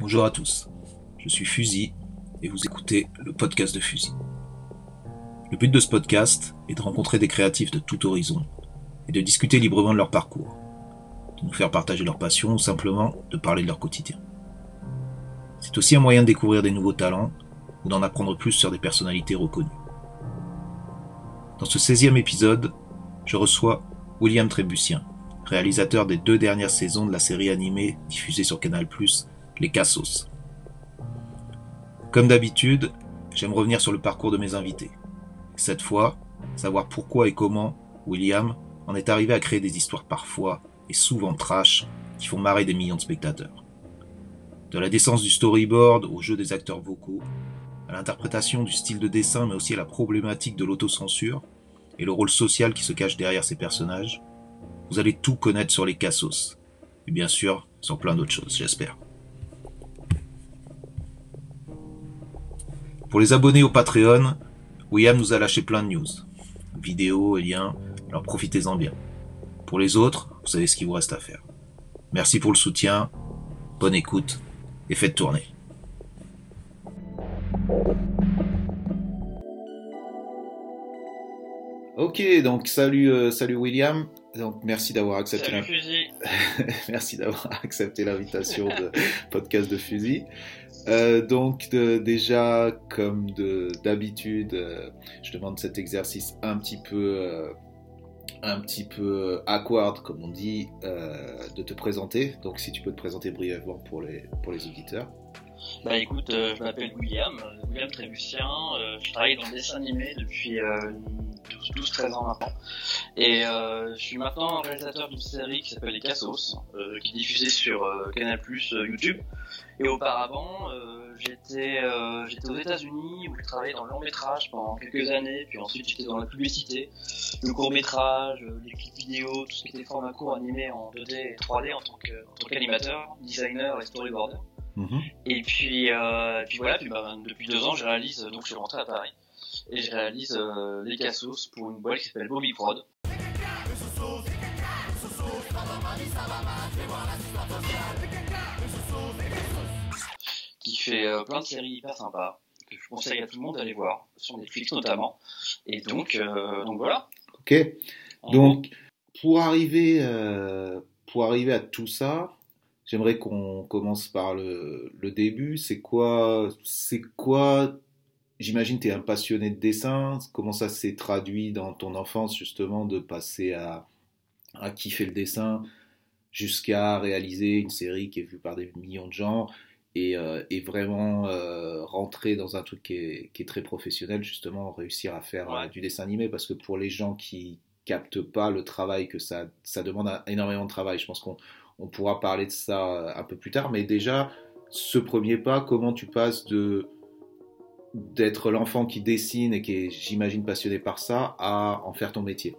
Bonjour à tous, je suis Fusil et vous écoutez le podcast de Fusil. Le but de ce podcast est de rencontrer des créatifs de tout horizon et de discuter librement de leur parcours, de nous faire partager leur passion ou simplement de parler de leur quotidien. C'est aussi un moyen de découvrir des nouveaux talents ou d'en apprendre plus sur des personnalités reconnues. Dans ce 16e épisode, je reçois William Trébucien, réalisateur des deux dernières saisons de la série animée diffusée sur Canal+, Les Cassos. Comme d'habitude, j'aime revenir sur le parcours de mes invités. Cette fois, savoir pourquoi et comment William en est arrivé à créer des histoires parfois et souvent trash qui font marrer des millions de spectateurs. De la décence du storyboard au jeu des acteurs vocaux, à l'interprétation du style de dessin mais aussi à la problématique de l'autocensure et le rôle social qui se cache derrière ces personnages, vous allez tout connaître sur les Cassos. Et bien sûr, sur plein d'autres choses, j'espère. Pour les abonnés au Patreon, William nous a lâché plein de news. Vidéos et liens, alors profitez-en bien. Pour les autres, vous savez ce qu'il vous reste à faire. Merci pour le soutien, bonne écoute et faites tourner. Ok, donc salut, euh, salut William. Donc merci d'avoir accepté Salut merci d'avoir accepté l'invitation de podcast de Fusil. Euh, donc déjà comme de- d'habitude, euh, je demande cet exercice un petit peu euh, un petit peu awkward comme on dit de te présenter. Donc si tu peux te présenter brièvement pour les pour les auditeurs. Bah écoute, euh, je m'appelle William, euh, William Trébucien, euh, je travaille dans le dessin animé depuis euh, 12-13 ans maintenant. Et je suis maintenant réalisateur d'une série qui s'appelle Les Cassos, qui est diffusée sur Canal+, euh, YouTube. Et auparavant, j'étais euh, aux États-Unis où je travaillais dans le long métrage pendant quelques années, puis ensuite j'étais dans la publicité, le court métrage, les clips vidéo, tout ce qui était format court animé en 2D et 3D en tant que- en tant qu'animateur, designer et storyboarder. Et puis, euh, puis voilà, puis bah, depuis deux ans, je réalise, donc je suis rentré à Paris, et je réalise euh, les cassos pour une boîte qui s'appelle Bobby Prod. Qui fait euh, plein de séries hyper sympas, que je conseille à tout le monde d'aller voir, sur Netflix notamment. Et donc, euh, donc voilà. Ok. Donc, pour arriver, pour arriver à tout ça, j'aimerais qu'on commence par le, le début. C'est quoi, c'est quoi J'imagine que tu es un passionné de dessin. Comment ça s'est traduit dans ton enfance, justement, de passer à, à kiffer le dessin jusqu'à réaliser une série qui est vue par des millions de gens et, euh, et vraiment euh, rentrer dans un truc qui est, qui est très professionnel, justement, réussir à faire Ouais. euh, du dessin animé. Parce que pour les gens qui captent pas le travail que ça, ça demande énormément de travail, je pense qu'on on pourra parler de ça euh, un peu plus tard. Mais déjà, ce premier pas, comment tu passes de d'être l'enfant qui dessine et qui est, j'imagine, passionné par ça, à en faire ton métier?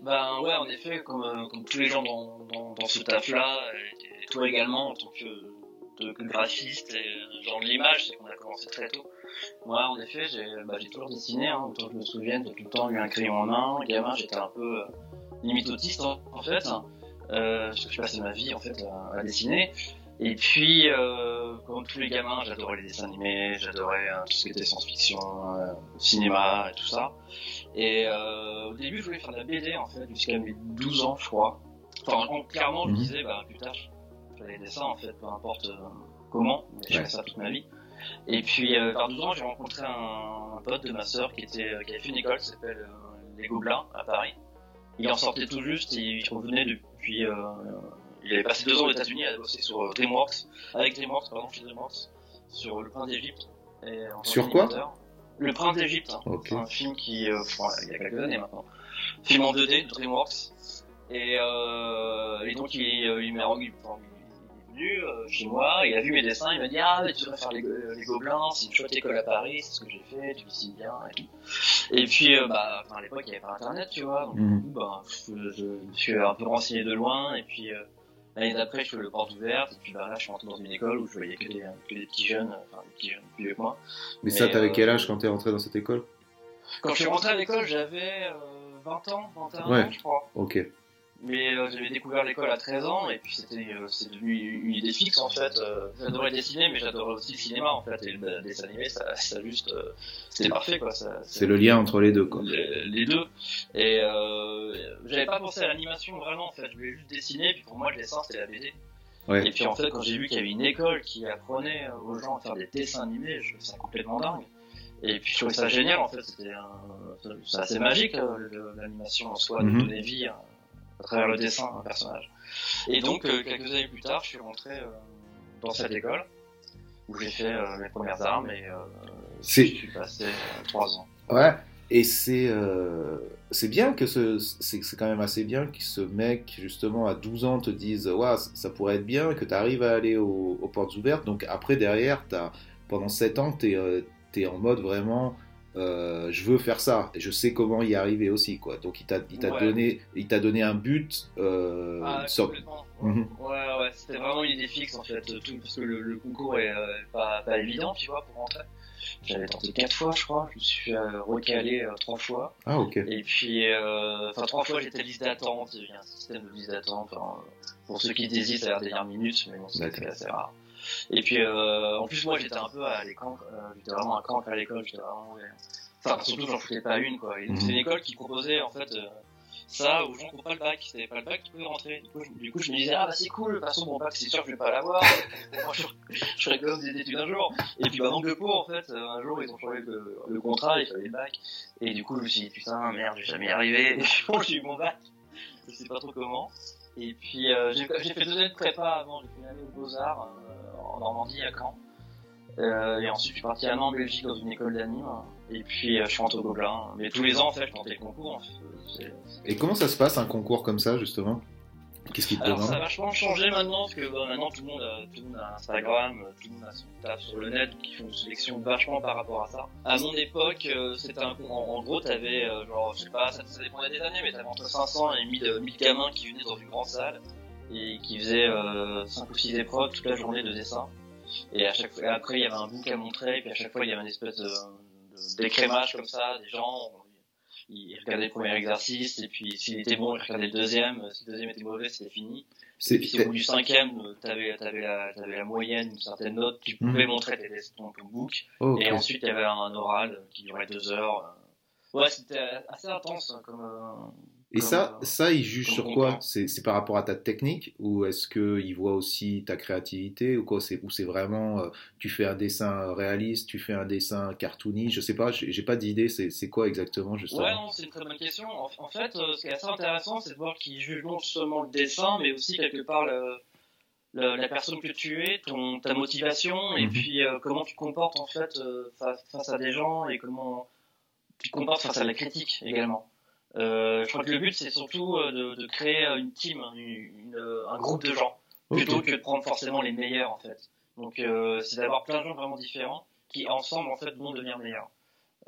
Ben ouais, en effet, comme, euh, comme tous les gens dans, dans, ce taf-là, et, toi également en tant que, graphiste et euh, genre de l'image, c'est qu'on a commencé très tôt. Moi, en effet, j'ai bah, toujours dessiné, hein, autant que je me souvienne, j'ai tout le temps eu un crayon en main. Gamin, j'étais un peu euh, limite autiste en fait, euh, parce que je passais ma vie en fait à, à dessiner. Et puis, euh, comme tous les gamins, j'adorais les dessins animés, j'adorais euh, tout ce qui était science-fiction, euh, cinéma et tout ça. Et euh, au début, je voulais faire de la BD en fait, jusqu'à mes 12 ans, je crois. Enfin, en- clairement, je me Mhm. disais, bah plus tard, je ferai des dessins en fait, peu importe comment, mais je ferai Ouais. ça toute ma vie. Et puis, vers 12 ans, j'ai rencontré un, un pote de ma sœur qui, était, qui avait fait une école qui s'appelle Les Gobelins à Paris. Il en sortait tout juste et il revenait depuis. Euh, il avait passé deux ans aux États-Unis à bosser sur euh, DreamWorks, avec DreamWorks, pardon, chez DreamWorks, sur Le Prince d'Égypte. Tant Sur quoi? Le Prince d'Égypte. hein. Un film qui, euh, enfin, il y a quelques années maintenant. Film en 2D de DreamWorks. Et, euh, et donc il, euh, est venu euh, chez moi, il a vu mes dessins, il m'a dit ah mais tu devrais faire les, go- les gobelins, c'est une chouette école à Paris, c'est ce que j'ai fait, tu dessines bien et tout. Et puis euh, bah à l'époque il n'y avait pas internet tu vois, donc bah, je, je me suis un peu renseigné de loin et puis euh, l'année d'après je fais le porte ouverte et puis bah là je suis rentré dans une école où je voyais que des, que des petits jeunes, enfin des petits jeunes plus vieux que moi. Mais ça, t'avais euh, quel âge quand t'es rentré dans cette école? Quand je suis rentré à l'école j'avais euh, 20 ans, 21 Ouais. ans je crois. Ok. Mais euh, j'avais découvert l'école à 13 ans et puis c'était euh, c'est devenu une idée fixe en fait. Euh, j'adorais dessiner mais j'adorais aussi le cinéma en fait et le dessin animé ça, ça juste euh, c'était parfait quoi. C'est le lien entre les deux, quoi. les, les deux. Et euh, j'avais pas pensé à l'animation vraiment en fait. Je voulais juste dessiner puis pour moi le dessin c'était la BD. Ouais. Et puis en fait quand j'ai vu qu'il y avait une école qui apprenait aux gens à faire des dessins animés, je trouvais ça complètement dingue. Et puis je trouvais ça génial en fait. C'était un... c'est assez magique l'animation en soi, de donner vie à, à travers le dessin d'un personnage. Et donc euh, quelques années plus tard, je suis rentré euh, dans cette école où j'ai fait euh, mes premières armes et euh, je suis passé euh, trois ans. ouais. Et c'est euh, c'est bien que ce c'est c'est quand même assez bien que ce mec justement à 12 ans te dise ouais ça pourrait être bien que tu arrives à aller au- aux portes ouvertes. Donc après derrière t'as pendant 7 ans t'es euh, t'es en mode vraiment euh, je veux faire ça et je sais comment y arriver aussi quoi. Donc il t'a il t'a Ouais. donné il t'a donné un but euh, Ah. Mhm. Ouais, ouais, c'était vraiment une idée fixe en fait, tout, parce que le, le concours est euh, pas, pas évident, tu vois, pour rentrer. J'avais tenté quatre fois, je crois, je me suis euh, recalé euh, trois fois. Ah ok. Et puis, euh, enfin, trois fois j'étais liste d'attente, il y a un système de liste d'attente. pour ceux qui hésitent à la dernière minute, mais bon, c'est assez rare. Et puis, euh, en plus, moi j'étais un peu à l'écran, euh, j'étais vraiment un camp à l'école, j'étais vraiment. ouais. Enfin, surtout, j'en foutais pas une, quoi. Et donc, Mhm. c'est une école qui proposait, en fait, euh, ça aux gens qui n'ont pas le bac. Si t'avais pas le bac, tu pouvais rentrer. Du coup, je, du coup, je me disais, ah bah c'est cool, de toute façon, mon bac, c'est sûr que je vais pas l'avoir. Moi, je, je serai gosse des études un jour. Et puis, bah, manque de peau, en fait, euh, un jour, ils ont changé le, le contrat, il fallait le bac. Et du coup, je me suis dit, putain, merde, je vais jamais y arriver. Et puis, bon, j'ai eu mon bac. Je sais pas trop comment. Et puis, euh, j'ai fait deux années de prépa avant. J'ai fait une année aux Beaux-Arts, euh, en Normandie, à Caen. Euh, et ensuite, je suis parti à Nantes, en Belgique, dans une école d'anime. Et puis, euh, je suis rentré au Gobelin. Mais tous les ans, en fait, je tentais le concours. En fait. Et comment ça se passe un concours comme ça justement? Qu'est-ce qui te Alors, ça a vachement changé maintenant, parce que bah, maintenant, tout le, monde a, tout le monde a Instagram, euh, tout le monde a son taf sur le net, ils font une sélection vachement par rapport à ça. À mon époque, euh, c'était un en, en gros, t'avais, euh, genre, je sais pas, ça, ça dépendait des années, mais t'avais entre 500 et 1000, euh, 1000 gamins qui venaient dans une grande salle et qui faisaient euh, 5 ou 6 épreuves toute la journée de dessin. Et à chaque fois, après, il y avait un book à montrer, et puis à chaque fois, il y avait une espèce de, de- d'écrémage comme ça, des gens, ils regardaient le premier exercice, et puis s'il était bon, ils regardaient le deuxième, si le deuxième était mauvais, c'était fini. Et puis au bout du cinquième, euh, t'avais, t'avais la, t'avais la moyenne, une certaine note, tu pouvais Mhm. montrer tes, ton, ton book, Oh, et ensuite il y avait un oral qui durait deux heures. euh. Ouais, c'était assez intense hein, comme. Et comme, ça, ça, ils jugent sur quoi. C'est par rapport à ta technique ou est-ce qu'ils voient aussi ta créativité ou quoi C'est ou c'est vraiment euh, tu fais un dessin réaliste, tu fais un dessin cartoony, je sais pas, j'ai pas d'idée. C'est quoi exactement justement? Ouais, non, c'est une très bonne question. En, en fait, euh, ce qui est assez intéressant, c'est de voir qu'ils jugent non seulement le dessin, mais aussi quelque part le- le- la personne que tu es, ton, ta motivation, et Mhm. puis euh, comment tu te comportes en fait euh, fa- face à des gens et comment tu te comportes face à la critique également. Euh, je crois que le but, c'est surtout euh, de, de créer euh, une team, une- une- euh, un groupe de gens, plutôt que de prendre forcément les meilleurs en fait. Donc, euh, c'est d'avoir plein de gens vraiment différents qui ensemble en fait vont devenir meilleurs.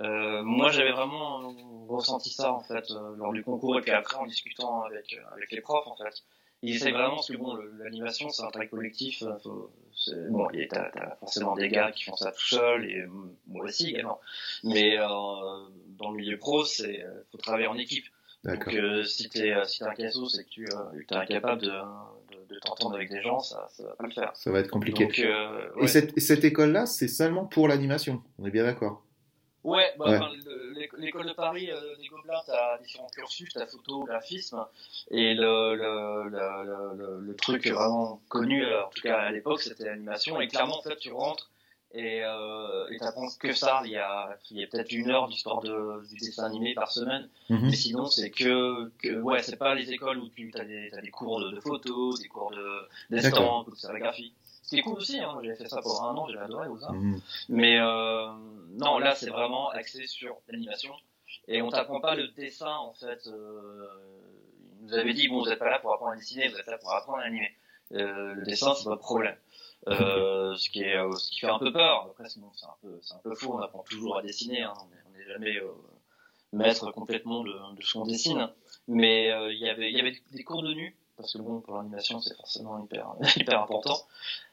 Euh, moi, j'avais vraiment euh, ressenti ça en fait euh, lors du concours et puis après en discutant avec euh, avec les profs en fait. Ils essaient vraiment parce que bon, l'animation c'est un travail collectif. euh, faut- bon, t'as forcément des gars qui font ça tout seul et euh, moi aussi également. Mais euh, dans le milieu pro, c'est faut travailler en équipe. Donc euh, si t'es si t'es un casso, c'est que tu euh, es incapable de, de, de t'entendre avec des gens, ça ça va pas le faire. Ça va être compliqué. Donc euh, Et ouais. cette, et cette école-là, c'est seulement pour l'animation. On est bien d'accord. Ouais, bah, Ouais. enfin, le- l'é- l'école de Paris euh, des Gobelins, t'as différents cursus, t'as photo, graphisme, et le, le, le, le, le- le truc vraiment connu, euh, en tout cas à l'époque, c'était l'animation, et clairement, en fait, tu rentres et euh, t'apprends que ça, il y a, il y a peut-être une heure d'histoire de, du dessin animé par semaine, Mhm. mais sinon, c'est que, que, ouais, c'est pas les écoles où tu as des, cours de, de photos, des cours de, D'accord. d'estampes, de sérigraphie. Ce qui est cool aussi, hein, j'avais fait ça pendant un an, j'ai adoré aux arts. Mhm. Mais euh, non, là c'est vraiment axé sur l'animation. Et on t'apprend pas le dessin en fait. Euh, ils nous avait dit bon vous êtes pas là pour apprendre à dessiner, vous êtes là pour apprendre à animer. Euh, le dessin c'est votre problème. Euh, ce qui est euh, ce qui fait un peu peur. Après sinon c'est un peu c'est un peu fou. On apprend toujours à dessiner. Hein. On est- On n'est jamais euh, maître complètement de, de ce qu'on dessine. Mais euh, il y avait il y avait des cours de nu parce que bon pour l'animation c'est forcément hyper hyper important.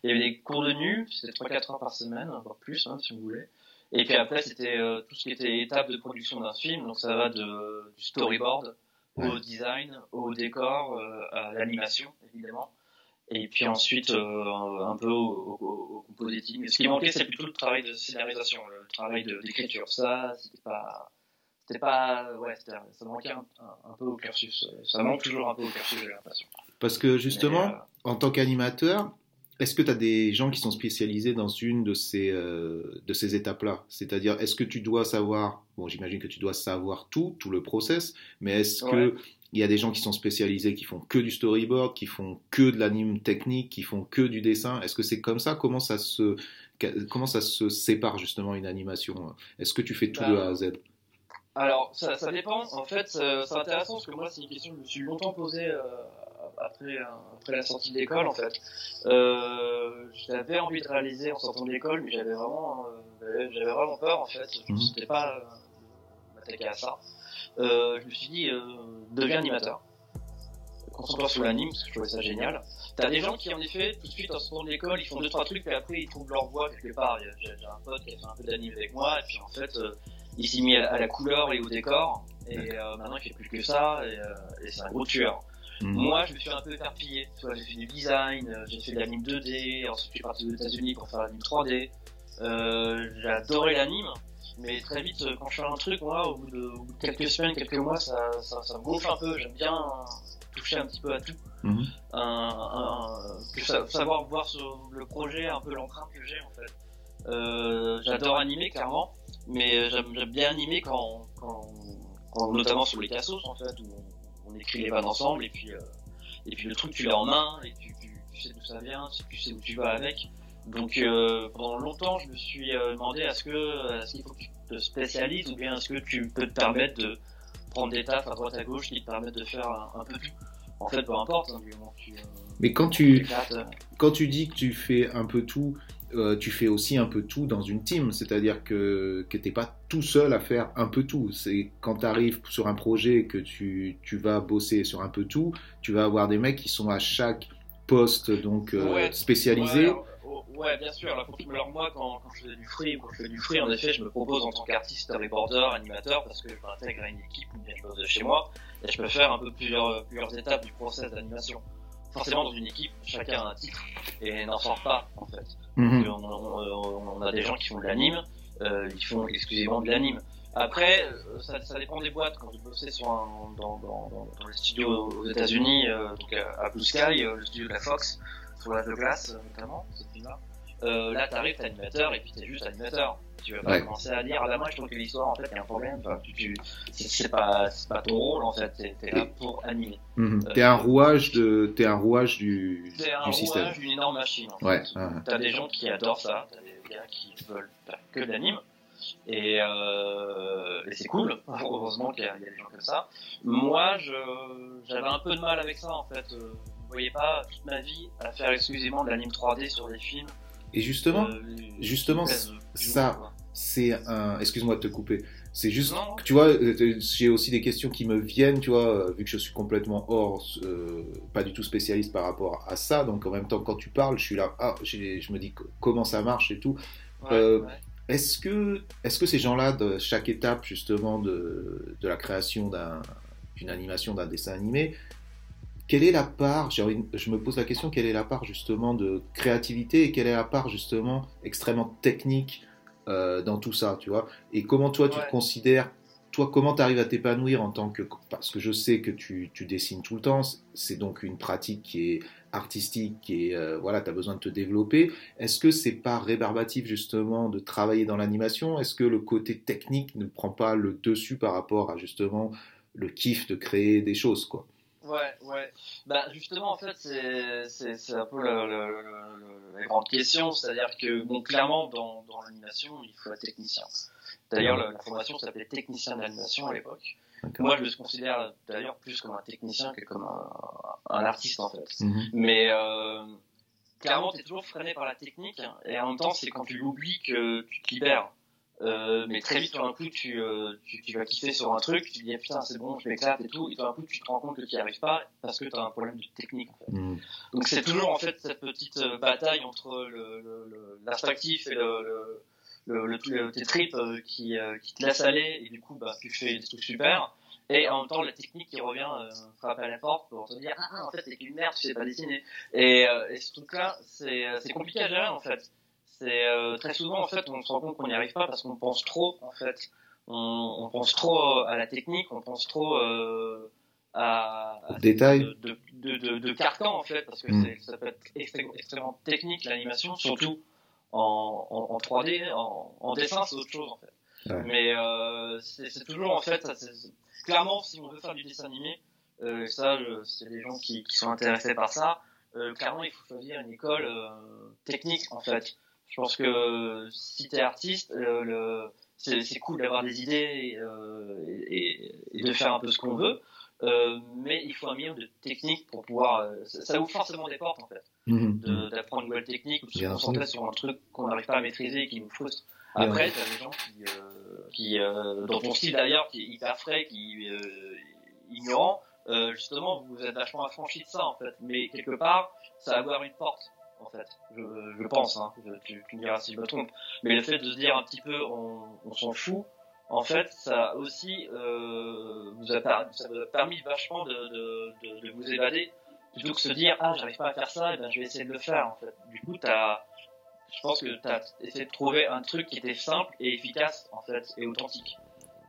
Il y avait des cours de nu, c'était 3-4 heures par semaine, voire plus hein, si vous voulez. Et puis après, c'était euh, tout ce qui était étape de production d'un film. Donc ça va de, du storyboard au design, au décor, à l'animation évidemment. Et puis ensuite un peu au, au, compositing. Ce qui manquait, c'est plutôt le travail de scénarisation, le travail d'écriture. Ça, c'était pas c'était pas ouais ça manquait un, peu au cursus ça manque toujours un peu au cursus j'ai l'impression. Parce que justement en tant qu'animateur est-ce que tu as des gens qui sont spécialisés dans une de ces, euh, de ces étapes-là? C'est-à-dire, est-ce que tu dois savoir, bon, j'imagine que tu dois savoir tout, tout le process, mais est-ce que il y a des gens qui sont spécialisés, qui font que du storyboard, qui font que de l'anime technique, qui font que du dessin? Est-ce que c'est comme ça? Comment ça se, comment ça se sépare justement une animation? Est-ce que tu fais tout de A à Z? Alors, ça, ça, dépend. En fait, c'est intéressant parce que moi, c'est une question que je me suis longtemps posée euh, après, après la sortie de l'école, en fait. Euh, j'avais envie de réaliser en sortant de l'école, mais j'avais vraiment, euh, j'avais vraiment peur, en fait. Je ne mhm. me pas euh, m'attaquer à ça. Euh, je me suis dit, euh, deviens animateur. Concentre-toi sur l'anime, parce que je trouvais ça génial. T'as des gens qui, en effet, tout de suite, en sortant de l'école, ils font deux, trois trucs, et après, ils trouvent leur voix quelque part. J'ai un pote qui a fait un peu d'anime avec moi, et puis en fait, il s'est mis à la couleur et au décor, et maintenant, il fait plus que ça, et, et c'est un gros tueur. Mhm. Moi, je me suis un peu éparpillé. J'ai fait du design, euh, j'ai fait de l'anime 2D, ensuite je suis parti aux États-Unis pour faire l'anime 3D. Euh, j'ai adoré l'anime, mais très vite, euh, quand je fais un truc, moi, au bout de, quelques semaines, quelques mois, ça, ça, ça me gonfle un peu. J'aime bien toucher un petit peu à tout. Mhm. savoir voir le projet, un peu l'empreinte que j'ai en fait. Euh, j'adore animer clairement, mais j'aime bien animer quand, quand, notamment sur les cassos en fait, où on écrit les vannes ensemble et puis, euh, et puis le truc tu l'as en main et tu, sais d'où ça vient, tu sais où tu vas avec. Donc euh, pendant longtemps je me suis euh, demandé est-ce que est-ce qu'il faut que tu te spécialises ou bien est-ce que tu peux te permettre de prendre des tafs à droite à gauche qui te permettent de faire un, peu tout. En fait, peu importe. Hein, Mais quand tu, quand tu dis que tu fais un peu tout, euh, tu fais aussi un peu tout dans une team, c'est-à-dire que, que tu n'es pas tout seul à faire un peu tout. C'est quand tu arrives sur un projet que tu, tu, vas bosser sur un peu tout, tu vas avoir des mecs qui sont à chaque poste donc euh, spécialisé. Ouais, bien sûr. Alors, moi, quand, quand, je fais du free, quand je fais du free, en effet, je me propose en tant qu'artiste, reporter, animateur, parce que je peux intégrer une équipe ou bien je bosse de chez moi, et je peux faire un peu plusieurs, plusieurs étapes du process d'animation forcément dans une équipe, chacun a un titre et n'en sort pas en fait. Mhm. on, a des gens qui font de l'anime, euh, ils font exclusivement de l'anime. Après, euh, ça, ça, dépend des boîtes. Quand je bossais sur un, dans, dans, dans, les studios aux États-Unis, euh, donc à, Blue Sky, le studio de la Fox, sur la de glace notamment, cette film-là, euh, là, t'arrives, t'es animateur, et puis t'es juste animateur. Tu vas pas commencer à dire, ah bah moi je trouve que l'histoire, en fait, il y a un problème. Enfin, tu, tu, c'est pas, pas ton rôle, en fait. T'es, es là pour animer. Mhm. Euh, t'es un rouage de, t'es un rouage du, t'es un du système. d'une énorme machine. En ouais. T'as des gens qui adorent ça. T'as des gars qui veulent faire que de l'anime. Et, euh, et c'est cool. Heureusement qu'il y, a des gens comme ça. Moi, je, j'avais un peu de mal avec ça, en fait. Euh, vous voyez pas toute ma vie à faire exclusivement de l'anime 3D sur des films et justement, euh, justement, ça, c'est un. Excuse-moi de te couper. C'est juste, tu vois, euh, j'ai aussi des questions qui me viennent, tu vois, vu que je suis complètement hors, euh, pas du tout spécialiste par rapport à ça. Donc en même temps, quand tu parles, je suis là, ah, je me dis comment ça marche et tout. Est-ce que, est-ce que ces gens-là, de chaque étape justement de, de la création d'une animation, d'un dessin animé, quelle est la part, je me pose la question, quelle est la part justement de créativité et quelle est la part justement extrêmement technique euh, dans tout ça, tu vois? Et comment toi tu te considères, toi comment tu arrives à t'épanouir en tant que, parce que je sais que tu, tu dessines tout le temps, c'est donc une pratique qui est artistique, est, euh, voilà, tu as besoin de te développer. Est-ce que c'est pas rébarbatif justement de travailler dans l'animation? Est-ce que le côté technique ne prend pas le dessus par rapport à justement le kiff de créer des choses, quoi? Ouais, ouais. Bah, justement, en fait, c'est un peu le, le, la grande question. C'est-à-dire que, bon, clairement, dans, dans l'animation, il faut être technicien. D'ailleurs, la, formation s'appelait technicien d'animation à l'époque. Moi, je me considère d'ailleurs plus comme un technicien que comme un, un artiste, en fait. Mhm. Mais euh, clairement, tu es toujours freiné par la technique. Et en même temps, c'est quand tu l'oublies que tu te libères. Euh, mais très vite, tout d'un coup, tu, euh, tu, tu, vas kiffer sur un truc, tu te dis ah, putain, c'est bon, je m'éclate et tout, et tout d'un coup, tu te rends compte que tu n'y arrives pas parce que tu as un problème de technique. En fait. Mm. Donc, c'est toujours en fait cette petite euh, bataille entre l'abstractif et le, le, le, le, tes tripes qui, qui te laissent aller, et du coup, bah, tu fais des trucs super. et en même temps la technique qui revient euh, frapper à la porte pour te dire ah, ah en fait c'est une merde tu sais pas dessiner et, euh, et ce truc là c'est c'est compliqué à gérer en fait c'est euh, très souvent en fait on se rend compte qu'on n'y arrive pas parce qu'on pense trop en fait on, on, pense trop à la technique on pense trop euh, à, à détail de, de, de, de, carcan en fait parce que mm. ça peut être extrêmement, extrêmement technique l'animation surtout en, en, en 3D en, en dessin c'est autre chose en fait Ouais. Mais euh, c'est toujours en fait, ça, clairement, si on veut faire du dessin animé, euh, ça, c'est des gens qui, qui, sont intéressés par ça. Euh, clairement, il faut choisir une école euh, technique en fait. Je pense que si t'es artiste, euh, le, c'est cool d'avoir des idées et, et, de faire un peu ce qu'on veut. Euh, mais il faut un minimum de technique pour pouvoir. Euh, ça, ça, ouvre forcément des portes en fait, mmh, d'apprendre une nouvelle technique ou de se concentrer sur un truc qu'on n'arrive pas à maîtriser et qui nous frustre. Après, t'as des gens qui, euh, qui euh, dans ton style d'ailleurs, qui est hyper frais, qui euh, ignorant, euh, justement, vous êtes vachement affranchi de ça en fait. Mais quelque part, ça va avoir une porte en fait. Je, je pense, hein. tu, tu, me diras si je me trompe. Mais le fait de se dire un petit peu, on, on s'en fout. En fait, ça aussi euh, vous a, ça vous a permis vachement de, de, de, de vous évader plutôt que se dire ah j'arrive pas à faire ça, et ben je vais essayer de le faire en fait. Du coup, t'as je pense que tu as essayé de trouver un truc qui était simple et efficace en fait et authentique.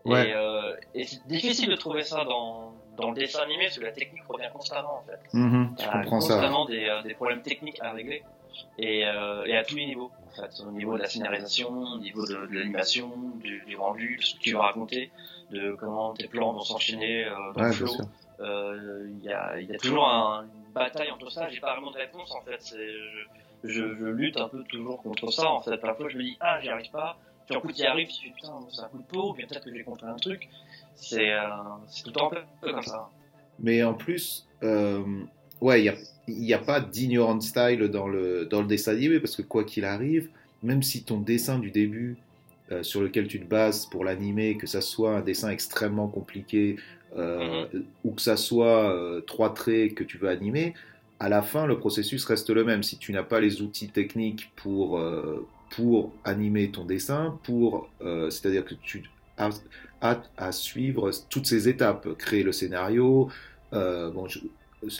Ouais. Et, euh, et c'est difficile de trouver ça dans, dans le dessin animé parce que la technique revient constamment en fait. Mmh, je comprends constamment ça. Des, euh, des problèmes techniques à régler et, euh, et à tous les niveaux en fait, au niveau de la scénarisation, au niveau de, de l'animation, du, du, rendu, de ce que tu veux raconter, de comment tes plans vont s'enchaîner euh, dans ouais, le flow. Euh, Il y, a, y a toujours un, une bataille entre ça. J'ai pas vraiment de réponse en fait. Je, je, lutte un peu toujours contre ça en fait. Parfois je me dis ah j'y arrive pas, puis un coup tu y arrives, tu fais putain c'est un coup de peau, bien peut-être que j'ai compris un truc. C'est euh, tout le temps un peu comme ça. Mais en plus, euh, ouais, il n'y a, a, pas d'ignorant style dans le, dans le dessin animé parce que quoi qu'il arrive, même si ton dessin du début euh, sur lequel tu te bases pour l'animer, que ça soit un dessin extrêmement compliqué euh, mm -hmm. ou que ça soit euh, trois traits que tu veux animer, à la fin, le processus reste le même. Si tu n'as pas les outils techniques pour, euh, pour animer ton dessin, pour, euh, c'est-à-dire que tu as, as, à suivre toutes ces étapes, créer le scénario, euh, bon, je,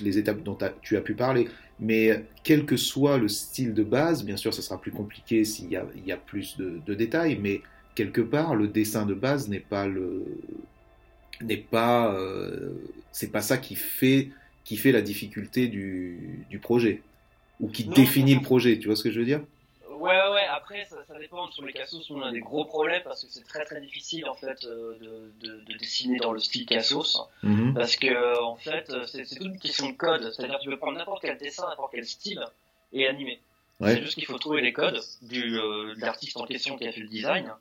les étapes dont as, tu as pu parler, mais quel que soit le style de base, bien sûr, ça sera plus compliqué s'il y a, il y a plus de, de détails, mais quelque part, le dessin de base n'est pas le n'est pas euh, c'est pas ça qui fait qui fait la difficulté du, du projet ou qui non, définit non. le projet. Tu vois ce que je veux dire? Ouais, ouais, après, ça, ça dépend. Sur les Cassos, on a des gros problèmes parce que c'est très très difficile en fait euh, de, de, de, dessiner dans le style Cassos. Mm -hmm. Parce que euh, en fait, c'est toute une question de code. C'est-à-dire, tu peux prendre n'importe quel dessin, n'importe quel style et animer. Ouais. C'est juste qu'il faut trouver les codes du, euh, de l'artiste en question qui a fait le design.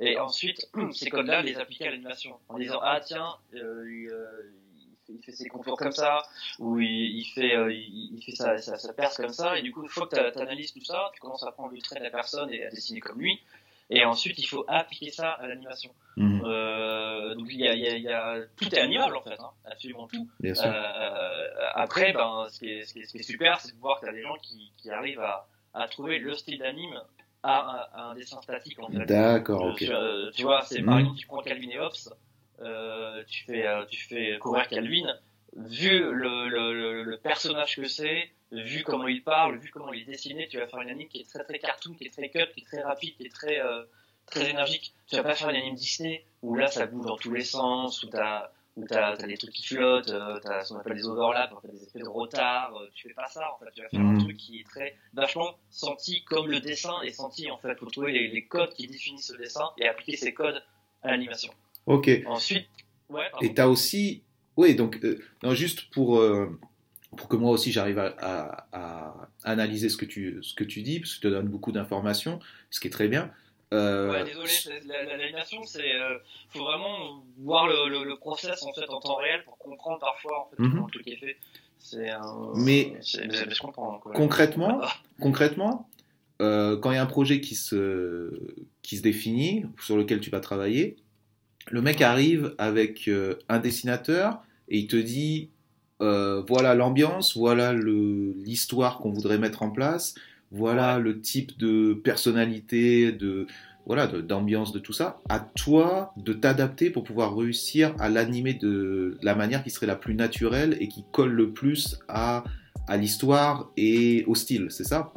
Et ensuite, ces codes-là, les appliquer à l'animation. En disant, ah tiens, euh, il fait ses contours comme ça, ou il, il fait, euh, il, il, fait sa, sa, sa, perce comme ça, et du coup, une fois que tu analyses tout ça, tu commences à prendre le trait de la personne et à dessiner comme lui, et ensuite, il faut appliquer ça à l'animation. Mmh. Euh, donc, il y a, il y a, il y a, tout est animable, en fait, hein, absolument tout. Euh, après, ben, ce qui est, ce qui est, ce qui est super, c'est de voir que tu as des gens qui, qui arrivent à, à trouver le style d'anime à, à, un dessin statique, en fait. D'accord, ok. Tu, tu vois, c'est mmh. par exemple, tu prends Calvin et Hobbes, tu fais euh, tu fais courir Calvin, vu le, le, le personnage que c'est, vu comment il parle, vu comment il est dessiné, tu vas faire une anime qui est très très cartoon, qui est très cut, qui est très rapide, qui est très euh, très énergique. Tu vas pas faire une anime Disney où là ça bouge dans tous les sens, où t'as où t'as as des trucs qui flottent, euh, t'as ce qu'on appelle des overlaps, en fait, des effets de retard. Euh, tu fais pas ça en fait. Tu vas faire mmh. un truc qui est très vachement senti comme le dessin est senti en fait. Faut trouver les, les codes qui définissent le dessin et appliquer ces codes à l'animation. Ok. Ensuite, ouais, et tu as aussi. Oui, donc, euh, non, juste pour, euh, pour que moi aussi j'arrive à, à, à, analyser ce que, tu, ce que tu dis, parce que tu donnes beaucoup d'informations, ce qui est très bien. Euh... Ouais, désolé, l'animation, c'est. Euh, faut vraiment voir le, le, le, process en fait en temps réel pour comprendre parfois en fait, mm -hmm. comment le truc est fait. Mais, mais je comprends. Quoi. Concrètement, concrètement euh, quand il y a un projet qui se, qui se définit, sur lequel tu vas travailler, le mec arrive avec euh, un dessinateur et il te dit euh, voilà l'ambiance, voilà l'histoire qu'on voudrait mettre en place, voilà le type de personnalité, de voilà, d'ambiance, de, tout ça, à toi de t'adapter pour pouvoir réussir à l'animer de la manière qui serait la plus naturelle et qui colle le plus à, à l'histoire et au style, c'est ça?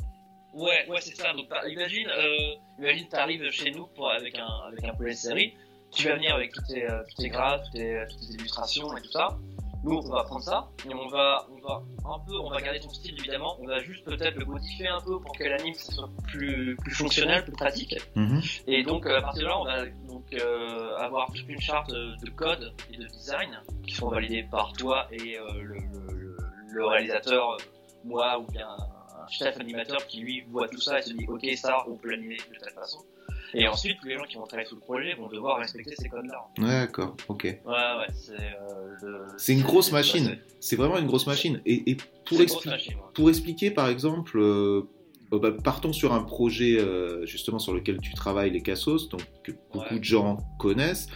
Ouais, ouais, c'est ça. Donc, imagine, euh, imagine, t'arrives chez nous pour, avec un, avec un série, tu vas venir avec toutes tes, euh, tes graphes, toutes tes, toutes tes illustrations et tout ça. Nous, on va prendre ça et on va, on va un peu, on va garder ton style évidemment. On va juste peut-être le modifier un peu pour que l'anime soit plus, plus fonctionnel, plus pratique. Mhm. Et donc à partir de là, on va donc euh, avoir toute une charte de code et de design qui seront validés par toi et euh, le, le, le, réalisateur, moi ou bien un chef animateur qui lui voit tout ça et se dit ok ça on peut l'animer de telle façon. Et ensuite, tous les gens qui vont travailler sur le projet vont devoir respecter ces codes-là. D'accord, ok. Ouais, ouais, c'est. Euh, c'est une grosse machine. C'est vraiment une grosse machine. Et, et pour, expli machine, ouais. pour, expliquer, par exemple, euh, bah, partons sur un projet euh, justement sur lequel tu travailles, les Cassos, donc que beaucoup ouais. de gens connaissent.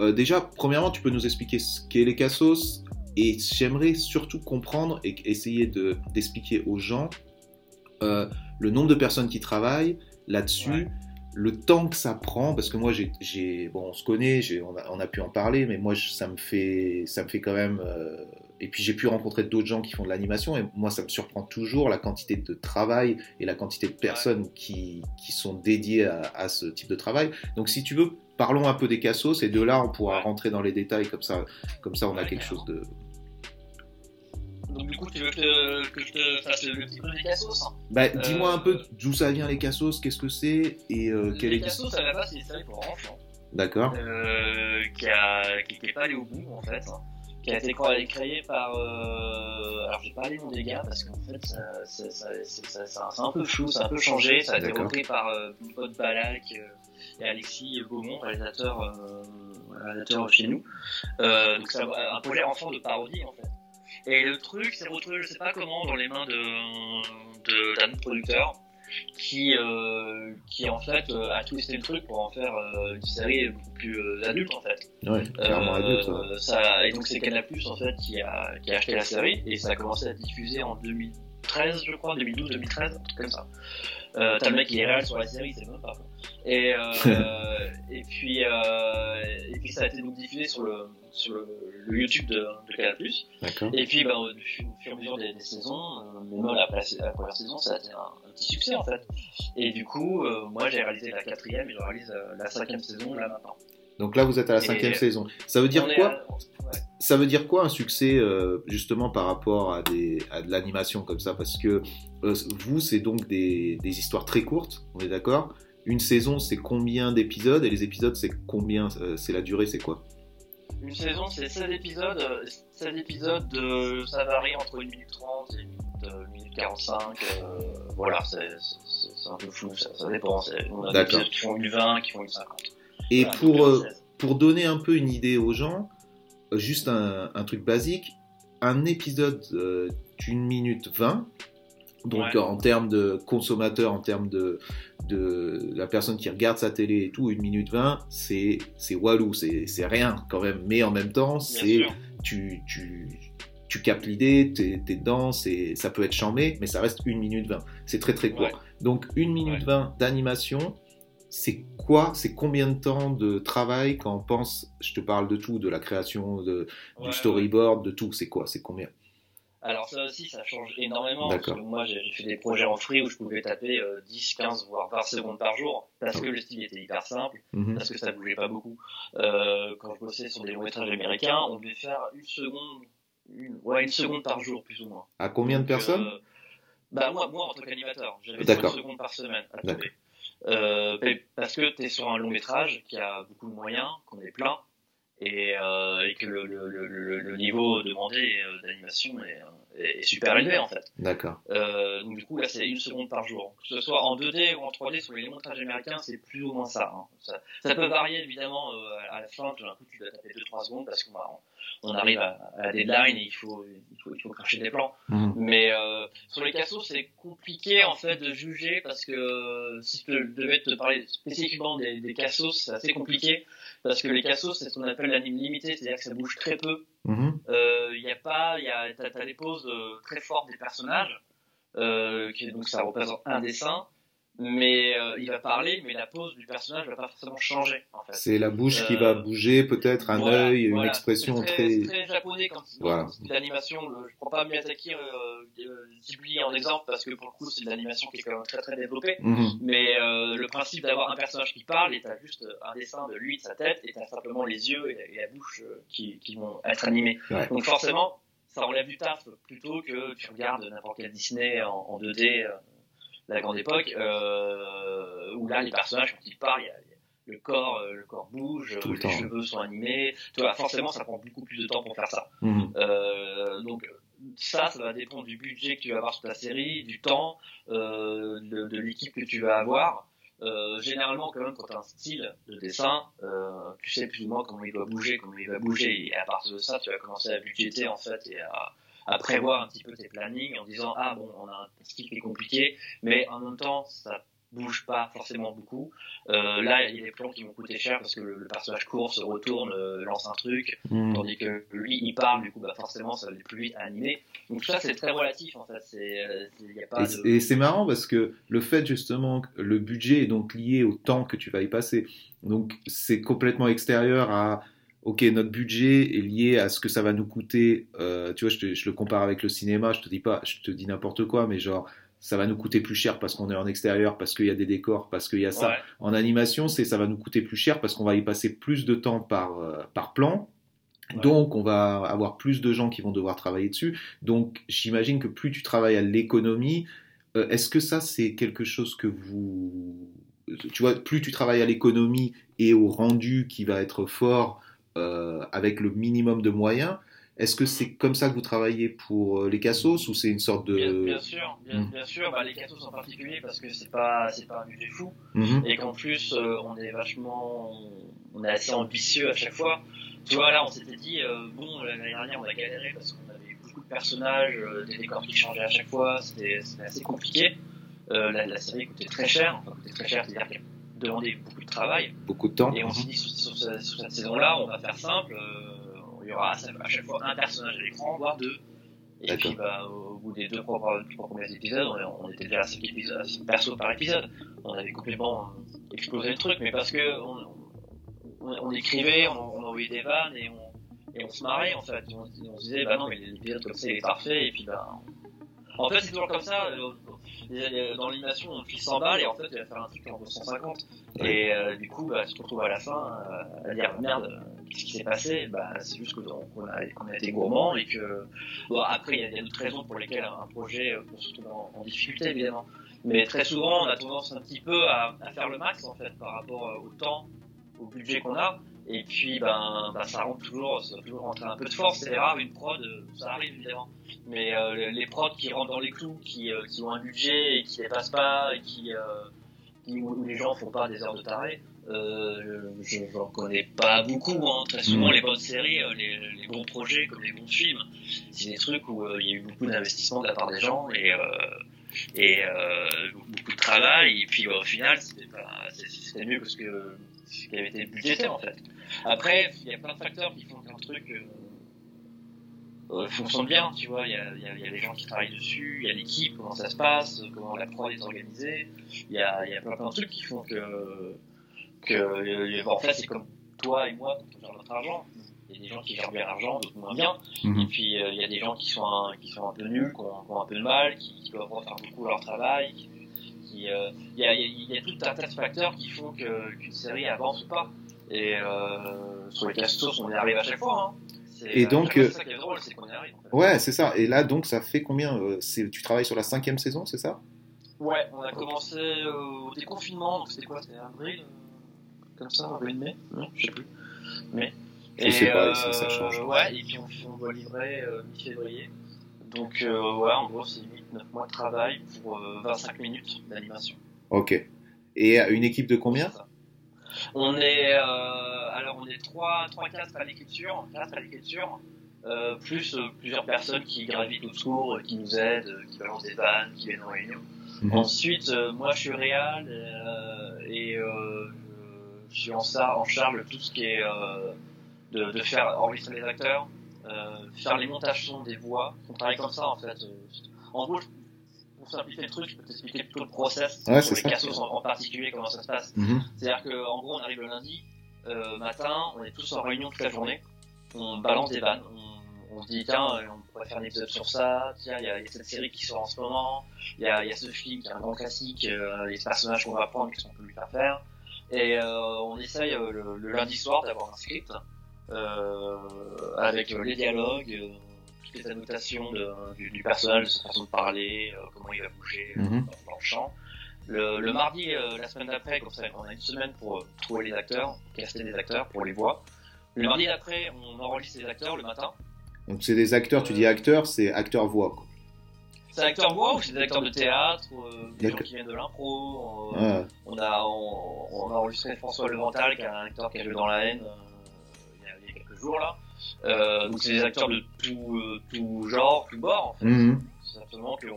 Euh, déjà, premièrement, tu peux nous expliquer ce qu'est les Cassos et j'aimerais surtout comprendre et essayer d'expliquer aux gens euh, le nombre de personnes qui travaillent là-dessus. Ouais le temps que ça prend, parce que moi, j'ai, bon, on se connaît, on a, on, a, pu en parler, mais moi, ça me fait, ça me fait quand même. Euh, et puis, j'ai pu rencontrer d'autres gens qui font de l'animation, et moi, ça me surprend toujours la quantité de travail et la quantité de personnes qui, qui, sont dédiées à, à, ce type de travail. Donc, si tu veux, parlons un peu des cassos, et de là, on pourra rentrer dans les détails, comme ça, comme ça on a quelque chose de, donc du coup, tu veux que, que je te fasse le petit peu des cassos? Hein Bah, dis-moi un peu d'où ça vient les cassos, qu'est-ce que c'est? Et euh, quel Les est... cassos, à la base, c'est une série pour enfants. D'accord. Euh, qui a, qui n'était pas allé au bout en fait. Hein. Qui a été créé par. Euh... Alors, j'ai pas les noms des gars parce qu'en fait, c'est un peu flou, ça a un peu changé. Ça a été repris par euh, Paul Balak et Alexis Beaumont, réalisateur, euh, réalisateur chez nous. Euh, donc, c'est un projet enfant de parodie en fait. Et le truc s'est retrouvé, je sais pas comment, dans les mains de d'un producteur qui euh, qui en fait euh, a twisté le truc pour en faire euh, une série beaucoup plus euh, adulte en fait. Ouais, clairement adulte. Ouais. Ça, et donc c'est Canal Plus en fait qui a qui a acheté la série et ça a commencé à diffusé en 2013 je crois, 2012, 2013, un truc comme ça. Euh, T'as le mec qui est réel sur la série, c'est même pas. Et, euh, et puis euh, et puis ça a été donc diffusé sur le sur le, le YouTube de, de Canal+. Et puis bah, au, fur et à mesure des, des saisons, euh, même la, la, première saison, ça a été un, un, petit succès en fait. Et du coup, euh, moi j'ai réalisé la quatrième et je réalise euh, la cinquième saison là maintenant. Donc là, vous êtes à la cinquième et saison. Ça veut dire quoi à... ouais. Ça veut dire quoi un succès euh, justement par rapport à, des, à de l'animation comme ça? Parce que euh, vous, c'est donc des, des, histoires très courtes, on est d'accord? Une saison, c'est combien d'épisodes? Et les épisodes, c'est combien euh, C'est la durée, c'est quoi? Une saison, c'est 16 épisodes. 16 épisodes, de, ça varie entre 1 minute 30 et 1 minute, 1 minute 45. voilà, c'est un peu flou, ça, ça dépend. On a des épisodes qui font une 20, qui font une 50. Et voilà, pour, euh, pour donner un peu une idée aux gens, euh, juste un, un truc basique, un épisode euh, d'une minute 20, donc ouais. en termes de consommateur, en termes de, de la personne qui regarde sa télé et tout, une minute 20, c'est, c'est walou, c'est, c'est rien quand même. Mais en même temps, c'est, tu, tu, tu captes l'idée, t'es, t'es dedans, c'est, ça peut être chambé, mais ça reste une minute 20. C'est très très court. Ouais. Donc une minute ouais. 20 d'animation, c'est quoi, c'est combien de temps de travail quand on pense, je te parle de tout, de la création, de, ouais, du storyboard, de tout, c'est quoi, c'est combien? Alors ça aussi, ça change énormément. Parce que moi, j'ai fait des projets en free où je pouvais taper euh, 10, 15, voire 20 secondes par jour, parce que le style était hyper simple, mm -hmm. parce que ça bougeait pas beaucoup. Euh, quand je bossais sur des longs métrages américains, on devait faire une seconde, une, ouais, une seconde par jour, plus ou moins. À combien de personnes euh, Bah moi, moi en tant qu'animateur, j'avais 5 secondes par semaine à taper. Euh, parce que tu es sur un long métrage qui a beaucoup de moyens, qu'on est plein, et, euh, et que le, le, le, le, niveau demandé euh, d'animation est, est, super élevé en fait. D'accord. Euh, donc du coup là c'est une seconde par jour. Que ce soit en 2D ou en 3D sur les montages américains, c'est plus ou moins ça, hein. ça. ça. peut varier évidemment euh, à la fin, tout d'un coup tu dois taper 2-3 secondes parce qu'on on arrive à, à, la deadline et il faut, il faut, il faut cracher des plans. Mmh. Mais euh, sur les cassos, c'est compliqué en fait de juger parce que euh, si je devais te parler spécifiquement des, des cassos, c'est assez compliqué parce que les cassos, c'est ce qu'on appelle l'anime limité, c'est-à-dire que ça bouge très peu. Il mmh. euh, y a pas, il y a, t'as, des poses euh, très fortes des personnages, euh, qui, donc ça représente un dessin mais euh, il va parler, mais la pose du personnage va pas forcément changer. En fait. C'est la bouche qui va Euh, bouger, peut-être un Voilà, œil, une voilà. expression très. c'est très japonais quand Voilà. c'est de l'animation. Je prends pas Miyazaki euh, euh, Ghibli en exemple parce que pour le coup c'est de l'animation qui est quand même très très développée. Mhm. Mais euh, le principe d'avoir un personnage qui parle et t'as juste un dessin de lui, de sa tête, et t'as simplement les yeux et la, et la bouche euh, qui, qui vont être animés. Ouais. Donc forcément, ça enlève du taf plutôt que tu regardes n'importe quel Disney en, en 2D, euh, la grande époque, euh, où là les personnages quand ils parlent, y a- y a- le corps, euh, le corps bouge, Tout le les temps. cheveux sont animés. Tu vois, forcément, ça prend beaucoup plus de temps pour faire ça. Mhm. Euh, donc ça, ça va dépendre du budget que tu vas avoir sur ta série, du temps, euh, de, de l'équipe que tu vas avoir. Euh, généralement, quand même, quand tu as un style de dessin, euh, tu sais plus ou moins comment il doit bouger, comment il va bouger, et à partir de ça, tu vas commencer à budgéter en fait et à, à prévoir un petit peu tes plannings en disant ah bon, on a un style qui est compliqué, mais en même temps, ça bouge pas forcément beaucoup. Euh, là, il y a des plans qui vont coûter cher parce que le, le personnage court, se retourne, euh, lance un truc, Mhm. tandis que lui il parle du coup bah forcément ça va aller plus vite à animer donc tout ça c'est très relatif en fait c'est euh, c'est- y a pas Et de c'est- Et c'est marrant parce que le fait justement que le budget est donc lié au temps que tu vas y passer. Donc c'est complètement extérieur à ok notre budget est lié à ce que ça va nous coûter. Euh, tu vois, je, te- je le compare avec le cinéma. Je te dis pas, je te dis n'importe quoi, mais genre ça va nous coûter plus cher parce qu'on est en extérieur, parce qu'il y a des décors, parce qu'il y a ça. Ouais. En animation, c'est ça va nous coûter plus cher parce qu'on va y passer plus de temps par, euh, par plan. Ouais. Donc, on va avoir plus de gens qui vont devoir travailler dessus. Donc, j'imagine que plus tu travailles à l'économie, euh, est-ce que ça, c'est quelque chose que vous... Tu vois, plus tu travailles à l'économie et au rendu qui va être fort avec le minimum de moyens, est-ce que c'est comme ça que vous travaillez pour euh, les cassos ou c'est une sorte de... bien, bien sûr bien, Mm. bien sûr. Bah, les cathos en particulier parce que c'est pas c'est pas un budget fou. Mhm. et qu'en plus euh, on est vachement on est assez ambitieux à chaque fois. Tu vois là on s'était dit euh, bon l'année dernière on a galéré parce qu'on avait beaucoup de personnages euh, des décors qui changeaient à chaque fois. C'était assez compliqué. Euh, la, la série coûtait très cher. Enfin coûtait très cher c'est demandait beaucoup de travail Beaucoup de temps. Et on s'est dit sur, sur ce- sur cette saison-là, on va faire simple. euh, il y aura à, à chaque fois un personnage à l'écran, voire deux. Et puis bah, au bout des deux trois, trois premiers épisodes, on, on était déjà à 5 épisodes, persos par épisode. On avait complètement euh, explosé le truc, mais parce que on, on, on écrivait, on, on envoyait des vannes et on, et on se marrait en fait. On, on se disait bah non mais l'épisode comme ça il est parfait et puis bah en fait c'est toujours comme ça. euh, Dans l'animation on file 100 balles et en fait il va faire un truc en vaut 150. Et euh, du coup, bah, tu te retrouves à la fin euh, à dire merde, euh, qu'est-ce qui s'est passé? Bah, C'est juste qu'on a, été gourmand et que. Bon, après, il y a- d'autres raisons pour lesquelles un projet euh, peut se retrouver en, en difficulté, évidemment. Mais très souvent, on a tendance un petit peu à, à faire le max en fait par rapport euh, au temps, au budget qu'on a. Et puis, ben, ben, ça rentre toujours, ça toujours rentrer un peu de force. C'est rare une prod, euh, ça arrive évidemment. Mais euh, les- prods qui rentrent dans les clous, qui, euh, qui ont un budget et qui dépassent pas, et qui, euh, où, les gens font pas des heures de taré, euh, je n'en connais pas beaucoup. Hein. Très souvent, les bonnes séries, euh, les, bons projets, comme les bons films, c'est des trucs où euh, il y a eu beaucoup d'investissement de la part des gens et, et euh, beaucoup de travail. Et puis, bah, au final, c'était c'était mieux que ce, que ce qui avait été budgété en fait. Après, il y a plein de facteurs qui font qu'un truc euh, euh, fonctionne bien, tu vois. Il y a, il y, a, il y a les gens qui travaillent dessus, il y a l'équipe, comment ça se passe, comment la prod est organisée. Il y a, il y a plein, plein de trucs qui font que, que euh, en fait, c'est comme toi et moi quand on gère notre argent. Il y a des gens qui gèrent bien l'argent, d'autres moins bien. Mhm. Et puis euh, il y a des gens qui sont un, qui sont un peu nuls, qui ont, qui ont un peu de mal, qui, qui doivent refaire beaucoup leur travail. Euh, il, y a, il, y a, il y a tout un tas de facteurs qui font que- qu'une série avance ou pas. Et euh, sur les castos, on y arrive à chaque fois. Hein. C'est- Et à donc, euh, c'est ça qui est drôle, c'est qu'on y arrive. En fait. Ouais, c'est ça. Et là, donc, ça fait combien euh, Tu travailles sur la cinquième saison, c'est ça? Ouais, on a commencé euh, au déconfinement, donc c'était quoi? C'était avril euh, Comme ça, avril-mai Non, je sais plus. Mais. Je sais pas, ça- ça change. Ouais, et puis on, on doit livrer euh, mi-février. Donc, euh, ouais, en gros, c'est 8-9 mois de travail pour euh, 25 minutes d'animation. Ok. Et euh, une équipe de combien? On est, euh, alors on est 3, 3 4 à l'écriture, 4 à l'écriture, euh, plus euh, plusieurs personnes qui gravitent autour, euh, qui nous aident, euh, qui balancent des vannes, qui viennent en réunion. Mhm. Ensuite, euh, moi je suis réal euh, et euh, je, suis en, ça, en charge de tout ce qui est euh, de, de faire enregistrer les acteurs, euh, faire les montages son des voix. On travaille comme ça en fait. Euh, En gros, pour simplifier le truc, je peux t'expliquer plutôt le process Ouais, pour c'est les ça. cassos en, en particulier, comment ça se passe. Mhm. C'est-à-dire qu'en gros, on arrive le lundi euh, matin, on est tous en réunion toute la journée, on balance des vannes, on, on se dit tiens, euh, on pourrait faire un épisode sur ça, tiens, il y, a il y a cette série qui sort en ce moment, il y a, il y a ce film qui est un grand classique, euh, les personnages qu'on va prendre, qu'est-ce qu'on peut lui faire faire. Et euh, on essaye euh, le, le lundi soir d'avoir un script euh, avec euh, les dialogues, euh, toutes les annotations de- du, du personnage, de sa façon de parler, euh, comment il va bouger Mhm. dans, le champ. Le, le mardi, euh, la semaine d'après, comme ça, on a une semaine pour euh, trouver les acteurs, caster des acteurs pour les voix. Le mardi d'après, on enregistre les acteurs le matin. Donc c'est des acteurs, tu dis acteurs, c'est acteur-voix. quoi. C'est acteurs voix ou c'est des acteurs de théâtre, euh, des gens qui viennent de l'impro. euh, Ouais. On a, on, on a enregistré François Levental, qui est un acteur qui a joué dans la haine euh, il, y a, il y a quelques jours là. Euh, donc c'est des acteurs de tout, euh, tout genre, tout bord. En fait. C'est simplement qu'il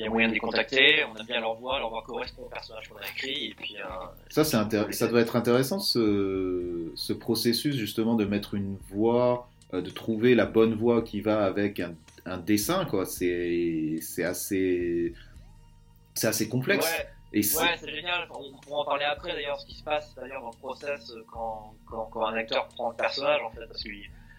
y a moyen de les contacter, on aime bien leur voix, leur voix correspond au personnage qu'on a écrit, et puis euh, Ça, c'est intér- ça doit être intéressant ce, ce processus justement de mettre une voix, de trouver la bonne voix qui va avec un, un dessin, quoi. C'est c'est assez, c'est assez complexe. ouais, Et ouais, c'est génial. On pourra en parler après d'ailleurs, ce qui se passe d'ailleurs dans le process euh, quand, quand, quand un acteur prend le personnage en fait, parce que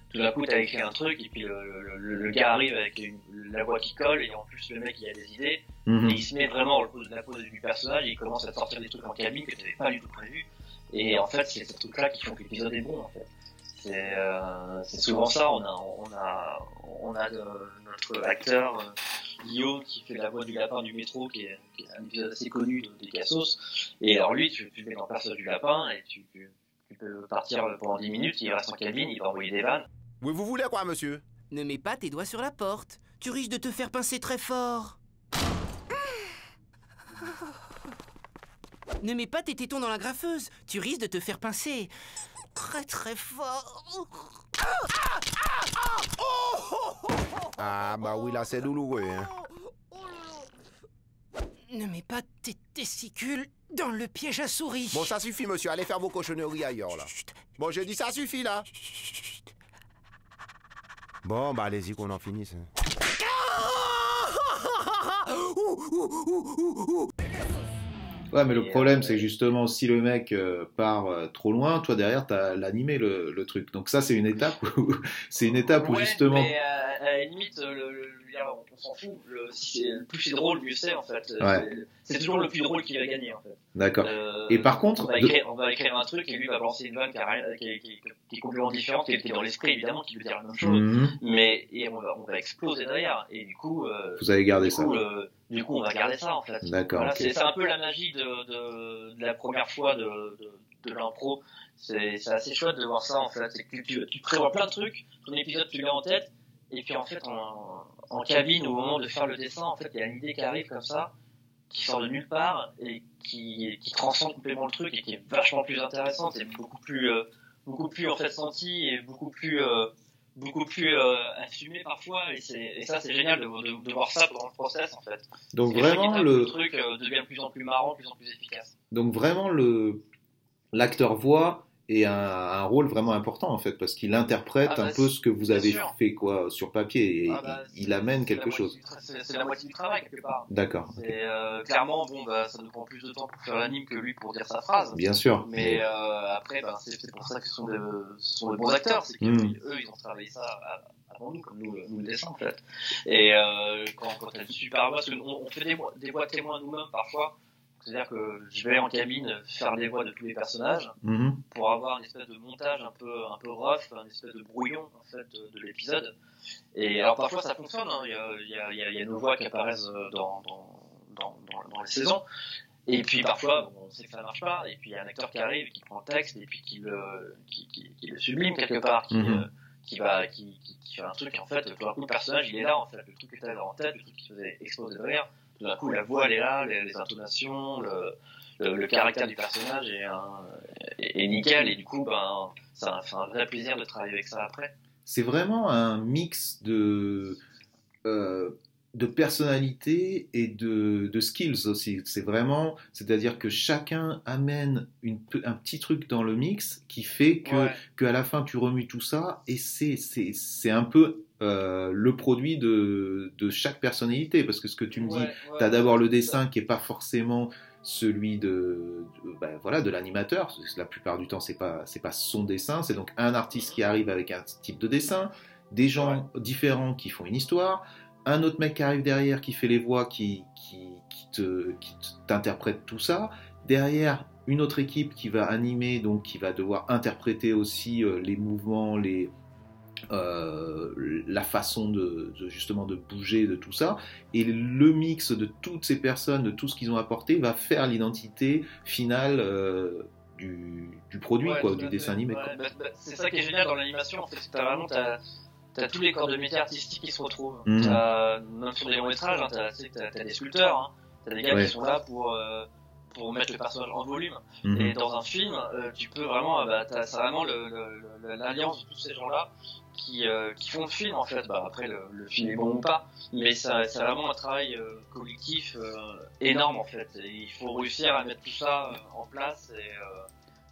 tout d'un coup t'as écrit un truc et puis le, le, le- le gars arrive avec une- la voix qui colle et en plus le mec il a des idées Mhm. et il se met vraiment au la pose du personnage et il commence à te sortir des trucs en cabine que tu n'avais pas du tout prévu et en fait c'est ces trucs là qui font que l'épisode est bon en fait c'est euh, souvent ça on a on a on a euh, notre acteur euh, Guillaume qui fait la voix du lapin du métro qui est, qui est un épisode assez connu de, des Cassos et alors lui tu, tu le mets dans le personnage du lapin et tu, tu, tu peux partir pendant 10 minutes il reste en cabine il va envoyer des vannes Oui, vous voulez quoi, monsieur? Ne mets pas tes doigts sur la porte. Tu risques de te faire pincer très fort. Ne mets pas tes tétons dans la graffeuse. Tu risques de te faire pincer très très fort. Ah, bah oui, là, c'est douloureux, hein. Ne mets pas tes testicules dans le piège à souris. Bon, ça suffit, monsieur. Allez faire vos cochonneries ailleurs, là. Bon, j'ai dit ça suffit, là. Bon, bah, allez-y qu'on en finisse. Ouais, mais le problème, euh, c'est justement si le mec euh, part euh, trop loin, toi derrière, t'as l'animé le, le truc. Donc ça, c'est une étape où c'est une étape où Ouais, justement. Mais euh, à la limite, le, le- le- on s'en fout. Le, si c'est- plus c'est drôle, mieux c'est en fait. Ouais. C'est- C'est toujours le plus drôle qui va gagner en fait. D'accord. Euh, Et par contre, on va, de- écrire, on va écrire un truc et lui va lancer une vanne qui, est- qui est- qui est complètement différente, qui est qui est dans l'esprit évidemment, qui veut dire la même chose. Mhm. Mais et on, va, on va exploser derrière. Et du coup, euh, vous avez gardé du, ça. coup le- du coup, on va garder ça en fait. D'accord. Voilà, c'est c'est un peu la magie de, de, de la première fois de, de, de l'impro. C'est c'est assez chouette de voir ça en fait. C'est que tu, tu, tu prévois plein de trucs, ton épisode tu l'as en tête, et puis en fait en, en cabine au moment de faire le dessin, en fait il y a une idée qui arrive comme ça, qui sort de nulle part et qui, qui transcende complètement le truc et qui est vachement plus intéressante et beaucoup plus euh, beaucoup plus en fait senti et beaucoup plus euh, beaucoup plus euh, assumé parfois et, ça c'est génial de, de, de voir ça pendant le process en fait. Donc Et vraiment le, le truc euh, devient de plus en plus marrant, de plus en plus efficace. donc vraiment le, l'acteur voix est un, un rôle vraiment important en fait parce qu'il interprète Ah bah, un peu ce que vous avez sûr. fait quoi sur papier et Ah bah, il, amène quelque chose. C'est la moitié du travail quelque part. D'accord. ok. C'est euh, clairement bon bah ça nous prend plus de temps pour faire l'anime que lui pour dire sa phrase. Bien sûr. Mais euh, après ben, c'est pour ça que ce sont des, ce sont des bons acteurs, c'est que Mm. eux ils ont travaillé ça avant nous comme nous, le- nous le dessin en fait. Et euh, quand quand une super voix, parce qu'on on fait des, voix- des voix témoins nous-mêmes parfois. C'est-à-dire que je vais en cabine faire les voix de tous les personnages Mhm. pour avoir une espèce de montage un peu un peu rough, une espèce de brouillon en fait de, de l'épisode. Et alors parfois ça fonctionne, hein. il, y a, il, y y y a nos voix qui apparaissent euh, dans, dans, dans, dans, dans les saisons. Et puis parfois bon, on sait que ça marche pas, et puis il y a un acteur qui arrive, qui prend le texte et puis qui le qui, qui, qui le sublime quelque part, qui, Mhm. euh, qui va qui, qui, qui fait un truc et en fait tout d'un coup le personnage il est là en fait, le truc que t'avais en tête, le truc qui faisait exploser de rire, tout d'un coup la voix elle est là, les, les intonations, le, le, le caractère du personnage est, un, est, est nickel et du coup ben ça fait un vrai plaisir de travailler avec ça après. C'est vraiment un mix de euh, de personnalité et de, de skills aussi. C'est vraiment, c'est-à-dire que chacun amène une, un petit truc dans le mix qui fait que Ouais. qu'à la fin tu remues tout ça et c'est c'est c'est un peu euh, le produit de, de chaque personnalité. Parce que ce que tu me dis, Ouais, ouais, tu as d'abord le dessin qui est pas forcément celui de, de- ben voilà de l'animateur que la plupart du temps c'est pas c'est pas son dessin c'est donc un artiste qui arrive avec un type de dessin des gens différents qui font une histoire un autre mec qui arrive derrière qui fait les voix qui qui, qui te qui te- t'interprète tout ça. Derrière une autre équipe qui va animer donc qui va devoir interpréter aussi euh, les mouvements les euh, la façon de, de, justement de bouger de tout ça. Et le mix de toutes ces personnes de tout ce qu'ils ont apporté va faire l'identité finale euh, du, du produit Ouais, quoi du dessin animé Ouais, bah, bah, c'est ça qui est génial dans l'animation, en fait, t'as vraiment t'as, t'as tous les corps de métier artistiques qui se retrouvent. Mhm. T'as, même sur des longs métrages, hein, t'as, sais, t'as, des sculpteurs, hein, t'as des gars Ouais. qui sont là pour euh, pour mettre le personnage en volume. Mhm. Et dans un film, euh, tu peux vraiment, euh, bah, t'as, vraiment l'alliance de tous ces gens-là qui, euh, qui font le film en fait. Bah, après, le, le film est bon ou pas, mais ça, c'est vraiment un travail euh, collectif euh, énorme en fait. Et il faut réussir à mettre tout ça en place et euh,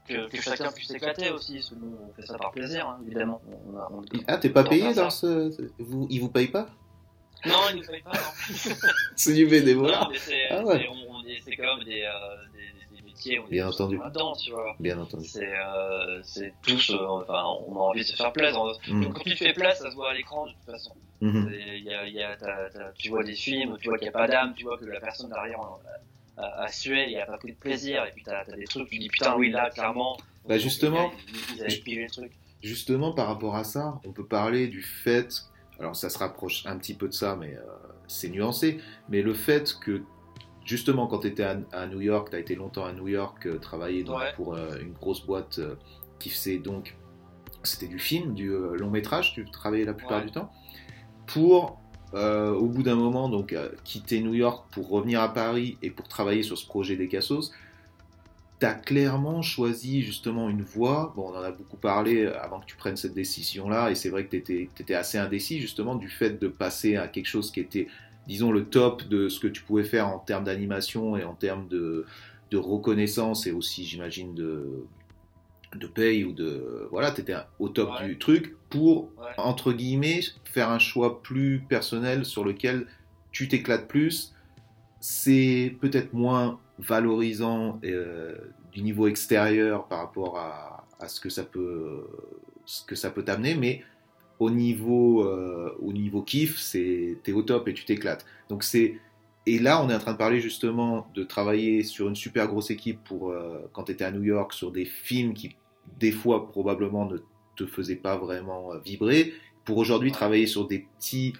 que, que chacun puisse s'éclater aussi. Parce que nous, on fait ça par plaisir, hein, évidemment. On a- on- ah t'es pas payé dans ce vous ils vous payent pas Non, ils nous payent pas. Non. c'est du Non, bénévolat c'est, Ah ouais. même des, euh, des, des métiers. On est Bien entendu. Là-dedans, tu vois. bien entendu C'est, euh, c'est tous, euh, enfin, on a envie de se faire plaisir. Donc, quand tu te fais plaisir, ça se voit à l'écran de toute façon. Mhm. Il y a, il y a, tu vois des films tu vois qu'il n'y a pas d'âme, tu vois que la personne derrière a sué, il n'y a pas pris de plaisir, et puis t'as as des trucs, tu dis putain, oui, là, clairement. Bah, justement, ils, ils avaient pigé le truc. Justement, par rapport à ça, on peut parler du fait, alors ça se rapproche un petit peu de ça, mais euh, c'est nuancé, mais le fait que, justement, quand tu étais à, à New York, tu as été longtemps à New York, euh, travailler donc, Ouais. pour euh, une grosse boîte euh, qui faisait donc, c'était du film, du long métrage, tu travaillais la plupart Ouais. du temps, pour, euh, au bout d'un moment, donc euh, quitter New York pour revenir à Paris et pour travailler sur ce projet des Cassos, tu as clairement choisi justement une voie. Bon, on en a beaucoup parlé avant que tu prennes cette décision-là, et c'est vrai que tu étais, assez indécis justement du fait de passer à quelque chose qui était, disons, le top de ce que tu pouvais faire en termes d'animation et en termes de reconnaissance et aussi, j'imagine, de, de paye ou de. Voilà, tu étais au top Ouais. du truc pour, Ouais. entre guillemets, faire un choix plus personnel sur lequel tu t'éclates plus. C'est peut-être moins valorisant euh, du niveau extérieur par rapport à, à ce que ça peut ce que ça peut t'amener mais au niveau euh, au niveau kiff c'est t'es au top et tu t'éclates donc c'est et là on est en train de parler justement de travailler sur une super grosse équipe pour euh, quand tu étais à New York sur des films qui des fois probablement ne te faisaient pas vraiment euh, vibrer pour aujourd'hui travailler sur des petits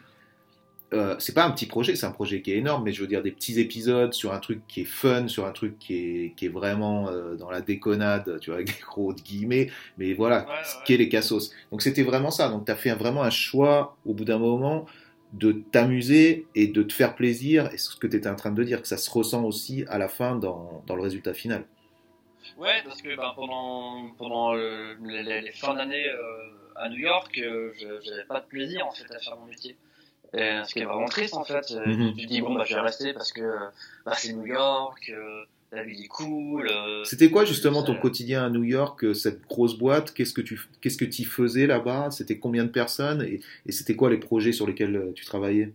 euh, c'est pas un petit projet, c'est un projet qui est énorme, mais je veux dire des petits épisodes sur un truc qui est fun, sur un truc qui est, qui est vraiment euh, dans la déconnade, tu vois, avec des gros guillemets, mais voilà, Ouais, ce ouais. qu'est les cassos. Donc c'était vraiment ça, donc tu as fait un- vraiment un choix au bout d'un moment de t'amuser et de te faire plaisir, et ce que tu étais en train de dire, que ça se ressent aussi à la fin dans, dans le résultat final. Ouais, parce que ben, pendant, pendant euh, les, fins d'année euh, à New York, euh, je j'avais pas de plaisir en fait à faire mon métier. Et, ce qui est vraiment triste en fait. Tu te dis bon bah je vais rester parce que bah, c'est New York, euh, la ville est cool. euh, C'était quoi justement ton quotidien à New York, cette grosse boîte? Qu'est-ce que tu qu'est-ce que tu faisais là-bas? C'était combien de personnes? Et, et c'était quoi les projets sur lesquels tu travaillais?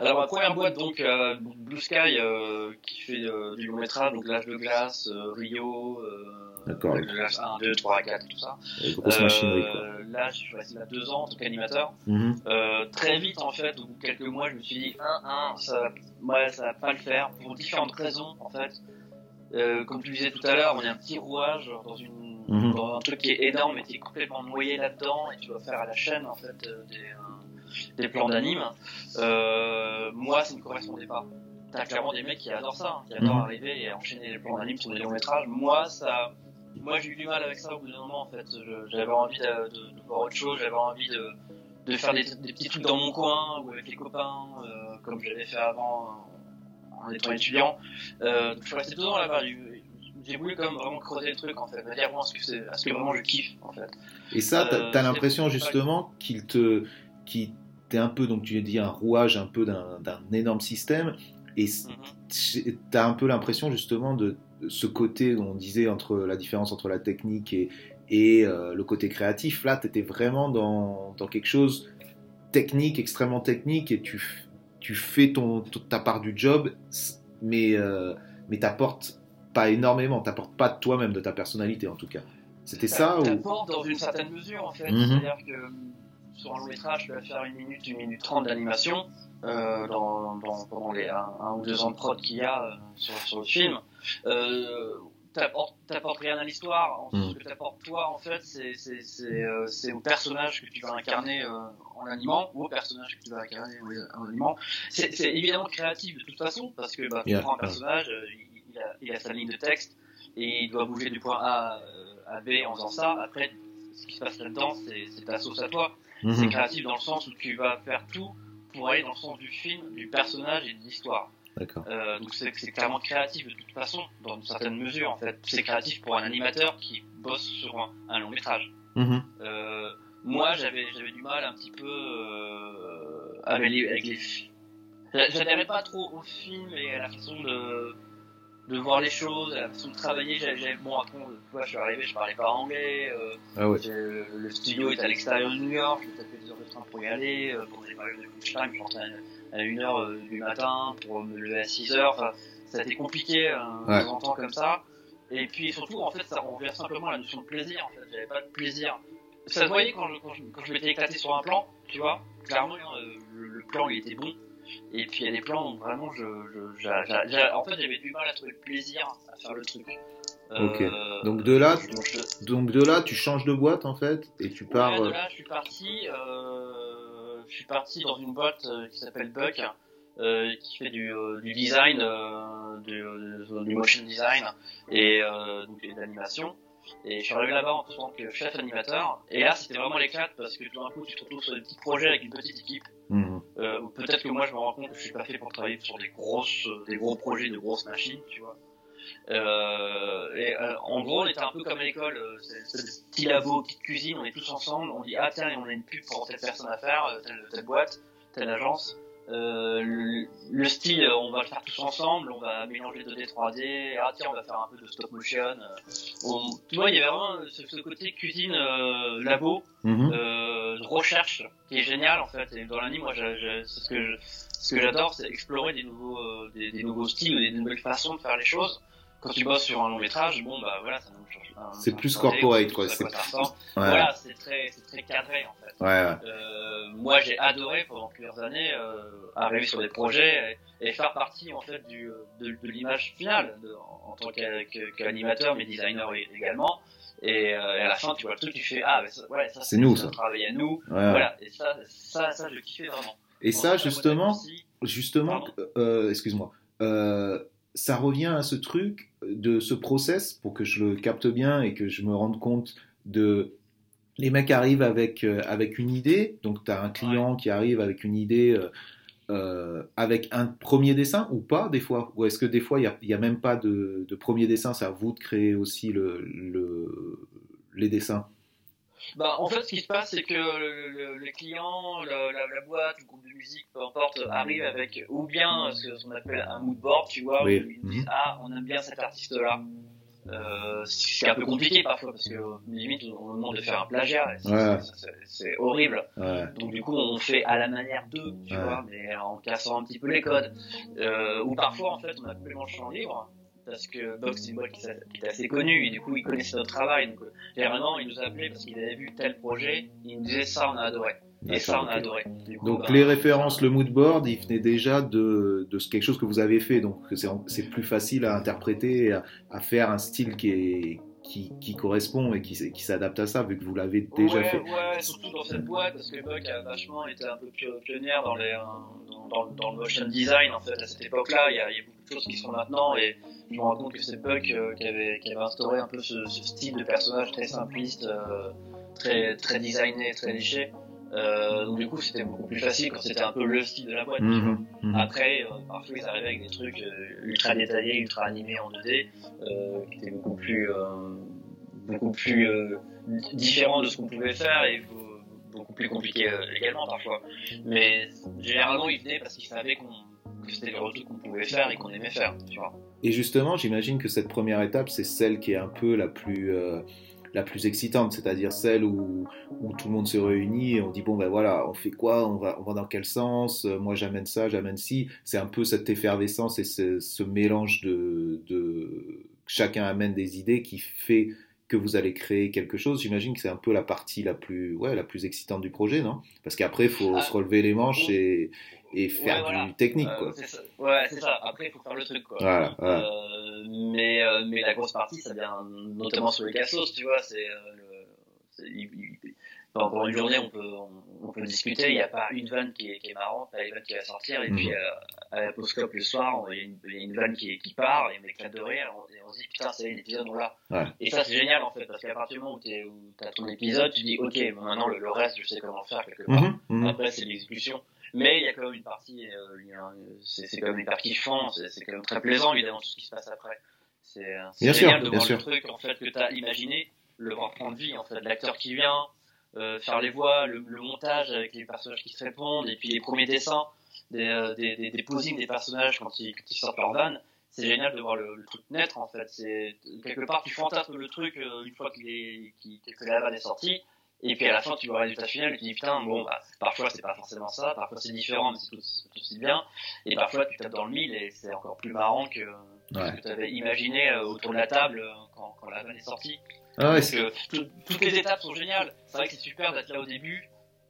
Alors ma première boîte donc euh, Blue Sky euh, qui fait euh, du long métrage, donc l'âge de glace, euh, Rio, euh, D'accord. l'âge de glace 1, 2, 3, 4, tout ça. Euh. Là je suis resté là deux ans en tant qu'animateur. Mhm. Euh, très vite en fait, au bout de quelques mois, je me suis dit, un, un, ça, ouais, ça va pas le faire pour différentes raisons en fait. Euh, comme tu disais tout à l'heure, on est un petit rouage dans une Mhm. dans un truc qui est énorme et qui est complètement noyé là-dedans et tu dois faire à la chaîne en fait euh, des, euh, des plans d'anime. Euh, moi, ça ne me correspondait pas. T'as clairement des mecs qui adorent ça, hein, qui adorent Mhm. arriver et enchaîner les plans d'anime sur des longs métrages. Moi, ça, moi j'ai eu du mal avec ça au bout d'un moment en fait. J'avais envie de, de- de voir autre chose, j'avais envie de, de faire des, des petits trucs dans mon coin ou avec les copains, euh, comme j'avais fait avant en étant étudiant. Euh, donc je suis resté deux ans là-bas. J'ai voulu quand même vraiment creuser le truc en fait, me dire bon, est-ce que c'est, est-ce que vraiment je kiffe en fait. Et ça, t'as Euh, l'impression justement qu'il te, un peu, donc tu dis un rouage un peu d'un d'un énorme système, et Mhm. t'as un peu l'impression justement de ce côté, on disait entre la différence entre la technique et, et euh, le côté créatif. Là, t'étais vraiment dans, dans quelque chose technique, extrêmement technique, et tu, tu fais ton, ta part du job, mais, euh, mais t'apportes pas énormément, t'apportes pas de toi-même, de ta personnalité en tout cas. C'était ça ou... T'apportes dans une certaine mesure en fait. Mhm. C'est-à-dire que sur un long métrage, tu vas faire une minute, une minute trente d'animation euh, dans, dans- pendant les un, un ou deux ans de prod qu'il y a euh, sur, sur le film. Euh, t'apportes rien à l'histoire. Ce que t'apportes toi, en fait, c'est euh, au personnage que tu vas incarner euh, en animant ou au personnage que tu vas incarner en, en animant. C'est évidemment créatif de toute façon parce que bah, tu Yeah. prends un personnage, il, il a, il a sa ligne de texte et il doit bouger du point A à B en faisant ça. Après, ce qui se passe là-dedans, c'est c'est ta sauce à toi. C'est Mhm. créatif dans le sens où tu vas faire tout pour aller dans le sens du film, du personnage et de l'histoire. D'accord. Euh, donc c'est c'est clairement créatif de toute façon, dans une certaine mesure en fait. C'est créatif pour un animateur qui bosse sur un, un long métrage. Mhm. Euh, moi j'avais du mal un petit peu euh, avec les, avec les J'adhérais pas trop au film et à la façon de, de voir les choses, la façon de travailler. J'avais, bon, après, vois, je suis arrivé, je parlais pas anglais. euh, Ah ouais. j'ai- le studio est à l'extérieur de New York, je tapais des heures de train pour y aller. Euh, pour les périodes de lunchtime, je rentrais à 1h du matin pour me lever à 6h. Enfin, ça a été compliqué euh, Ouais. de temps en temps comme ça. Et puis surtout, en fait, ça revient simplement à la notion de plaisir. En fait, j'avais pas de plaisir. Ça se voyait quand je, quand je, quand je m'étais éclaté sur un plan, tu vois. Clairement, euh, le, le plan il était bon. Et puis il y a des plans où vraiment, je, je, en fait, j'avais du mal à trouver le plaisir à faire le truc. Euh, Ok. Donc de là, donc je- Donc de là, tu changes de boîte en fait et tu pars. Ouais, de euh, là, je suis parti. Euh, je suis parti dans une boîte qui s'appelle Buck, euh, qui fait du, euh, du design, euh, du, euh, du motion design et euh, donc et de l'animation. Et je suis arrivé là-bas en tant que chef animateur. Et là, c'était vraiment l'éclate parce que tout d'un coup, tu te retrouves sur des petits projets avec une petite équipe. Euh, peut-être que moi, je me rends compte que je suis pas fait pour travailler sur des grosses, des gros projets, de grosses machines, tu vois. Euh, et euh, en gros, on était un peu comme à l'école, c'est petits labos, petite cuisine, on est tous ensemble, on dit ah tiens, on a une pub pour telle personne à faire, telle, telle boîte, telle agence. Euh, le, le style, on va le faire tous ensemble, on va mélanger 2D, 3D, ah tiens, on va faire un peu de stop motion. euh. On- tu vois, il y avait vraiment ce, ce côté cuisine, euh, labo, Mhm. euh, recherche qui est génial en fait. Et dans l'anime, moi, c'est ce que ce j'adore, c'est explorer des nouveaux, des, des nouveaux styles, des nouvelles façons de faire les choses. Quand tu bosses sur un long métrage, bon bah voilà, ça nous change. C'est plus corporate, quoi, c'est-. Voilà, c'est très, c'est très cadré en fait. Ouais, ouais. Euh, moi, j'ai adoré pendant plusieurs années euh, arriver sur des projets et, et faire partie en fait du, de, de l'image finale de- en, en tant qu'animateur, mais designer également. Et, euh, et à la fin, tu vois le truc, tu fais ah, mais ça, ouais, ça C'est nous, ça. travail à nous. Ouais. Voilà, et ça, ça, ça, je kiffais vraiment. Et ça, justement, justement, euh, excuse-moi, euh, ça revient à ce truc de ce process pour que je le capte bien et que je me rende compte de les mecs arrivent avec euh, avec une idée, donc tu as un client qui arrive avec une idée euh, euh, avec un premier dessin ou pas des fois? Ou est-ce que des fois il y a, a même pas de, de premier dessin, c'est à vous de créer aussi le, le les dessins? Bah, en fait, ce qui se passe, c'est que le, le- les clients, la, la, la boîte, le groupe de musique, peu importe, arrivent avec ou bien ce qu'on appelle un mood board, tu vois, Oui. où ils nous disent Mhm. ah, on aime bien cet artiste-là. Euh, c'est un peu compliqué parfois parce que limite on nous demande de faire un plagiat, et c'est- Ouais. horrible. Ouais. Donc du coup on fait à la manière d'eux, tu Ouais. vois, mais en cassant un petit peu les codes. Euh, ou parfois en fait on a complètement le champ libre parce que Box c'est une boîte qui, est assez connue et du coup ils connaissaient notre travail. Donc euh, généralement ils nous appelaient parce qu'ils avaient vu tel projet, ils nous disaient ça on a adoré. Et ça on a adoré. Coup, Donc bah, les références, le mood board, il venait déjà de, de quelque chose que vous avez fait, donc c'est c'est plus facile à interpréter, et à, à faire un style qui, est, qui, qui correspond et qui, s'adapte à ça, vu que vous l'avez déjà ouais, fait. Ouais, surtout dans cette boîte, parce que Buck a vachement été un peu pio- pionnière dans, les, euh, dans, dans, dans le motion design, en fait, à cette époque-là. Il y, a, il y a beaucoup de choses qui sont maintenant, et je me rends compte que c'est Buck euh, qui, avait, qui avait instauré un peu ce, ce style de personnage très simpliste, euh, très, très designé, très léché. Euh, donc du coup, c'était beaucoup plus facile quand c'était un peu le style de la boîte. tu vois. Mhm. Après, euh, parfois ils arrivaient avec des trucs euh, ultra détaillés, ultra animés en 2D, euh, qui étaient beaucoup plus, euh, beaucoup plus euh, différents de ce qu'on pouvait faire et beau- beaucoup plus compliqués euh, également parfois. Mais généralement ils venaient parce qu'ils savaient qu'on que c'était le truc qu'on pouvait faire et qu'on aimait faire, tu vois. Et justement, j'imagine que cette première étape, c'est celle qui est un peu la plus, euh, la plus excitante, c'est-à-dire celle où, où tout le monde se réunit et on dit bon ben voilà, on fait quoi, on va, on va dans quel sens, Euh, moi j'amène ça, j'amène ci, c'est un peu cette effervescence et ce, ce mélange de, de chacun amène des idées qui fait que vous allez créer quelque chose. J'imagine que c'est un peu la partie la plus, ouais, la plus excitante du projet, non? Parce qu'après il faut Ah. se relever les manches et, et faire Ouais, voilà. du technique Euh, quoi. ça. Ouais, c'est ça. Après, il faut faire le truc, quoi. Voilà, voilà. Euh, mais, euh, mais la grosse partie, ça vient notamment sur les cassos, tu vois. C'est, enfin, pendant une journée, on peut, on, on peut discuter. Il n'y a pas une vanne qui est, qui est marrante, pas une vanne qui va sortir. Et puis, euh, à la Postcop le soir, il y, a une- il y a une vanne qui, qui part et on éclate de rire. Et on, se dit, putain, c'est l'épisode, on l'a. Ouais. Et ça, c'est génial, en fait, parce qu'à partir du moment où tu as ton épisode, tu dis, ok, bon, maintenant, le, le reste, je sais comment le faire quelque part. Mhm, mhm. Après, c'est l'exécution. Mais il y a quand même une partie, euh, c'est quand même une partie kiffant, c'est quand même très plaisant, évidemment, tout ce qui se passe après. C'est euh, génial de voir le truc, en fait, que tu as imaginé, le voir prendre vie, en fait, l'acteur qui vient, euh, faire les voix, le, le montage avec les personnages qui se répondent, et puis les premiers dessins, des, euh, des, des, des posings des personnages quand ils, quand ils sortent leur van. C'est génial de voir le, le truc naître, en fait. C'est quelque part, tu fantasmes le truc euh, une fois qu'il est, que la vanne est sortie. Et puis à la fin, tu vois le résultat final et tu dis putain, bon, bah, parfois c'est pas forcément ça, parfois c'est différent, mais c'est tout, tout aussi bien. Et parfois tu tapes dans le mille et c'est encore plus marrant que Ouais. ce que tu avais imaginé euh, autour de la table euh, quand, quand la vanne est sortie. Ah ouais, tout- toutes les étapes sont géniales. C'est vrai que c'est super d'être là au début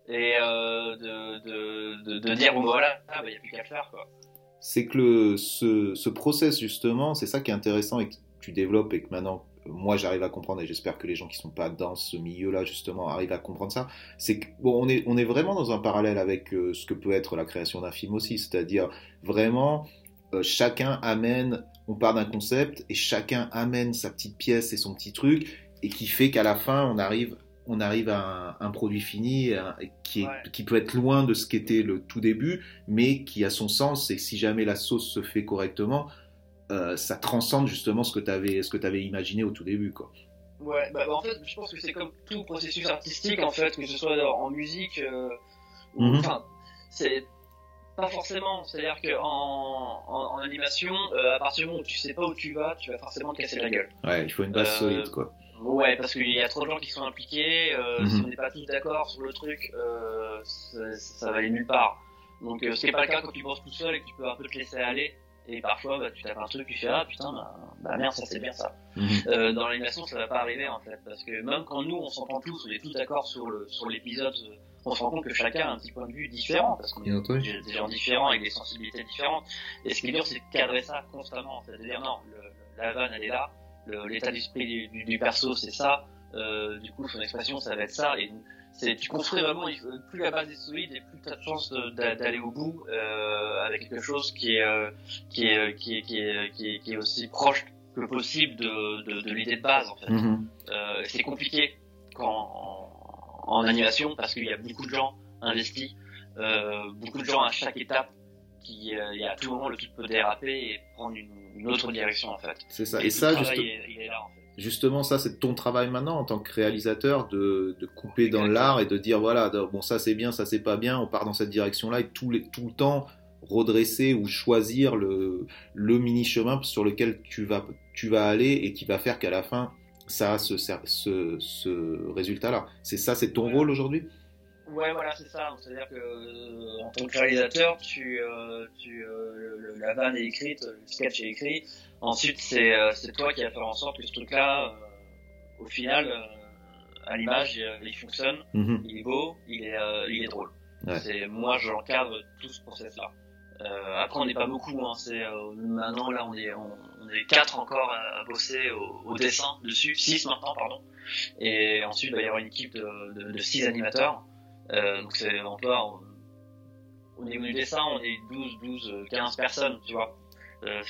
et euh, de, de, de, de dire bon, bah, voilà, il n'y a plus qu'à faire. Quoi. c'est que le, ce, ce process justement, c'est ça qui est intéressant et que tu développes et que maintenant euh, moi j'arrive à comprendre et j'espère que les gens qui sont pas dans ce milieu-là justement arrivent à comprendre ça. C'est que bon, on est on est vraiment dans un parallèle avec euh, ce que peut être la création d'un film aussi, c'est-à-dire vraiment euh, chacun amène, on part d'un concept et chacun amène sa petite pièce et son petit truc et qui fait qu'à la fin on arrive on arrive à un, un produit fini un- qui, est, Ouais. qui peut être loin de ce qu'était le tout début, mais qui a son sens. Et si jamais la sauce se fait correctement, euh, ça transcende justement ce que tu avais, ce que avais imaginé au tout début. Quoi. Ouais, bah, bah, en fait, je pense que c'est comme tout processus artistique, en fait, que ce soit en musique euh, ou. Enfin, c'est pas forcément. C'est-à-dire qu'en en, en animation, euh, à partir du moment où tu sais pas où tu vas, tu vas forcément te casser la gueule. Ouais, il faut une base Euh, solide. Quoi. Ouais, parce qu'il y a trop de gens qui sont impliqués. Mhm. Si on n'est pas tous d'accord sur le truc, ça, ça va aller nulle part. Donc, ce qui n'est pas le cas quand tu bosses tout seul et que tu peux un peu te laisser aller. Et parfois, bah, tu tapes un truc, tu fais ah putain, bah, bah merde, ça c'est bien ça. Mhm. Euh, dans l'animation, ça va pas arriver en fait, parce que même quand nous on s'entend tous, on est tous d'accord sur le sur l'épisode, euh, on se rend compte que chacun a un petit point de vue différent, parce qu'on est des gens différents avec des sensibilités différentes. Et ce qui est dur, c'est de cadrer ça constamment, en fait, de dire non, le, la vanne elle est là, le- l'état d'esprit du, du, du perso c'est ça, euh, du coup son expression ça va être ça, et c'est tu construis vraiment il faut- plus la base est solide et plus tu as de chance d'aller au bout euh, avec quelque chose qui est euh, qui est qui est qui est qui est, qui est aussi proche que possible de, de, de l'idée de base en fait. Mhm. Euh, c'est compliqué quand en, en animation parce qu'il y a beaucoup de gens investis, euh, beaucoup de gens à chaque étape qui euh, et à tout moment le truc peut déraper et prendre une, une autre direction en fait. C'est ça. Et, ça, juste- est- il est là en fait. Justement, ça, c'est ton travail maintenant en tant que réalisateur de, de couper dans l'art et de dire voilà, bon, ça c'est bien, ça c'est pas bien, on part dans cette direction-là et tout, les, tout le temps redresser ou choisir le, le mini chemin sur lequel tu vas, tu vas aller et qui va faire qu'à la fin, ça a ce, ce, ce résultat-là. C'est ça, c'est ton rôle aujourd'hui? Ouais, voilà, c'est ça. C'est-à-dire que euh, en tant que réalisateur, tu, euh, tu, euh, le- la vanne est écrite, le sketch est écrit. Ensuite, c'est euh, c'est toi qui vas faire en sorte que ce truc-là, euh, au final, euh, à l'image, il, il fonctionne, Mhm. il est beau, il est, euh, il est drôle. Ouais. C'est moi, j'encadre tout ce process-là. Euh, après, on n'est pas beaucoup. Hein, c'est euh, maintenant là, on est on, on est quatre encore à, à bosser au, au dessin dessus, six maintenant, pardon. Et ensuite, il va y avoir une équipe de, de, de six animateurs. Euh, donc c'est on on- au niveau du dessin, on est 12, 12, euh, 15 personnes, tu vois. Euh,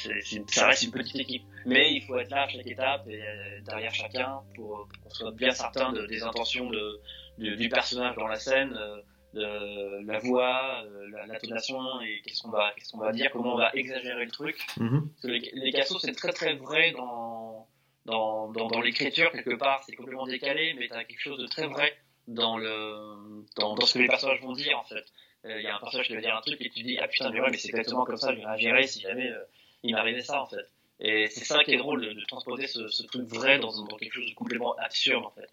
ça reste une petite équipe. Mais il faut être là à chaque étape et euh, derrière chacun pour, pour qu'on soit bien certain de- des intentions de, du, du personnage dans la scène, euh, de la voix, euh, la, l'intonation et qu'est-ce qu'on va, qu'est-ce qu'on va dire, comment on va exagérer le truc. Mhm. Parce que les, les cassos, c'est très très vrai dans, dans, dans, dans l'écriture, quelque part, c'est complètement décalé, mais tu as quelque chose de très vrai dans, le, dans, dans ce que les personnages vont dire, en fait. Euh, Il y a un personnage qui va dire un truc et tu dis, ah putain, mais ouais, mais c'est exactement comme ça, je réagirais si jamais euh, il m'arrivait ça, en fait. Et c'est ça qui est drôle de, de transposer ce, ce, truc vrai dans, dans, quelque chose de complètement absurde en fait.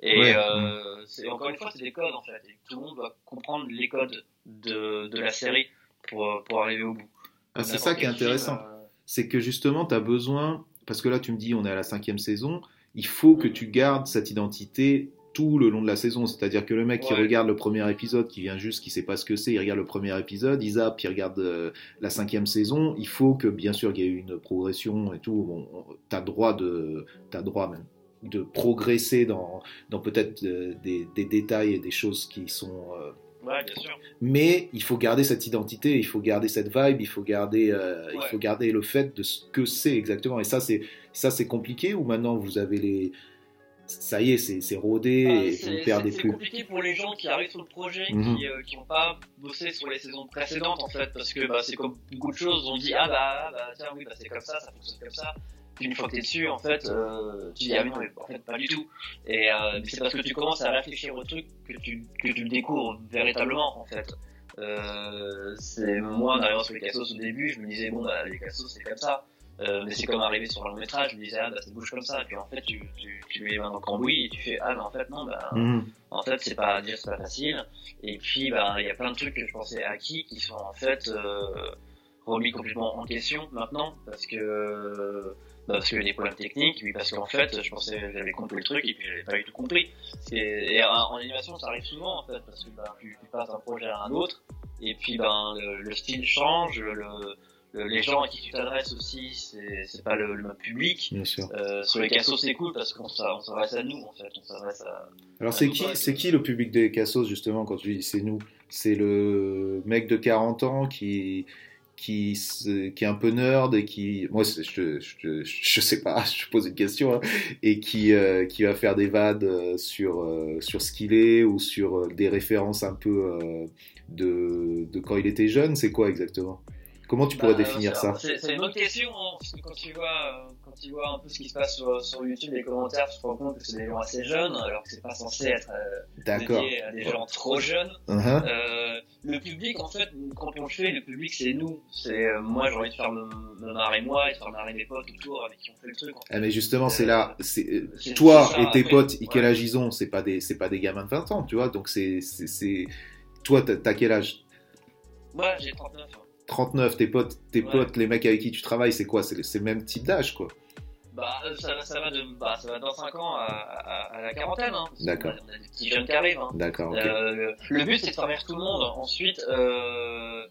Et Ouais. euh, encore une fois, c'est des codes en fait. Et tout le monde doit comprendre les codes de, de la série pour, pour arriver au bout. Ah, c'est ça qui est intéressant. euh, c'est que justement, tu as besoin, parce que là, tu me dis, on est à la cinquième saison, il faut que tu gardes cette identité tout le long de la saison. C'est-à-dire que le mec qui regarde le premier épisode, qui vient juste, qui sait pas ce que c'est, il regarde le premier épisode, il zappe, il regarde euh, la cinquième saison, il faut que, bien sûr, il y ait une progression et tout. Bon, tu as droit de, t'as droit même de progresser dans, dans peut-être euh, des, des détails et des choses qui sont euh, Ouais, bien sûr. mais il faut garder cette identité, il faut garder cette vibe, il faut garder, euh, il faut garder le fait de ce que c'est exactement. Et ça, c'est ça, c'est compliqué ou maintenant vous avez les, ça y est, c'est rodé Bah, et vous c'est ne perdez c'est- plus. compliqué pour les gens qui arrivent sur le projet, Mhm. qui euh, qui n'ont pas bossé sur les saisons précédentes en fait, parce que bah, c'est comme beaucoup de choses, on dit ah bah, ah, bah tiens oui bah c'est comme ça, ça fonctionne comme ça. Puis une fois que t'es dessus, en fait, euh, tu dis ah mais non mais en fait pas du tout. Et euh, c'est parce que tu commences à réfléchir au truc que tu que tu le découvres véritablement en fait. Euh, c'est moi en arrivant sur les cassos au début, je me disais bon bah les cassos c'est comme ça. Euh, mais c'est comme arriver sur un long métrage, je me disais ah bah ça bouge comme ça, et puis en fait tu, tu, tu mets les mains dans le cambouis et tu fais ah mais en fait non bah Mhm. en fait c'est pas dire c'est pas facile et puis bah il y a plein de trucs que je pensais acquis qui sont en fait euh, remis complètement en question maintenant parce que bah, parce qu'il y a des problèmes techniques puis parce qu'en fait je pensais j'avais compris le truc et puis j'avais pas du tout compris et en, en animation ça arrive souvent en fait parce que bah, tu, tu passes d'un projet à un autre et puis ben le, le style change le, le- les gens à qui tu t'adresses aussi c'est pas le, le même public. Bien sûr. euh, sur les cassos c'est cool parce qu'on s'a- on s'adresse à nous en fait. On s'adresse à Alors c'est qui, c'est qui le public des Cassos justement quand tu dis c'est nous? C'est le mec de 40 ans qui qui, qui est un peu nerd et qui moi je, je, je sais pas je pose une question hein, et qui euh, qui va faire des euh, sur euh, sur ce qu'il est ou sur euh, des références un peu euh, de de quand il était jeune c'est quoi exactement? Comment tu pourrais Bah, définir ça C'est une bonne question, hein, parce que quand tu vois, euh, quand tu vois un peu ce qui se passe sur, sur YouTube, les commentaires, tu te rends compte que c'est des gens assez jeunes, alors que c'est pas censé être euh, dédié à des gens trop jeunes. Uh-huh. Euh, le public, en fait, quand on le fait, le public, c'est nous. C'est euh, moi, j'ai envie de faire me, me marrer moi et de faire marrer mes potes autour avec qui on fait le truc. En fait. Ah, mais justement, c'est là, c'est euh, C'est- toi et tes après. potes, quel Ouais. âge ils ont C'est pas des, c'est pas des gamins de 20 ans, tu vois. Donc c'est, c'est, toi, t'as, quel âge? Moi, j'ai 39. hein. 39. Tes potes, tes Ouais. potes, les mecs avec qui tu travailles, c'est quoi? C'est le, même type d'âge, quoi. Bah, ça, va- ça va de, bah, ça va dans 5 ans à, à, à la quarantaine. Hein, D'accord. a- On a des petits jeunes qui arrivent. Hein. D'accord. Euh, le, le but c'est de faire rire tout le monde. Ensuite, euh,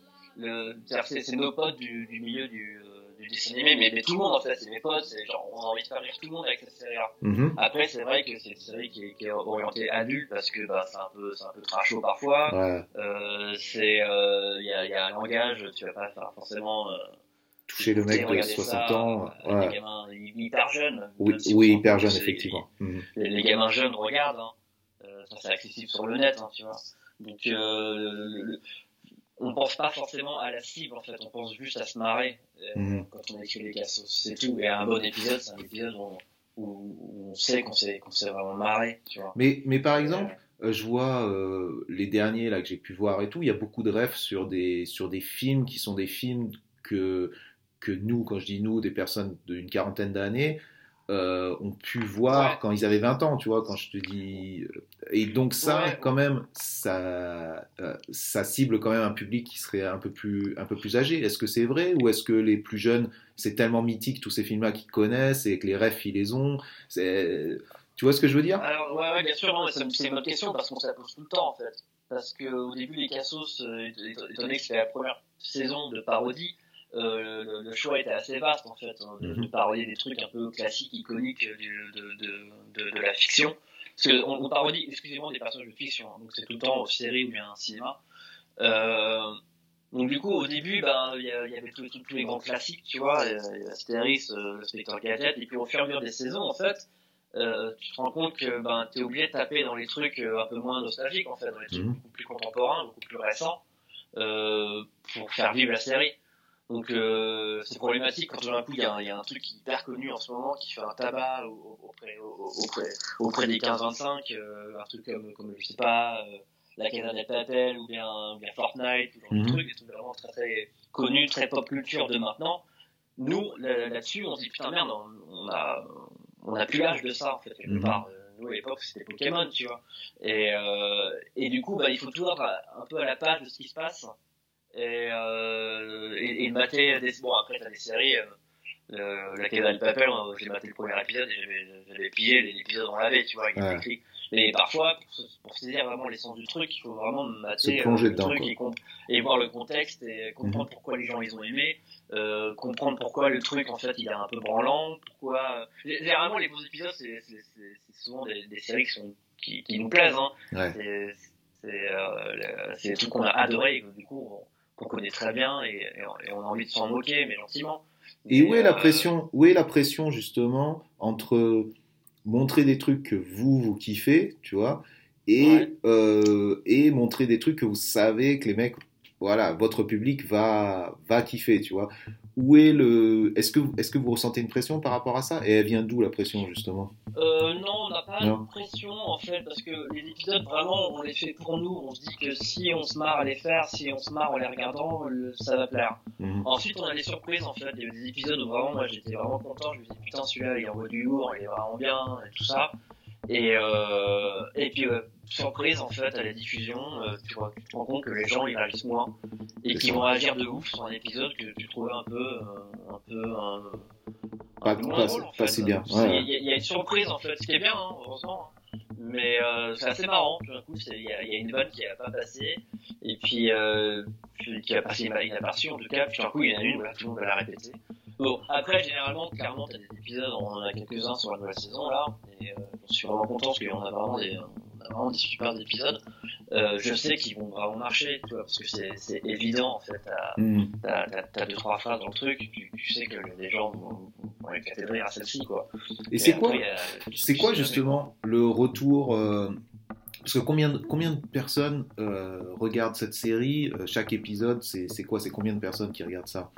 c'est c'est nos potes du, du milieu du, euh, du dessin animé, mais, mais tout le monde en fait, c'est mes potes. C'est genre on a envie de faire rire tout le monde avec cette série-là. Mhm. Après, c'est vrai que c'est une série qui est, qui est orientée adulte parce que bah, c'est un peu, c'est un peu parfois. Ouais. Euh, c'est, euh, il y, a, il y a un langage, tu vas pas faire forcément. Euh, Toucher le mec de regarder 60 ça, ans. Ouais. Des gamins hyper jeunes. Oui, si oui, hyper s'en jeune, fout, c'est- effectivement. Mhm. les, les gamins jeunes regardent. Hein. Ça, c'est accessible sur le net, hein, tu vois. Donc, euh, le- on pense pas forcément à la cible, en fait. On pense juste à se marrer euh, Mhm. quand on écrit les cassos. C'est tout. Et un bon épisode, c'est un épisode où, où- où on sait qu'on s'est qu'on s'est vraiment marré, tu vois. Mais, mais par exemple, euh, je vois euh, les derniers là que j'ai pu voir et tout, il y a beaucoup de refs sur des, sur des films qui sont des films que, que nous, quand je dis nous, des personnes d'une quarantaine d'années, euh, ont pu voir Ouais. quand ils avaient 20 ans, tu vois, quand je te dis... Et donc ça, Ouais. quand même, ça, euh, ça cible quand même un public qui serait un peu plus, un peu plus âgé. Est-ce que c'est vrai ou est-ce que les plus jeunes, c'est tellement mythique tous ces films-là qu'ils connaissent et que les refs, ils les ont? Tu vois ce que je veux dire? Alors, ouais, ouais, bien sûr, c'est une bonne question parce qu'on se la pose tout le temps, en fait. Parce que au début, les Cassos, euh, donné que c'était la première saison de parodie, euh, le, le choix était assez vaste, en fait, hein, de, Mhm. de parodier des trucs un peu classiques, iconiques du- de, de, la fiction. Parce qu'on on parodie exclusivement des personnages de fiction, hein, donc c'est tout le temps en série ou bien en cinéma. Euh, donc du coup, au début, ben, il y, a- il y avait tous, les grands classiques, tu vois, euh, y Astérix, euh, le Spectre Gadget, et puis au fur et à mesure des saisons, en fait, euh, tu te rends compte que ben, tu es obligé de taper dans les trucs euh, un peu moins nostalgiques, en fait, dans les trucs Mhm. beaucoup plus contemporains, beaucoup plus récents, euh, pour faire vivre la série. Donc euh, c'est problématique quand tout d'un coup il y, a un- il y a un truc hyper connu en ce moment qui fait un tabac au- au- auprès, au- auprès, auprès des 15-25, euh, un truc comme, comme je sais pas, euh, la Casa des Papel ou bien, ou bien Fortnite, ou genre de trucs, des trucs vraiment très très connus, très pop culture de maintenant. nous, là- là-dessus, on se dit putain merde, on- a, on a plus l'âge de ça en fait quelque Mhm. part. Euh, Nous à l'époque c'était Pokémon, tu vois. Et, et du coup, bah, il faut toujours un peu à la page de ce qui se passe et, euh, et, et mater des. Bon après t'as des séries. Euh, euh, la Caisse de Papel, euh, j'ai maté le premier épisode et j'avais, plié l'épisode on l'avait, tu vois, avec Ouais. les écrits. Mais parfois, pour, saisir vraiment l'essence du truc, il faut vraiment mater euh, le dedans, truc et, et voir le contexte et comprendre pourquoi les gens ils ont aimé, euh, comprendre pourquoi le truc en fait il est un peu branlant, pourquoi. G- Généralement, les bons épisodes, c'est, souvent des, des séries qui, sont, qui, qui nous plaisent. Hein. Ouais. C'est, euh, des trucs qu'on a adoré et que, du coup on, qu'on connaît très bien et, et on- a envie de s'en moquer, mais gentiment. Et Mais, où est la euh, pression Où est la pression justement entre montrer des trucs que vous vous kiffez, tu vois, et Ouais. euh, et montrer des trucs que vous savez que les mecs, voilà, votre public va va kiffer, tu vois. Où est le Est-ce que est-ce que vous ressentez une pression par rapport à ça? Et elle vient d'où la pression justement? Euh, non, on n'a pas Non. de pression en fait, parce que les épisodes vraiment on les fait pour nous. On se dit que si on se marre à les faire, si on se marre en les regardant, le- ça va plaire. Mhm. Ensuite, on a des surprises en fait. Avait des épisodes où vraiment moi j'étais vraiment content. Je me disais putain, celui-là il envoie du lourd, il est vraiment bien et tout ça. Et, euh, et puis, euh, surprise en fait à la diffusion, euh, tu, vois, tu te rends compte que les gens ils réagissent moins et qu'ils vont agir de ouf sur un épisode que tu trouvais un peu, euh, un peu, un, Pas- un pas- drôle, en pas fait. si bien. Il Ouais, y, y a une surprise en fait, ce qui est bien, hein, heureusement. hein. Mais euh, c'est assez marrant. Tout d'un coup, il y, y a une vanne qui a pas passé et puis euh, qui a passé inaperçue en tout cas. Puis d'un coup, il y en a une, voilà, tout le monde va la répéter. Bon, après, généralement, clairement, t'as des épisodes, on en a quelques-uns sur la nouvelle saison là, et euh, je suis vraiment content parce qu'on a vraiment des, vraiment des super épisodes. Euh, je sais qu'ils vont vraiment marcher, tu vois, parce que c'est évident en fait. T'as t'as- t'as deux trois phrases dans le truc, tu, tu sais que les gens vont, vont de rire à celle-ci quoi. Et c'est quoi C'est quoi justement le retour euh, Parce que combien de, combien de personnes euh, regardent cette série Chaque épisode, c'est quoi C'est combien de personnes qui regardent ça?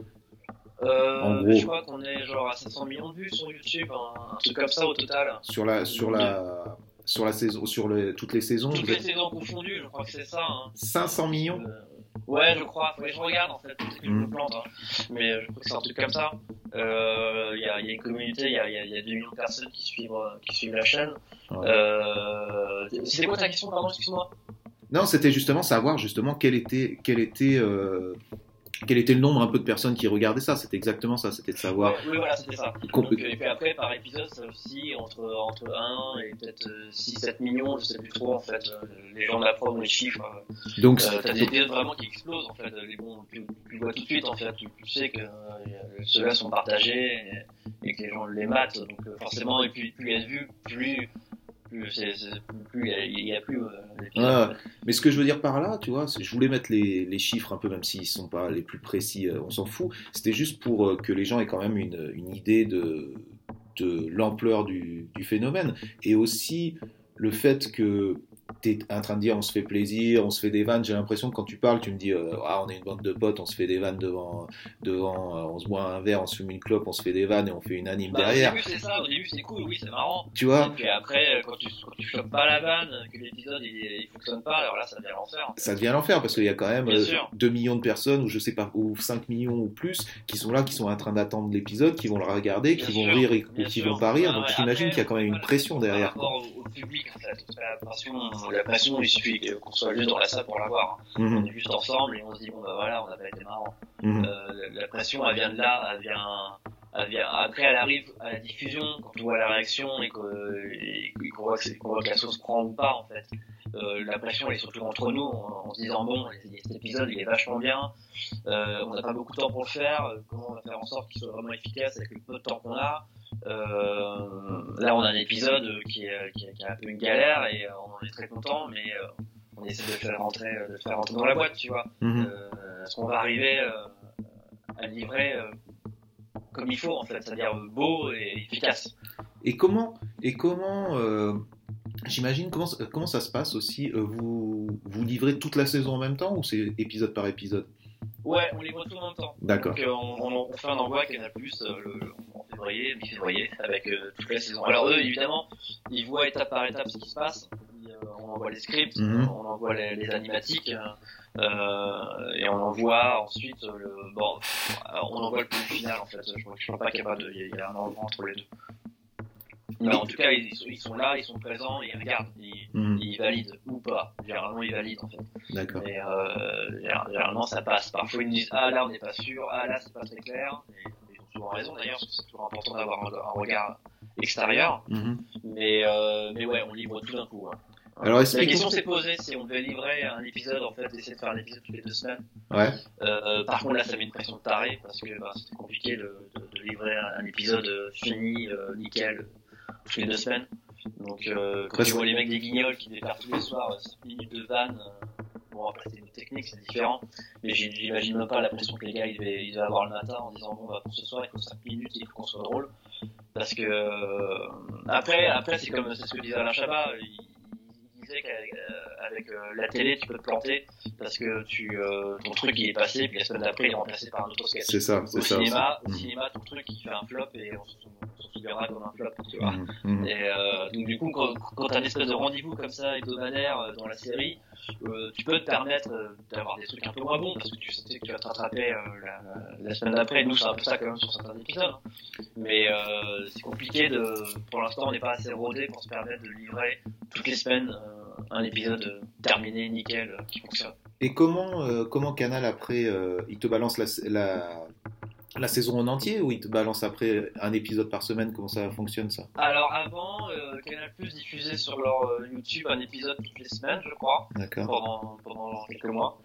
Euh, En gros. Je crois qu'on est genre à 700 millions de vues sur YouTube, un, un truc comme ça au total. sur la sur la sur la saison sur le, toutes les saisons Toutes les êtes saisons confondues, je crois que c'est ça. Hein. 500 millions Euh, ouais, je crois. Faudrait que je regarde en fait, je me Mm. plante. hein. Mais euh, je crois que c'est un truc comme ça. Euh, Il y, a, y a une communauté, il y a, y a- y a 2 millions de personnes qui suivent, qui suivent la chaîne. Ouais. Euh, C'était quoi ta question, pardon, excuse-moi? Non, c'était justement savoir justement quel était quel était euh, quel était le nombre un peu de personnes qui regardaient ça. C'était exactement ça. C'était de savoir. Oui, voilà, c'était ça. Donc, euh, et puis après, par épisode, ça aussi, entre, entre 1 et peut-être 6-7 millions, je sais plus trop en fait. Euh, Les gens de la prod ont les chiffres. euh, Donc, Euh, t'as des épisodes vraiment qui explosent en fait. Les bons, tu, tu vois tout de suite en fait. Tu, tu sais que euh, ceux-là sont partagés et, et que les gens les matent. Donc euh, forcément, et puis plus il y a de vues, plus plus il a- plus. Mais ce que je veux dire par là, tu vois, je voulais mettre les, les chiffres un peu, même s'ils sont pas les plus précis, euh, on s'en fout. C'était juste pour euh, que les gens aient quand même une, une idée de, de l'ampleur du, du phénomène. Et aussi le fait que tu es en train de dire on se fait plaisir, on se fait des vannes. J'ai l'impression que quand tu parles, tu me dis euh, ah, on est une bande de potes, on se fait des vannes devant, devant euh, on se boit un verre, on se fume une clope, on se fait des vannes et on fait une anime Bah, derrière. Au début, c'est ça. Au début, c'est cool. Oui, c'est marrant. Tu vois Et puis après, euh, quand tu, quand tu chopes pas la vanne, que l'épisode il, il fonctionne pas, alors là, ça devient l'enfer. ça devient l'enfer parce qu'il y a quand même euh, sûr. 2 millions de personnes ou je sais pas ou 5 millions ou plus qui sont là qui sont en train d'attendre l'épisode qui vont le regarder Bien qui vont sûr, rire et- ou qui sûr. vont pas rire Ah donc j'imagine qu'il y a quand même une pression derrière Par rapport au, au public, en fait. La pression, la pression, il suffit qu'on soit juste dans la salle pour la voir. On est juste ensemble et on se dit, bon, bah voilà, on a pas été marrant. mhm. Euh, la pression, elle vient de là, elle vient, après, elle arrive à la diffusion, quand on voit la réaction et qu'on voit, que c'est- qu'on voit que la sauce prend ou pas, en fait. Euh, la pression, elle est surtout entre nous, en, en se disant, bon, cet épisode, il est vachement bien, euh, on n'a pas beaucoup de temps pour le faire, euh, comment on va faire en sorte qu'il soit vraiment efficace avec le peu de temps qu'on a? Euh, là, on a un épisode qui est, qui est, qui est un peu une galère et euh, on en est très content, mais euh, on essaie de le faire rentrer, de le faire rentrer dans la boîte, tu vois. Euh, Est-ce qu'on va arriver euh, à livrer euh, comme il faut, en fait, c'est-à-dire beau et efficace et comment et comment euh, j'imagine comment ça- comment ça se passe aussi euh, vous vous livrez toute la saison en même temps ou c'est épisode par épisode? Ouais, on les voit tout en même temps. d'accord Donc euh, on, on- fait un envoi Canal Plus euh, en février, mi-février, avec euh, toute la saison. Alors eux, évidemment, ils voient étape par étape ce qui se passe. Euh, on envoie les scripts, Mhm. on envoie les, les animatiques, euh, et on envoie ensuite le. Bon, euh, on envoie le produit final en fait. Je ne suis pas capable de. Il y a- il y a un endroit entre les deux. Mais en tout cas, ils, sont- ils sont là, ils sont présents, ils regardent, ils, Mhm. ils valident ou pas. Généralement, ils valident en fait. D'accord. Mais euh, général- généralement, ça passe. Parfois, ils nous disent Ah là, on n'est pas sûr, ah là, c'est pas très clair. Et, ils ont souvent raison d'ailleurs, parce que c'est toujours important d'avoir un, un regard extérieur. Mhm. Mais, euh, mais ouais, on livre tout d'un coup. hein. Alors, La question s'est posée si on devait livrer un épisode, en fait, essayer de faire un épisode toutes les deux semaines. Ouais. Euh, par contre, là, ça met une pression de taré parce que bah, c'était compliqué de, de, de livrer un, épisode euh, fini, euh, nickel, euh, toutes les deux semaines. Donc, euh, quand Parce tu vois les mecs des guignols qui départent tous les soirs 5 minutes de vanne, euh, bon, après, c'est une technique, c'est différent. Mais j'imagine même pas la pression que les gars ils devaient, ils devaient avoir le matin en disant bon, bah, pour ce soir, il faut 5 minutes, il faut qu'on soit drôle. Parce que, euh, après, après c'est comme c'est ce que disait Alain Chabat. Il, il disait qu'avec euh, avec, euh, la télé, tu peux te planter parce que tu, euh, ton truc il est passé, puis la semaine d'après, il est remplacé par un autre sketch. C'est ça, Au c'est ça. cinéma, au Mhm. cinéma, ton truc il fait un flop et on se souviendra comme un flop, tu vois. Mhm. Mhm. Et euh, donc du coup, quand, quand t'as une espèce de rendez-vous comme ça hebdomadaire euh, dans la série, euh, tu peux te permettre euh, d'avoir des trucs un peu moins bons parce que tu sais que tu vas te rattraper euh, la, la semaine d'après. Nous, c'est un peu ça quand même sur certains épisodes. hein. Mais euh, c'est compliqué de. Pour l'instant, on n'est pas assez rodé pour se permettre de livrer toutes les semaines euh, un épisode terminé, nickel, euh, qui fonctionne. Et comment, euh, comment Canal après, euh, il te balance la, la, la saison en entier ou il te balance après un épisode par semaine? Comment ça fonctionne ça? Alors avant, euh, Canal Plus diffusait sur leur euh, YouTube un épisode toutes les semaines, je crois. D'accord. pendant, pendant quelques mois.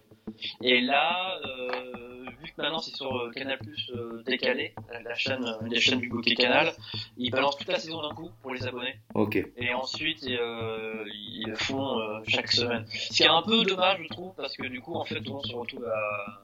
Et là, euh, vu que maintenant c'est sur Canal Plus décalé, la- la chaîne, les chaînes du bouquet Canal, ils balancent toute la saison d'un coup pour les abonnés. Ok. Et ensuite, euh, ils le font chaque semaine. Ce qui est un peu dommage, je trouve, parce que du coup, en fait, on se retrouve à,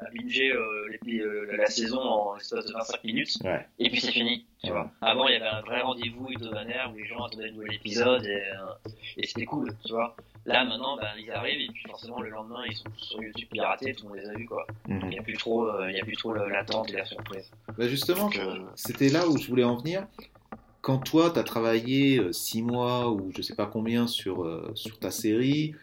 à binger euh, les- euh, la saison en l'espace de 25 minutes, Ouais. et puis c'est fini. Tu vois. Avant, il y avait un vrai rendez-vous hebdomadaire où les gens attendaient le nouvel épisode et, euh, et c'était cool, tu vois. Là, maintenant, ben, ils arrivent et puis forcément, le lendemain, ils sont tous sur YouTube piratés, tout le monde les a vus, quoi. Mhm. Il n'y a plus trop, euh, il y a plus trop le- l'attente et la surprise. Bah justement, Donc, euh, c'était là où je voulais en venir. Quand toi, tu as travaillé euh, six mois ou je sais pas combien sur, euh, sur ta série,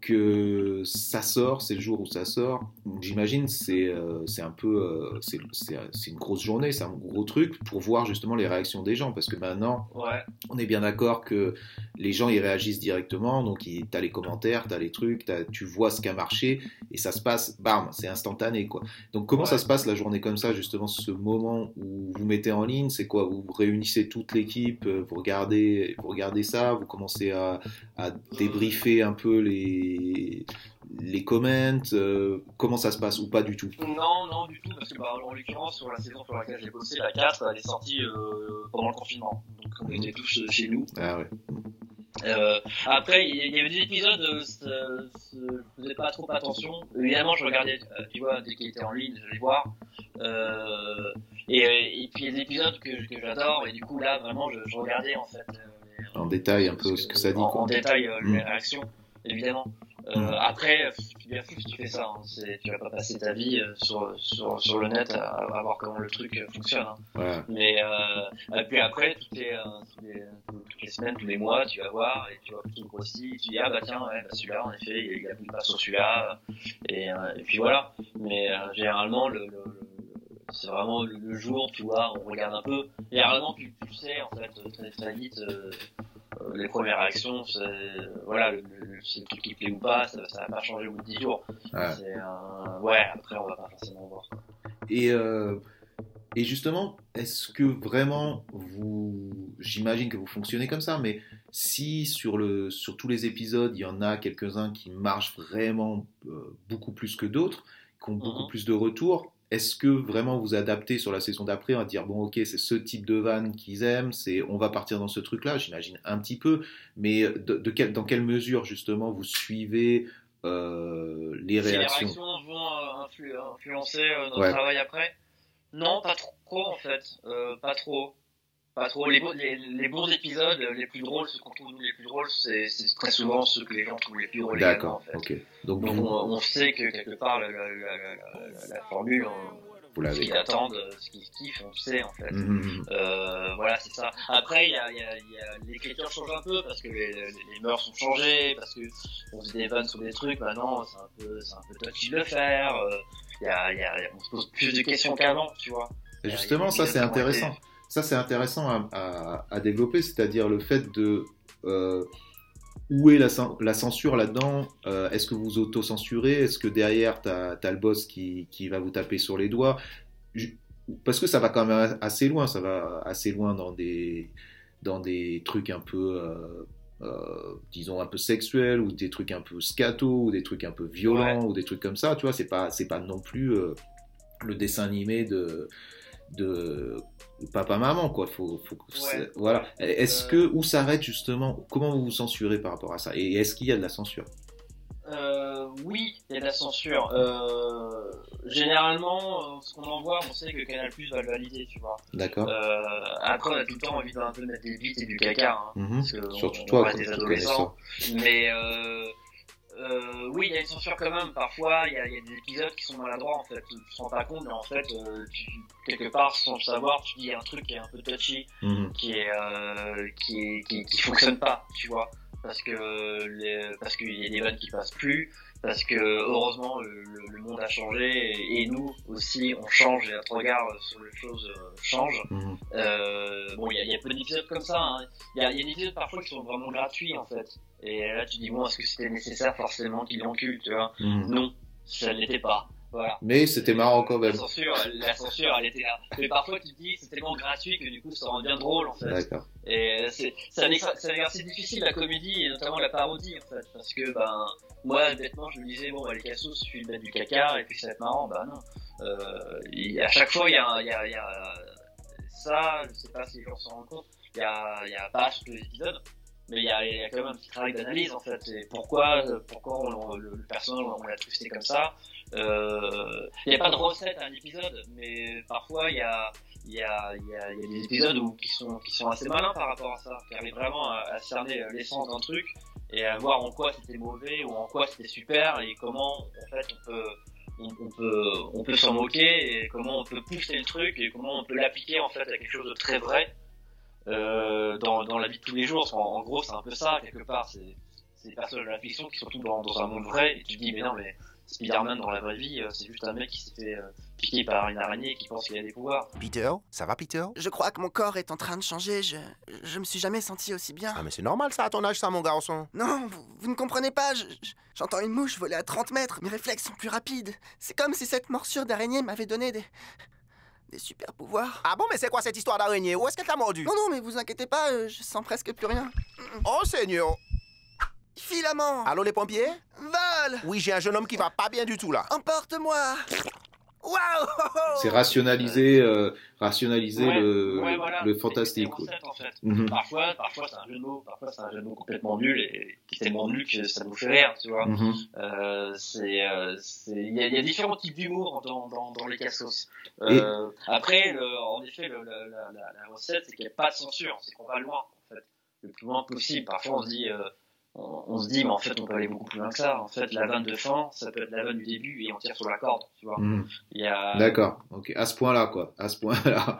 que ça sort, c'est le jour où ça sort, j'imagine c'est euh, c'est un peu euh, c'est une grosse journée, c'est un gros truc pour voir justement les réactions des gens parce que maintenant ouais. on est bien d'accord que les gens ils réagissent directement, donc tu as les commentaires, tu as les trucs, t'as- tu vois ce qui a marché et ça se passe, bam, c'est instantané quoi. Donc comment Ouais. ça se passe la journée comme ça, justement ce moment où vous mettez en ligne, c'est quoi? Vous réunissez toute l'équipe, euh, vous regardez, vous regardez ça, vous commencez à, à débriefer un peu les les comments, euh, comment ça se passe ou pas du tout? Non, non, du tout, parce que bah, en l'occurrence, sur la saison sur laquelle j'ai bossé, la 4, elle est sortie euh, pendant le confinement. Donc on était tous euh, chez nous. Ah ouais. Euh, après, il y, avait des épisodes, euh, je faisais pas trop attention. Évidemment, je regardais, euh, tu vois, dès qu'il était en ligne, je les voir. Et, et puis il y a des épisodes que, que j'adore, et du coup là, vraiment, je, je regardais en fait. les- En détail un peu ce que ça dit en, quoi. en détail euh, Mm. Évidemment. Euh, Mm. Après, tu bien fou si tu fais ça. Hein. Tu vas pas passer ta vie euh, sur, sur, sur le net à, à voir comment le truc euh, fonctionne. Hein. Voilà. Mais euh, et puis après, toutes les, euh, toutes, les, toutes les semaines, tous les mois, tu vas voir et tu vois tout grossit. Tu dis ah bah tiens, ouais, bah, celui-là en effet, il y a plus de pas sur celui-là. Et, euh, et puis voilà. Mais euh, généralement, le, le, le- c'est vraiment le, le jour, tu vois, on regarde un peu. Et généralement, tu, tu sais en fait très très vite. Euh, euh, les premières réactions, c'est voilà, le, le, c'est le truc qui plaît ou pas, ça, ça va pas changer au bout de 10 jours. Ouais. C'est un... ouais, après on va pas forcément voir. Et, euh, et justement, est-ce que vraiment vous, j'imagine que vous fonctionnez comme ça, mais si sur, le, sur tous les épisodes, il y en a quelques-uns qui marchent vraiment euh, beaucoup plus que d'autres, qui ont beaucoup Mhm. plus de retours, est-ce que vraiment vous adaptez sur la saison d'après à dire bon ok c'est ce type de vanne qu'ils aiment, c'est on va partir dans ce truc-là, j'imagine un petit peu, mais de, de quel, dans quelle mesure justement vous suivez euh, les Si les réactions? réactions vont euh, influ- influencer euh, notre Ouais. travail après? Non, pas trop en fait. Euh, pas trop. Pas trop. Les, les, les bons épisodes, les plus drôles, ceux qu'on trouve les plus drôles, c'est c'est très souvent ceux que les gens trouvent les plus drôles également, en D'accord, fait. ok. Donc, Donc on, on sait que quelque part la, la, la, la, formule, on, Vous ce qu'ils attendent, ce qu'ils kiffent, on le sait en fait. Mhm. Euh, voilà, c'est ça. Après, il y a, il y a- il y a- l'écriture change un peu parce que les, les, les mœurs sont changées, parce que on se des vannes sur des trucs. Maintenant, c'est un peu, c'est un peu touchy de le faire. euh, Il y a, il y a, on se pose plus de questions qu'avant, tu vois. Et justement, ça c'est intéressant. Ça c'est intéressant à, à- à développer, c'est-à-dire le fait de euh, où est la, cen- la censure là-dedans Euh, Est-ce que vous auto-censurez Est-ce que derrière t'as as le boss qui, qui va vous taper sur les doigts? Parce que ça va quand même assez loin, ça va assez loin dans des dans des trucs un peu euh, euh, disons un peu sexuels ou des trucs un peu scato ou des trucs un peu violents ou des trucs comme ça tu vois c'est pas c'est pas non plus euh, le dessin animé de de papa maman quoi faut, Ouais. voilà est-ce Euh, que où s'arrête justement comment vous vous censurez par rapport à ça? Et est-ce qu'il y a de la censure? Euh, oui, il y a de la censure. Euh, généralement, euh, ce qu'on envoie, on sait que Canal Plus va le valider, tu vois. d'accord Euh, après, on a tout le temps envie d'un peu mettre des bits et du caca. Hein, Mhm. parce que surtout on- on toi reste quand des adolescents. Mais euh, oui, il y a une censure quand même. Parfois, il y, a, il y a des épisodes qui sont maladroits en fait. Tu te rends pas compte, mais en fait, euh, tu, quelque part, sans le savoir, tu dis il y a un truc qui est un peu touchy, Mhm. qui est euh, qui, est, qui qui fonctionne pas, tu vois. Parce que les, parce qu'il y a des vannes qui passent plus. Parce que heureusement le, le- le monde a changé et, et nous aussi on change et notre regard sur les choses euh, change. Mhm. Euh, bon, il y y a peu d'épisodes comme ça. hein. Il y, a, y a des épisodes parfois qui sont vraiment gratuits en fait. Et là, tu dis bon, est-ce que c'était nécessaire forcément qu'il l'encule, tu vois? Mhm. Non, ça ne l'était pas. Voilà. mais c'était marrant quand La même censure, la censure, elle était là. Mais parfois, tu te dis, c'est tellement gratuit que du coup, ça rend bien drôle en fait. d'accord Et c'est un exercice difficile la comédie et notamment la parodie en fait parce que ben moi bêtement je me disais bon bah, les cassos je suis mettre du caca et puis ça va être marrant bah non euh, à chaque fois il y a, y, a, il y a ça je sais pas si les gens s'en rendent compte il y a, il y a pas sur tous les épisodes mais il y a, il y a quand même un petit travail d'analyse en fait et pourquoi pourquoi on, le, le personnage on l'a twisté comme ça il n'y a pas de recette à un épisode mais parfois il y a y a, y, a, y a des épisodes où, qui, sont, qui sont assez malins par rapport à ça, qui arrivent vraiment à, à cerner euh, l'essence d'un truc et à voir en quoi c'était mauvais ou en quoi c'était super et comment en fait on peut on, on peut on peut s'en moquer et comment on peut pousser le truc et comment on peut l'appliquer en fait à quelque chose de très vrai euh, dans, dans la vie de tous les jours. En gros c'est un peu ça quelque part. C'est c'est des personnages de la fiction qui sont tous dans, dans un monde vrai et tu te dis mais non mais Spider-Man dans la vraie vie euh, c'est juste un mec qui s'est fait euh, piquer par une araignée et qui pense qu'il a des pouvoirs. Peter Ça va, Peter? Je crois que mon corps est en train de changer. Je, je me suis jamais senti aussi bien. Ah, mais c'est normal ça à ton âge, ça, mon garçon. Non, vous, vous ne comprenez pas. je- je- J'entends une mouche voler à 30 mètres. Mes réflexes sont plus rapides. C'est comme si cette morsure d'araignée m'avait donné des. des super pouvoirs. Ah bon, mais c'est quoi cette histoire d'araignée? Où est-ce qu'elle t'a mordu? Non, non, mais vous inquiétez pas, euh, je sens presque plus rien. Oh, Seigneur Filament Allô, les pompiers? Vol Oui, j'ai un jeune homme qui va pas bien du tout, là. Emporte-moi Waouh c'est rationaliser euh, rationaliser Ouais, le, ouais, voilà. le fantastique en fait. Mhm. Parfois, parfois c'est un jeu de mots, parfois c'est un jeu de mots complètement nul et qui est tellement nul que ça nous fait rire, tu vois. Mhm. Euh, euh, c'est, il y a, il y a différents types d'humour dans, dans, dans les cassos. Euh, Après, le, en effet, le, la, la, la, la recette, c'est qu'il n'y a pas de censure, c'est qu'on va loin, en fait, le plus loin possible. Parfois, on se dit, euh, on, on se dit, mais en fait, on peut aller beaucoup plus loin que ça. En fait, la vanne de fin, ça peut être la vanne du début et on tire sur la corde, tu vois. Y a, d'accord ok à ce point là quoi à ce point là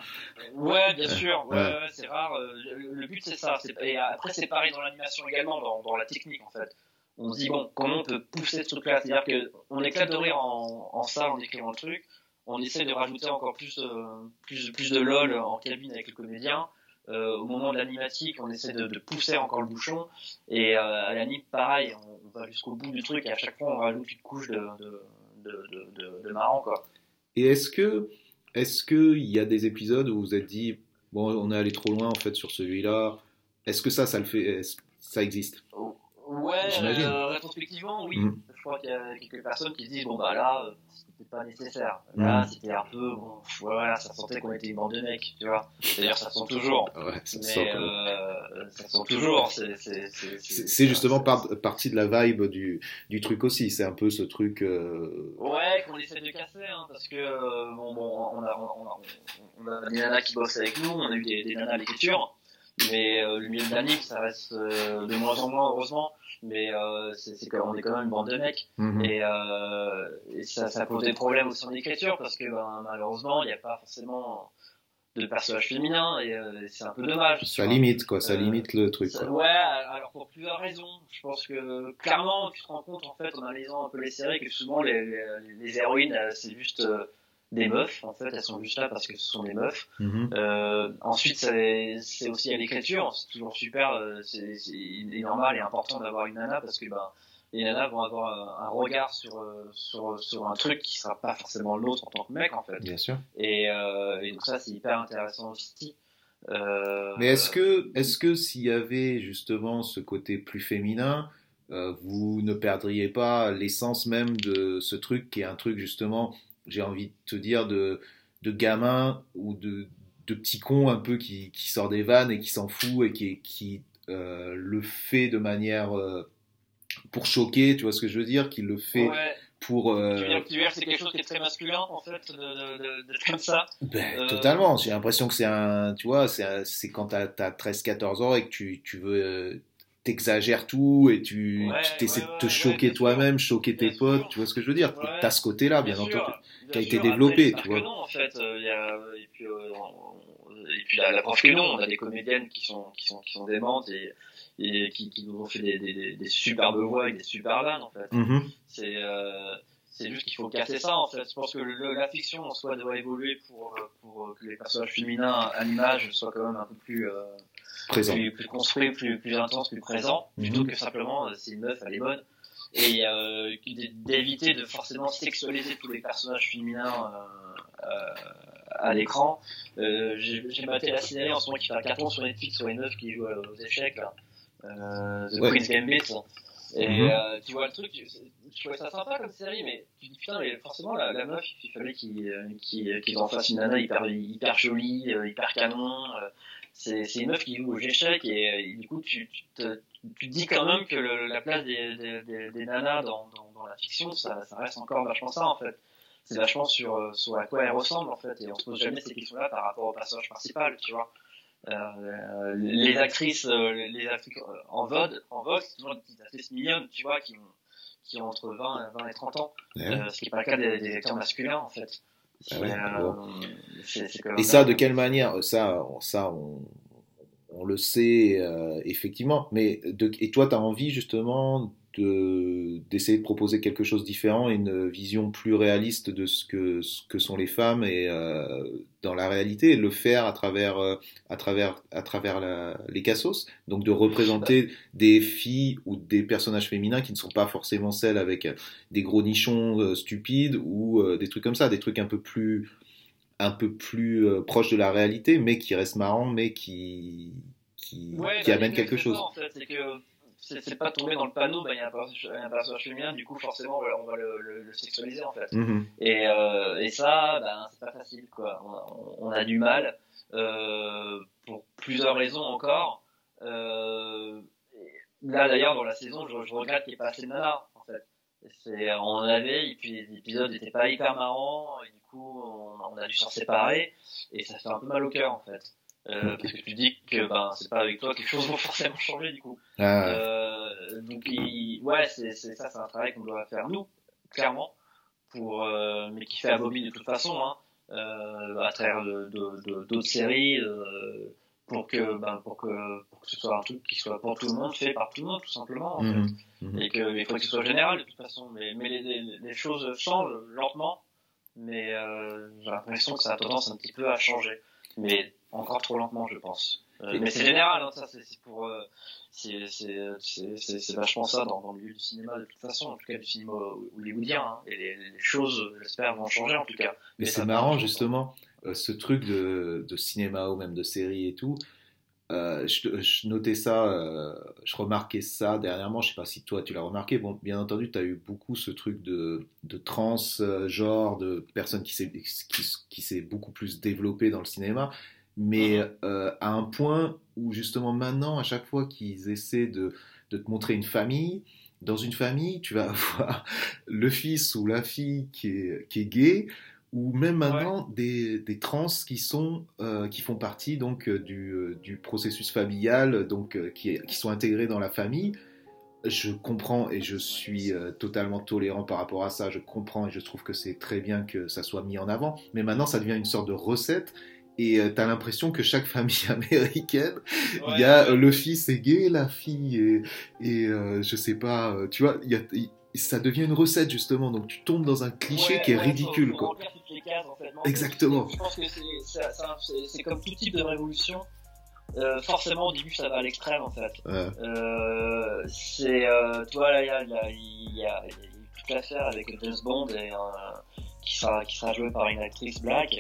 Ouais, bien sûr. Ouais, Ouais. ouais, c'est rare. euh, Le, le but, c'est ça. Et après, c'est pareil dans l'animation également, dans, dans la technique, en fait. On se dit, bon, comment on peut pousser ce truc-là? C'est-à-dire que on éclate de rire en, en ça, en écrivant le truc. On essaie de rajouter encore plus, euh, plus, plus de lol en cabine avec le comédien. Euh, au moment de l'animatique, on essaie de, de pousser encore le bouchon. Et euh, à l'anime, pareil, on, va jusqu'au bout du truc et à chaque fois, on rajoute une couche de, marrant, quoi. Et est-ce que, est-ce que il y a des épisodes où vous vous êtes dit, bon, on est allé trop loin en fait sur celui-là. Est-ce que ça, ça le fait, ça existe? Ouais, euh, rétrospectivement, oui. Mm. Je crois qu'il y a quelques personnes qui se disent bon bah là, euh, c'était pas nécessaire. Là, c'était un peu bon, voilà, ça sentait qu'on était une bande de mecs, tu vois. D'ailleurs, ça sent toujours. Ouais, ça sent Mais euh, ça sent toujours. C'est c'est c'est C'est c'est justement par- partie de la vibe du, du truc aussi. C'est un peu ce truc. euh, Ouais, qu'on essaie de casser, hein, parce que euh, bon, bon, on a, on a, on a des nanas qui bossent avec nous, on a eu des, des nanas à l'écriture, mais euh, le milieu de ça reste euh, de moins en moins, heureusement. Mais euh, c'est qu'on est quand même une bande de mecs. Mhm. Et, euh, et ça, ça pose des problèmes aussi en écriture parce que ben, malheureusement, il n'y a pas forcément de personnages féminins et euh, c'est un peu dommage. Ça limite, quoi. Ça Euh, limite le truc, Ça- quoi. Ouais, alors pour plusieurs raisons. Je pense que clairement, tu te rends compte en fait en analysant un peu les séries que souvent les, les, les héroïnes, c'est juste euh, des meufs. En fait, elles sont juste là parce que ce sont des meufs. Mhm. Euh, ensuite, c'est c'est aussi à l'écriture. C'est toujours super. euh, C'est normal et important d'avoir une nana parce que ben les nanas vont avoir un, un regard sur, euh, sur sur un truc qui sera pas forcément l'autre en tant que mec en fait. Bien sûr. Et, euh, et donc ça, c'est hyper intéressant aussi. Euh, Mais est-ce que, est-ce que s'il y avait justement ce côté plus féminin, euh, vous ne perdriez pas l'essence même de ce truc qui est un truc justement, j'ai envie de te dire, de, de gamin ou de, de petit con un peu qui, qui sort des vannes et qui s'en fout et qui, qui euh, le fait de manière euh, pour choquer, tu vois ce que je veux dire, qui le fait ouais, pour... euh, tu veux dire, que c'est quelque chose qui est très masculin en fait de, de, de, d'être comme ça. Ben, Euh, Totalement. J'ai l'impression que c'est un, tu vois, c'est quand t'as as 13-14 ans et que tu, tu veux, euh, t'exagères tout et tu Ouais, tu essaies ouais, de te ouais, choquer toi-même, choquer tes potes, tu vois ce que je veux dire? T'as ce côté-là, bien, entendu. qui a été sûr. Après, développé, tu vois. non, en fait, euh, il y a, et puis, euh, on- et puis la, la preuve que non, on a des comédiennes qui sont, qui sont, qui sont démentes et, et qui, qui nous ont fait des, des, des, superbes voix et des super vannes, en fait. Mhm. C'est, euh, c'est juste qu'il faut casser ça, en fait. Je pense que le- la fiction, en soi, doit évoluer pour, euh, pour que les personnages féminins à l'image soient quand même un peu plus, euh, Présent. plus, plus construit, plus, plus intense, plus présent, plutôt Mhm. que simplement euh, c'est une meuf, elle est bonne. Et euh, d'éviter de forcément sexualiser tous les personnages féminins euh, à l'écran. J'ai maté la série en ce moment qui fait un carton sur Netflix sur une meuf qui joue aux échecs, là. The Ouais. Queen's Gambit. Et Mhm. euh, tu vois le truc, je, trouvais ça sympa comme série, mais tu dis putain, mais forcément la, la meuf, il fallait qu'il euh, qu'il qu'il en fasse une nana hyper, hyper jolie, hyper canon. Euh, c'est une meuf qui joue aux échecs et, euh, et du coup tu, tu, te, tu dis quand même que le- la place des, des, des, des nanas dans, dans, dans la fiction, ça, ça reste encore vachement ça en fait. C'est vachement sur, euh, sur à quoi elles ressemblent en fait et on se pose jamais ces questions-là par rapport au personnage principal, tu vois. Euh, les actrices, euh, les actrices euh, en vogue, en vogue, c'est toujours des petites actrices mignonnes, tu vois, qui ont, qui ont entre 20, 20 et 30 ans, Ouais. euh, ce qui n'est pas le cas des, des acteurs masculins en fait. Ah ouais, euh, Et ça, dingue. de quelle manière Ça, on- ça, on, on le sait euh, effectivement. Mais de, et toi, tu as envie justement d'essayer de proposer quelque chose de différent, une vision plus réaliste de ce que ce que sont les femmes et euh, dans la réalité, et le faire à travers euh, à travers à travers la- les cassos. Donc de représenter des filles ou des personnages féminins qui ne sont pas forcément celles avec des gros nichons euh, stupides ou euh, des trucs comme ça, des trucs un peu plus un peu plus euh, proches de la réalité, mais qui restent marrants, mais qui qui, Ouais, qui bah, amènent l'idée, quelque chose. ça, en fait, c'est que c'est c'est pas tomber dans le panneau, bah, il y a un personnage, féminin, du coup, forcément, on va, le, le- le sexualiser, en fait. Mhm. Et, euh, et ça, ben, c'est pas facile, quoi. On, on a du mal, euh, pour plusieurs raisons encore. Euh, là, d'ailleurs, dans la saison, je, je regrette qu'il n'y ait pas assez de nanas, en fait. On en avait, et puis les épisodes n'étaient pas hyper marrants, et du coup, on, on a dû s'en séparer, et ça fait un peu mal au cœur, en fait. Euh, parce que tu dis que ben c'est pas avec toi quelque chose va forcément changer du coup. Ah, Euh, donc il- ouais c'est c'est- ça c'est un travail qu'on doit faire nous clairement pour euh, mais qui fait Bobby de toute façon hein, euh, à travers de- de- de- d'autres séries euh, pour que ben pour que pour que ce soit un truc qui soit pour tout le monde fait par tout le monde tout simplement en fait. Mhm. et que il faut que ce soit général de toute façon mais mais les, les, les choses changent lentement mais euh, j'ai l'impression que ça a tendance un petit peu à changer mais encore trop lentement je pense. Euh, mais c'est général hein, ça c'est c'est pour euh, c'est c'est c'est c'est- c'est vachement ça dans, dans le milieu du cinéma de toute façon en tout cas du cinéma hollywoodien hein, et les, les choses j'espère vont changer en tout cas. Mais Mais c'est ça marrant justement, euh, ce truc de, de cinéma ou même de série et tout. Euh, je, je notais ça, euh, je remarquais ça dernièrement. Je sais pas si toi tu l'as remarqué. Bon, bien entendu, tu as eu beaucoup ce truc de, de trans euh, genre, de personnes qui s'est qui, qui s'est beaucoup plus développé dans le cinéma. Mais Mhm. à un point où justement maintenant, à chaque fois qu'ils essaient de, de te montrer une famille, dans une famille, tu vas avoir le fils ou la fille qui est, qui est gay, ou même maintenant des, des trans qui sont euh, qui font partie donc euh, du, euh, du processus familial, donc euh, qui, est- qui sont intégrés dans la famille. je comprends et je suis euh, totalement tolérant par rapport à ça. Je comprends et je trouve que c'est très bien que ça soit mis en avant. Mais maintenant, ça devient une sorte de recette. Et tu t'as l'impression que chaque famille américaine, il y a le fils est gay, la fille et, et je sais pas, tu vois, il y a, ça devient une recette justement, donc tu tombes dans un cliché qui est ridicule. quoi. Exactement. Je pense que c'est comme tout type de révolution. Euh, forcément, au début, ça va à l'extrême en fait. Euh, c'est, euh, tu vois, là, il y a, y, y a, toute l'affaire avec James Bond et, qui, sera, qui sera joué par une actrice black.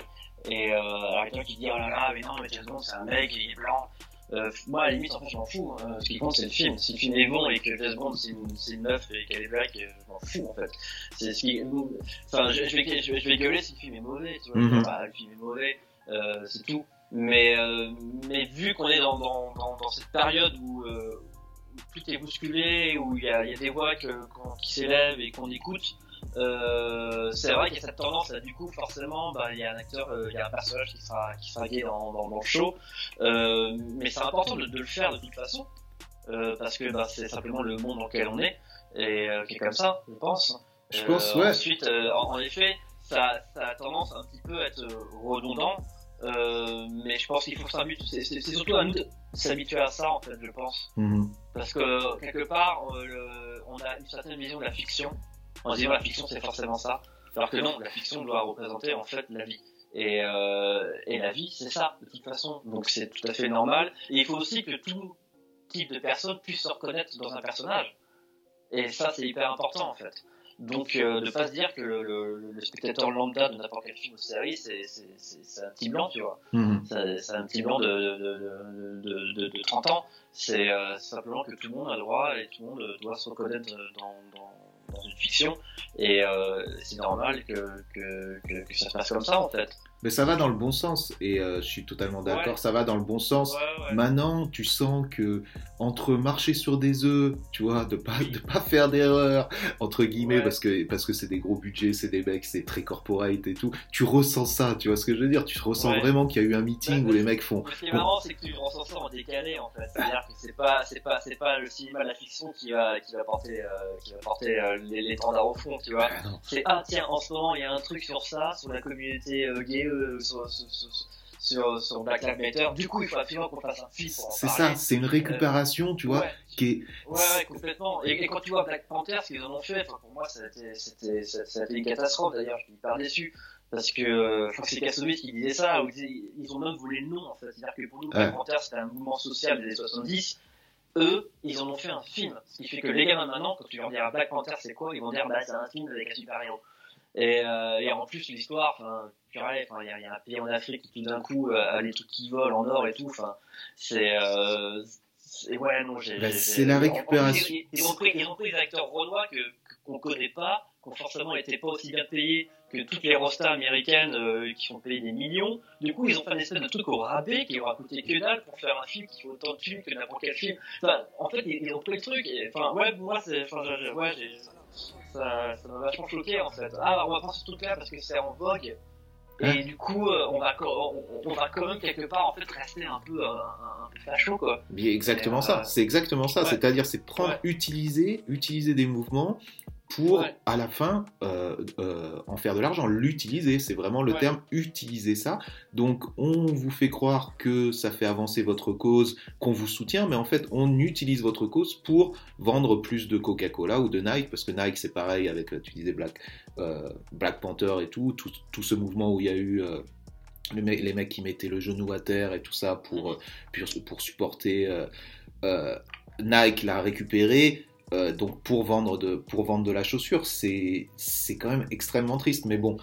Et alors, il y a qui dit Oh là là, mais non, mais James Bond, c'est un mec, il est blanc. Euh, moi, à la limite, en fait, je m'en fous. Hein. Ce qui compte, c'est le film. Si le film est bon et que James Bond, c'est une, une, meuf et qu'elle est black, euh, je m'en fous, en fait. C'est ce qui, enfin, je, je, vais, je, vais gueuler si le film est mauvais, tu vois. Mm -hmm. le film est mauvais, euh, c'est tout. Mais, euh, mais vu qu'on est dans, dans, dans, dans, cette période où, euh, où, tout est bousculé, où il y a, y a, des voix que, qui s'élèvent et qu'on écoute, euh, c'est vrai qu'il y a cette tendance là du coup forcément bah, il y a un acteur euh, il y a un personnage qui sera qui sera gay dans, dans, dans le show. Euh, mais c'est important de, de, le faire de toute façon. Euh, parce que bah, c'est simplement le monde dans lequel on est et euh, qui est comme ça je pense. Je pense ouais. ensuite en, en, effet ça, ça a tendance un petit peu à être redondant. Mais je pense qu'il faut s'habituer c'est surtout à nous de s'habituer à ça en fait je pense. Mm -hmm. parce que quelque part le, on a une certaine vision de la fiction en disant la fiction c'est forcément ça, alors que non, la fiction doit représenter en fait la vie. Et, euh, et la vie c'est ça de toute façon, donc c'est tout à fait normal. Et il faut aussi que tout type de personne puisse se reconnaître dans un personnage. Et ça c'est hyper important en fait. Donc euh, de pas se dire que le, le, le spectateur lambda de n'importe quel film ou série c'est un petit blanc tu vois, -hmm. c'est un petit blanc de, de, de, de, de 30 ans. C'est euh, simplement que tout le monde a le droit et tout le monde doit se reconnaître dans, dans dans une fiction et euh, c'est normal que, que, que, que, ça se passe comme ça en fait. Mais ça va dans le bon sens et euh, je suis totalement d'accord, ouais. ça va dans le bon sens. Ouais, ouais. Maintenant, tu sens que entre marcher sur des œufs, tu vois, de pas de pas faire d'erreur entre guillemets parce que parce que c'est des gros budgets, c'est des mecs, c'est très corporate et tout. Tu ressens ça, tu vois ce que je veux dire? Tu ressens vraiment qu'il y a eu un meeting où les mecs font. Ce qui est marrant, c'est que tu ressens ça en décalé en fait. C'est-à-dire que c'est pas c'est pas c'est pas le cinéma, la fiction qui va qui va porter euh, qui va porter euh, les, les tendards au fond, tu vois. Ah, c'est ah tiens en ce moment il y a un truc sur ça, sur la communauté euh, gay, euh, sur, sur, sur, sur, Black Lives Matter. Du coup, il faut absolument qu'on fasse un film C'est ça, c'est une récupération, tu vois, ouais. qui est. Ouais, ouais, complètement. Et, et, quand tu vois Black Panther, ce qu'ils en ont fait, pour moi, ça a été, c'était, une catastrophe. D'ailleurs, je suis hyper déçu. Parce que euh, je crois que c'est Kassovitz qui disait ça, où ils ont même voulu le nom, en fait. C'est-à-dire que pour nous, Black. Panther, c'était un mouvement social des années 70. Eux, ils en ont fait un film. Ce qui fait que les gamins maintenant, quand tu leur dis à Black Panther, c'est quoi Ils vont dire, bah, c'est un film avec un super-héros. Et, euh, et en plus, l'histoire, enfin, purée, enfin, il y, a- il y a un pays en Afrique qui tout d'un coup euh, a les trucs qui volent en or et tout. Enfin, c'est, euh, c'est- ouais, non, j'ai. Bah, c'est la récupération. Ils, ils ont pris, ils ont pris des acteurs renois qu'on connaît pas, qui ont forcément été pas aussi bien payés que toutes les rostas américaines euh, qui sont payées des millions. Du coup, ils ont fait une espèce de truc au rabais qui aura coûté que dalle pour faire un film qui vaut autant de thunes que n'importe quel film. Enfin, en fait, ils, ils ont pris le truc. Et, enfin, ouais, moi, c'est, enfin, ouais, j'ai, ça, m'a vachement choqué en fait. Ah, on va prendre ce truc-là parce que c'est en vogue. Et Hein du coup, euh, on va, on, on va quand même quelque part en fait rester un peu, euh, un, un peu facho quoi. Exactement ça, euh, c'est exactement ça. ouais. C'est-à-dire, c'est prendre, Ouais. utiliser, utiliser des mouvements pour, Ouais. à la fin, euh, euh, en faire de l'argent. L'utiliser, c'est vraiment le Ouais. terme utiliser ça. Donc, on vous fait croire que ça fait avancer votre cause, qu'on vous soutient, mais en fait, on utilise votre cause pour vendre plus de Coca-Cola ou de Nike, parce que Nike, c'est pareil avec, euh, tu disais Black, euh, Black Panther et tout, tout, tout ce mouvement où il y a eu. le mec- les mecs qui mettaient le genou à terre et tout ça pour, pour, pour supporter Nike l'a récupéré euh, donc pour vendre de pour vendre de la chaussure c'est c'est quand même extrêmement triste mais bon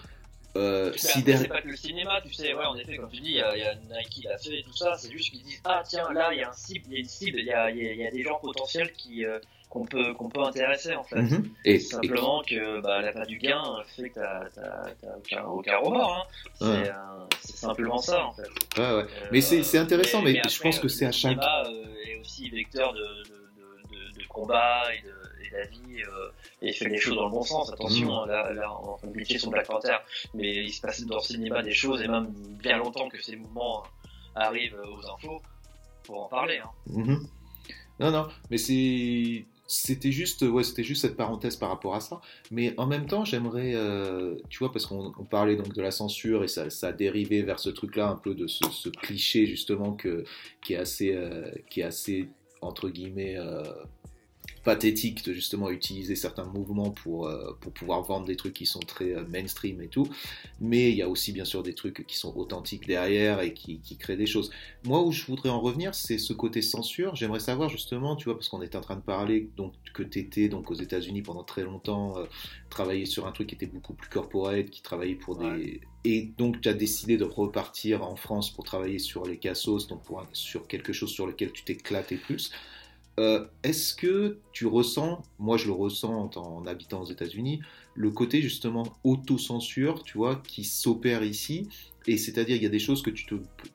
euh, si derrière c'est pas que le cinéma, tu sais, ouais, en effet, comme tu dis, il y a, il y a Nike l'a tout ça, c'est juste qu'ils disent, ah tiens, là, il y a un cible, il y a une cible, il y a, il y a, il y a des gens potentiels qui, euh, qu'on peut, qu'on peut intéresser, en fait. Mhm. et, et- Simplement que bah, la part du gain fait que t'as, aucun, aucun remords, hein. C'est, Ouais. euh, simplement ça, en fait. ouais, ouais. Mais c'est- intéressant, mais je après, pense que c'est à le chaque- cinéma, euh, est aussi vecteur de, de, de combat et de, et d'avis euh, et fait les choses dans le bon sens. Attention, Mm. là, là, on peut glitcher sur Black Panther, mais il se passe dans le cinéma des choses et même bien longtemps que ces mouvements arrivent aux infos pour en parler. Hein. Mhm. Non, non, mais c'est. c'était juste, ouais, c'était juste cette parenthèse par rapport à ça. Mais en même temps, j'aimerais, euh, tu vois, parce qu'on on parlait donc de la censure et ça, ça a dérivé vers ce truc-là, un peu de ce, ce cliché justement que, qui est assez, euh, qui est assez entre guillemets euh, pathétique de justement utiliser certains mouvements pour, euh, pour pouvoir vendre des trucs qui sont très euh, mainstream et tout. Mais il y a aussi bien sûr des trucs qui sont authentiques derrière et qui, qui créent des choses. Moi où je voudrais en revenir, c'est ce côté censure. J'aimerais savoir justement, tu vois, parce qu'on était en train de parler donc que tu étais donc aux États-Unis pendant très longtemps, euh, travailler sur un truc qui était beaucoup plus corporate, qui travaillait pour des et donc tu as décidé de repartir en France pour travailler sur les cassos, donc pour sur quelque chose sur lequel tu t'éclatais plus. Euh, Est-ce que tu ressens, moi je le ressens en, en habitant aux États-Unis, le côté justement autocensure, tu vois, qui s'opère ici, et c'est-à-dire il y a des choses que tu,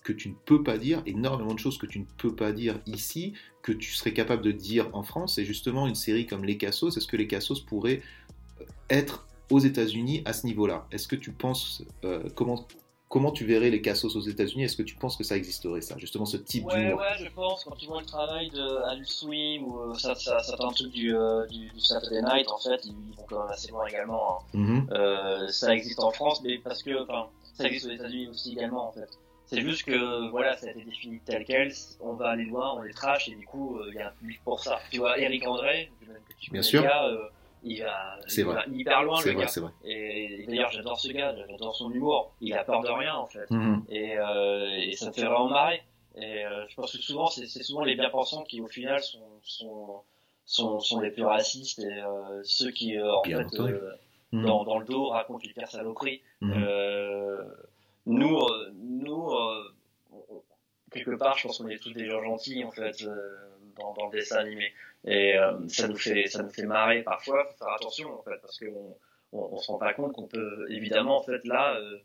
que tu ne peux pas dire, énormément de choses que tu ne peux pas dire ici, que tu serais capable de dire en France, et justement une série comme Les Cassos, est-ce que Les Cassos pourrait être aux États-Unis à ce niveau-là? Est-ce que tu penses, euh, comment, comment tu verrais Les Cassos aux États-Unis? Est-ce que tu penses que ça existerait, ça, justement ce type Ouais, d'humour ouais, je pense, quand tu vois le travail de Adult Swim ou euh, ça, ça, certains trucs du, euh, du, du Saturday Night, en fait, ils, vont quand même assez loin également. hein. Mhm. Euh, ça existe en France, mais parce que, enfin, ça existe aux États-Unis aussi également, en fait. C'est juste que, voilà, ça a été défini tel quel, on va aller loin, on les trash, et du coup, euh, il y a un public pour ça. Tu vois, Eric André, que tu Bien sûr. gars, il va, il va hyper loin, le vrai, gars. Et, d'ailleurs, j'adore ce gars, j'adore son humour. Il a peur de rien, en fait Mhm. et, euh, et ça me fait vraiment marrer. Et euh, je pense que souvent, c'est souvent les bien-pensants qui, au final, sont, sont, sont, sont les plus racistes et euh, ceux qui, en Bien fait, Mhm. dans, dans le dos, racontent saloperies. Mhm. Euh, nous, nous quelque part, je pense qu'on est tous des gens gentils, en fait, dans, dans le dessin animé. Et euh, ça, nous fait, ça nous fait marrer parfois. faut faire attention, en fait, parce qu'on on, on se rend pas compte qu'on peut, évidemment, en fait, là... Euh,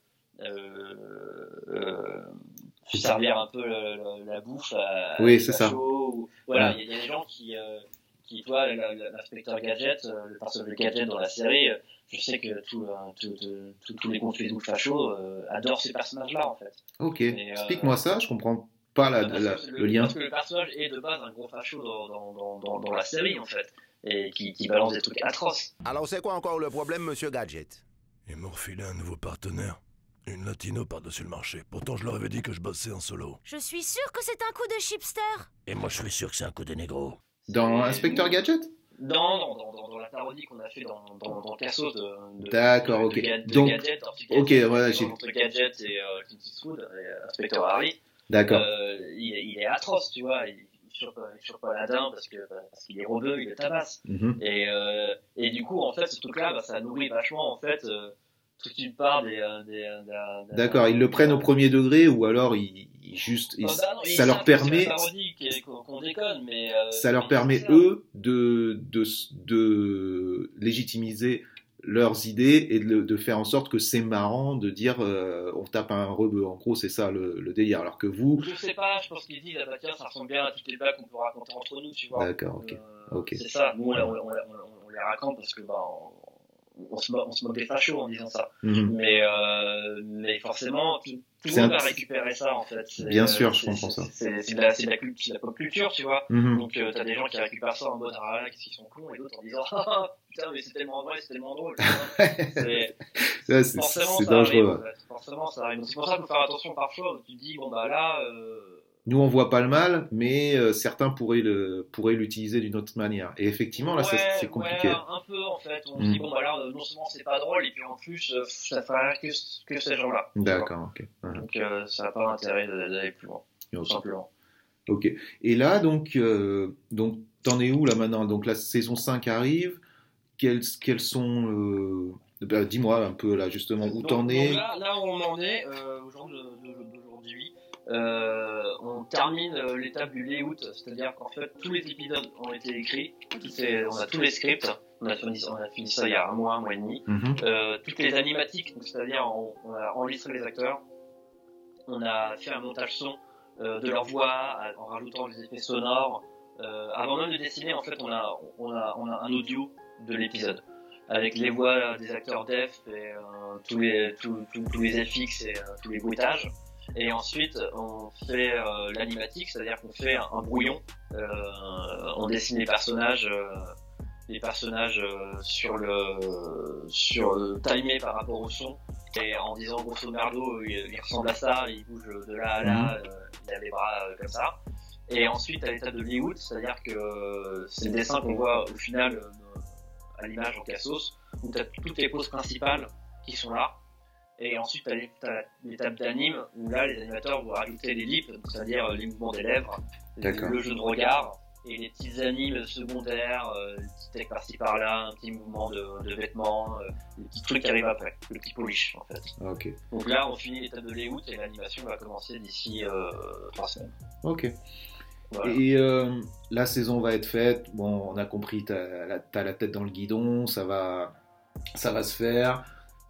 euh, servir un peu le- le- la bouffe à Oui, c'est ça. ou- voilà, Ouais. il y, a- il y a des gens qui, qui toi, l'inspecteur Gadget, euh, le personnage de Gadget dans la série, euh, je sais que euh, tous les conflits fachos euh, adorent ces personnages-là, en fait. Ok, explique-moi ça, je comprends pas la- Parce la- que le lien. Parce que le personnage est de base un gros facho dans, dans, dans, dans, dans la série, en fait, et qui, qui balance des trucs atroces. Alors c'est quoi encore le problème, monsieur Gadget? Ils m'ont refilé un nouveau partenaire. Une latino par-dessus le marché. Pourtant, je leur avais dit que je bossais en solo. Je suis sûre que c'est un coup de chipster. Et moi, je suis sûr que c'est un coup de négro. Dans Inspecteur Gadget? Dans, dans, dans, dans, dans la parodie qu'on a fait dans, dans, dans de, de, D'accord, ok. de, de Donc- Gadget, entre ok, voilà, j'ai- entre Gadget et euh, Clint Eastwood, et euh, Inspector Harry, D'accord. euh, il, est- il est atroce, tu vois, il, il chope Aladdin parce que parce qu'il est rebeu, il le tabasse. Mhm. Et, euh, et du coup, en fait, ce truc-là, bah, ça nourrit vachement, en fait, euh, toute une part des... euh, des, euh, D'accord, ils le prennent au premier degré ou alors ils, ils juste ils- Ah bah non, ça leur permet qu'on déconne, mais... euh, ça leur permet eux de, de de légitimiser leurs idées et de, de faire en sorte que c'est marrant de dire euh, on tape un rebeu. En gros, c'est ça le, le délire. Alors que vous, Je sais pas, je pense qu'il dit, ah bah tiens, ça ressemble bien à toutes les blagues qu'on peut raconter entre nous, tu vois. D'accord, ok. Euh. C'est ça, nous on, on- on- on- on les raconte parce que bah, on, se, on se moque des fachos en disant ça. Mhm. Mais, euh, mais forcément, tout, tout le monde va récupérer ça en fait. Bien sûr, je comprends ça. C'est de, la- de la pop culture, tu vois. Mhm. Donc euh, t'as des gens qui récupèrent ça en mode ah là, qu'est-ce qu'ils sont cons, et d'autres en disant ah putain, mais c'est tellement vrai, c'est tellement drôle. C'est- dangereux. Forcément, ça arrive. C'est pour ça qu'il faut faire attention parfois. Tu te dis, bon, bah là, euh, Nous, on voit pas le mal, mais euh, certains pourraient le pourraient l'utiliser d'une autre manière. Et effectivement, là, c'est- ouais, c'est compliqué. ouais, un peu, en fait. On se Mm. dit, bon, bah là, non seulement c'est pas drôle, et puis en plus, euh, ça fait rien que, que ces gens-là. D'accord, ok. Donc, euh, ça n'a pas intérêt d'aller plus loin, tout simplement. Ok. Et là, donc, euh, donc, t'en es où là maintenant? Donc, la saison 5 arrive. Quels, quels sont. bah, Dis-moi un peu là, justement, où t'en es? là, là où on en est, euh, euh, on termine euh, l'étape du layout, c'est-à-dire qu'en fait, tous les épisodes ont été écrits, on a tous les scripts, on a, fini, on a fini ça il y a un mois, un mois et demi. Mhm. Euh, toutes les animatiques, c'est-à-dire on, on a enregistré les acteurs, on a fait un montage son euh, de leur voix à- en rajoutant des effets sonores. Euh, avant même de dessiner, en fait, on a, on a, on a un audio de l'épisode avec les voix des acteurs def et euh, tous les tous, tous- tous les FX et euh, tous les bruitages. Et ensuite, on fait euh, l'animatique, c'est-à-dire qu'on fait un, un brouillon. Euh, on dessine les personnages, euh, les personnages euh, sur le, sur le timé par rapport au son. Et en disant grosso merdo, il, il ressemble à ça, il bouge de là à là, euh, il a les bras comme ça. Et ensuite, à l'étape de layout, c'est-à-dire que c'est le dessin qu'on voit au final à l'image en cassos, où tu as toutes les poses principales qui sont là. Et ensuite, tu as l'étape d'anime, où là, les animateurs vont rajouter les lips, c'est-à-dire euh, les mouvements des lèvres, le jeu de regard, et les petits animes secondaires, euh, des petits textes par-ci par-là, un petit mouvement de, de vêtements, euh, des petits trucs qui arrivent après, le petit polish en fait. Donc là, on finit l'étape de layout et l'animation va commencer d'ici euh, trois semaines. Ok. Voilà. Et euh, la saison va être faite. Bon, on a compris, t'as la, t'as la tête dans le guidon, ça va, ça va se faire.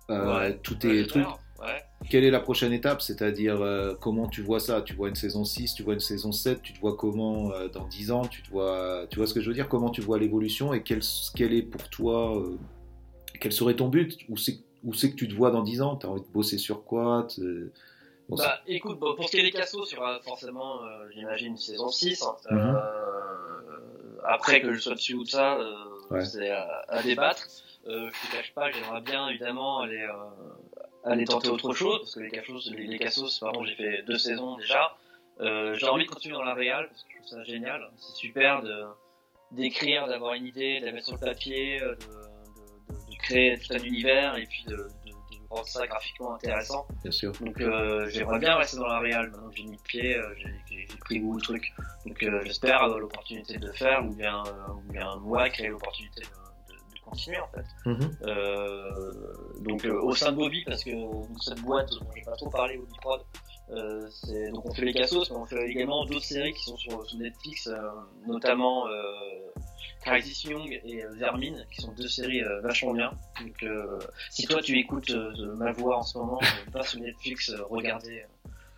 Euh, Ouais. J'espère. Ouais. Quelle est la prochaine étape? C'est-à-dire, euh, comment tu vois ça? Tu vois une saison 6, tu vois une saison 7, tu te vois comment euh, dans 10 ans? Tu, te vois, tu vois ce que je veux dire? Comment tu vois l'évolution et quel, quel est pour toi, euh, quel serait ton but? Où c'est que tu te vois dans 10 ans? Tu as envie de bosser sur quoi? Bon, Bah écoute, bon, pour ce qui est des cassos, il y aura forcément, j'imagine, une saison 6. hein. Mhm. Après que je sois dessus ou de ça, Ouais. c'est à, à débattre. Euh, je te cache pas, j'aimerais bien évidemment aller, euh, aller tenter autre chose, parce que les cassos, les, les cassos pardon, j'ai fait deux saisons déjà. Euh, j'ai envie de continuer dans la réal, parce que je trouve ça génial. C'est super de d'écrire, d'avoir une idée, de la mettre sur le papier, euh, de, de, de, de créer tout un univers et puis de, de, de rendre ça graphiquement intéressant. bien sûr. Donc euh, j'aimerais bien rester dans la réal maintenant que j'ai mis le pied, euh, j'ai j'ai- j'ai pris goût au truc. Donc euh, j'espère avoir l'opportunité de le faire ou bien, euh, ou bien moi créer l'opportunité de continuer en fait. Mhm. Euh, donc euh, au sein de Bobby, parce que cette boîte dont j'ai pas trop parlé, Bobby Prod, euh, donc on fait les cassos, mais on fait également d'autres séries qui sont sur, sur Netflix, notamment Crisis Young et Vermine, qui sont deux séries euh, vachement bien. Donc euh, si toi tu écoutes euh, ma voix en ce moment, va sur Netflix, regardez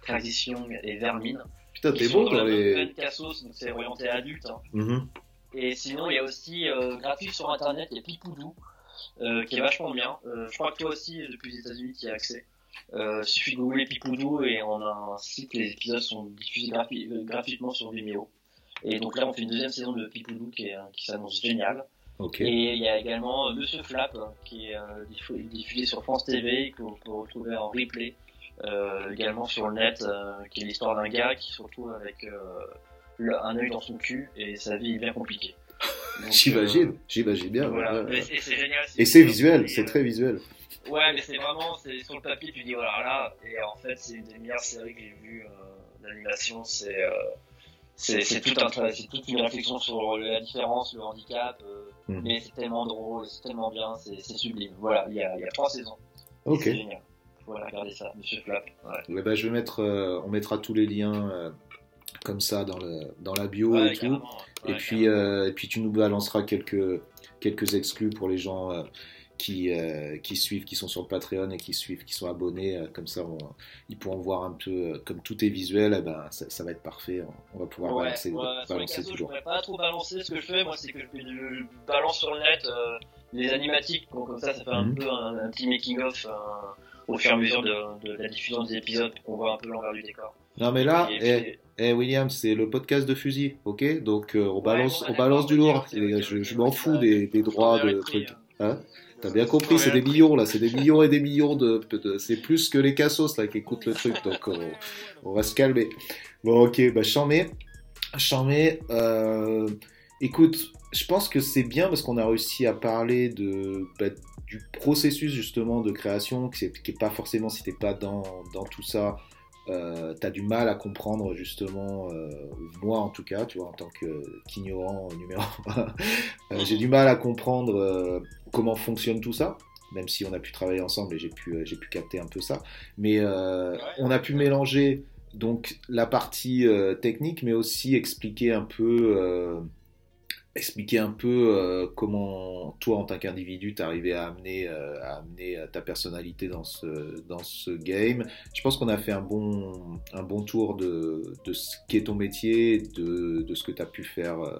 Crisis Young et Vermine. Putain, t'es beau dans le les. c'est orienté adulte. hein. Mhm. Et sinon, il y a aussi euh, gratuit sur internet, il y a Pipoudou, euh, qui est vachement bien. Euh, je crois que toi aussi, depuis les États-Unis, tu y as accès. Euh, suffit de googler Pipoudou et on a un site, les épisodes sont diffusés gratuit- euh, gratuitement sur Vimeo. Et donc là, on fait une deuxième saison de Pipoudou qui, est, qui s'annonce géniale. Et il y a également euh, Monsieur Flap, hein, qui est diffu- diffusé sur France TV, qu'on peut retrouver en replay, euh, également sur le net, qui est l'histoire d'un gars qui se retrouve avec euh, le- un œil dans son cul et sa vie est bien compliquée. J'imagine, j'imagine bien. euh, voilà. ouais, ouais. Mais c'est c'est génial. Et c'est visuel, Et, c'est euh, très visuel. Ouais, mais c'est vraiment, c'est sur le papier, tu dis voilà là, et en fait c'est une des meilleures séries que j'ai vues euh, d'animation. C'est euh, c'est c'est tout un c'est toute une réflexion sur la différence, le handicap, euh, Mhm. mais c'est tellement drôle, c'est tellement bien, c'est c'est sublime. Voilà, il y a, il y a trois saisons. Ok. C'est génial. Voilà, regardez ça, Monsieur Flap. Ouais. Ouais, bah, je vais mettre, euh, on mettra tous les liens euh, comme ça dans, le, dans la bio Ouais, et tout. et puis, euh, et puis tu nous balanceras quelques, quelques exclus pour les gens euh, qui, euh, qui suivent, qui sont sur le Patreon et qui suivent, qui sont abonnés. comme ça, on- ils pourront voir un peu, comme tout est visuel, eh ben, ça, ça va être parfait. On, va pouvoir Ouais, balancer, balancer cassos, je toujours. pourrais pas trop balancer. Ce que je fais, moi, c'est que je, balance sur le net les animatiques. Donc, comme ça, ça fait un Mhm. peu un, un petit making-of au fur et à mesure de, de la diffusion des épisodes pour qu'on voit un peu l'envers du décor. Non, mais là, Et eh, eh, William, c'est le podcast de fusil, ok? Donc, euh, on balance, on balance du lourd. je m'en fous des, des droits de trucs. euh, Hein? T'as bien compris, c'est des millions là, c'est des millions et des millions de. de- c'est plus que les cassos là qui écoutent le truc, donc on, on va se calmer. Bon, ok, bah Chamé, Chamé, euh, écoute, je pense que c'est bien parce qu'on a réussi à parler de, bah, du processus justement de création, qui est, qui est pas forcément, si t'es pas dans, dans tout ça, euh, t'as du mal à comprendre justement, euh, moi en tout cas, tu vois, en tant que qu'ignorant numéro un, euh, j'ai du mal à comprendre euh, comment fonctionne tout ça, même si on a pu travailler ensemble et j'ai pu, euh, j'ai pu capter un peu ça. Mais euh, on a pu mélanger donc la partie euh, technique, mais aussi expliquer un peu, euh, expliquer un peu euh, comment toi en tant qu'individu t'arrivais à amener, euh, à amener euh, ta personnalité dans ce, dans ce game. Je pense qu'on a fait un bon, un bon tour de, de ce qu'est ton métier, de, de ce que tu as pu faire. euh,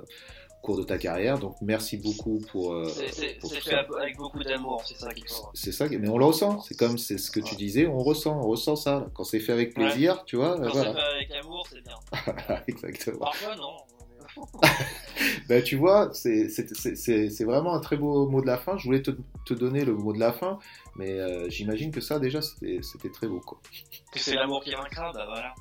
cours de ta carrière. Donc merci beaucoup pour. C'est fait ça. avec beaucoup d'amour, c'est ça qui compte. C'est ça, mais on le ressent. C'est comme c'est ce que tu disais, on ressent, on ressent ça. Quand c'est fait avec plaisir, tu vois, Quand voilà. c'est fait avec amour, c'est bien. Exactement. Parfois, non. Ben, tu vois, c'est vraiment un très beau mot de la fin. Je voulais te, te donner le mot de la fin, mais euh, j'imagine que ça, déjà, c'était très beau. Quoi. Que c'est l'amour qui vaincra, bah voilà.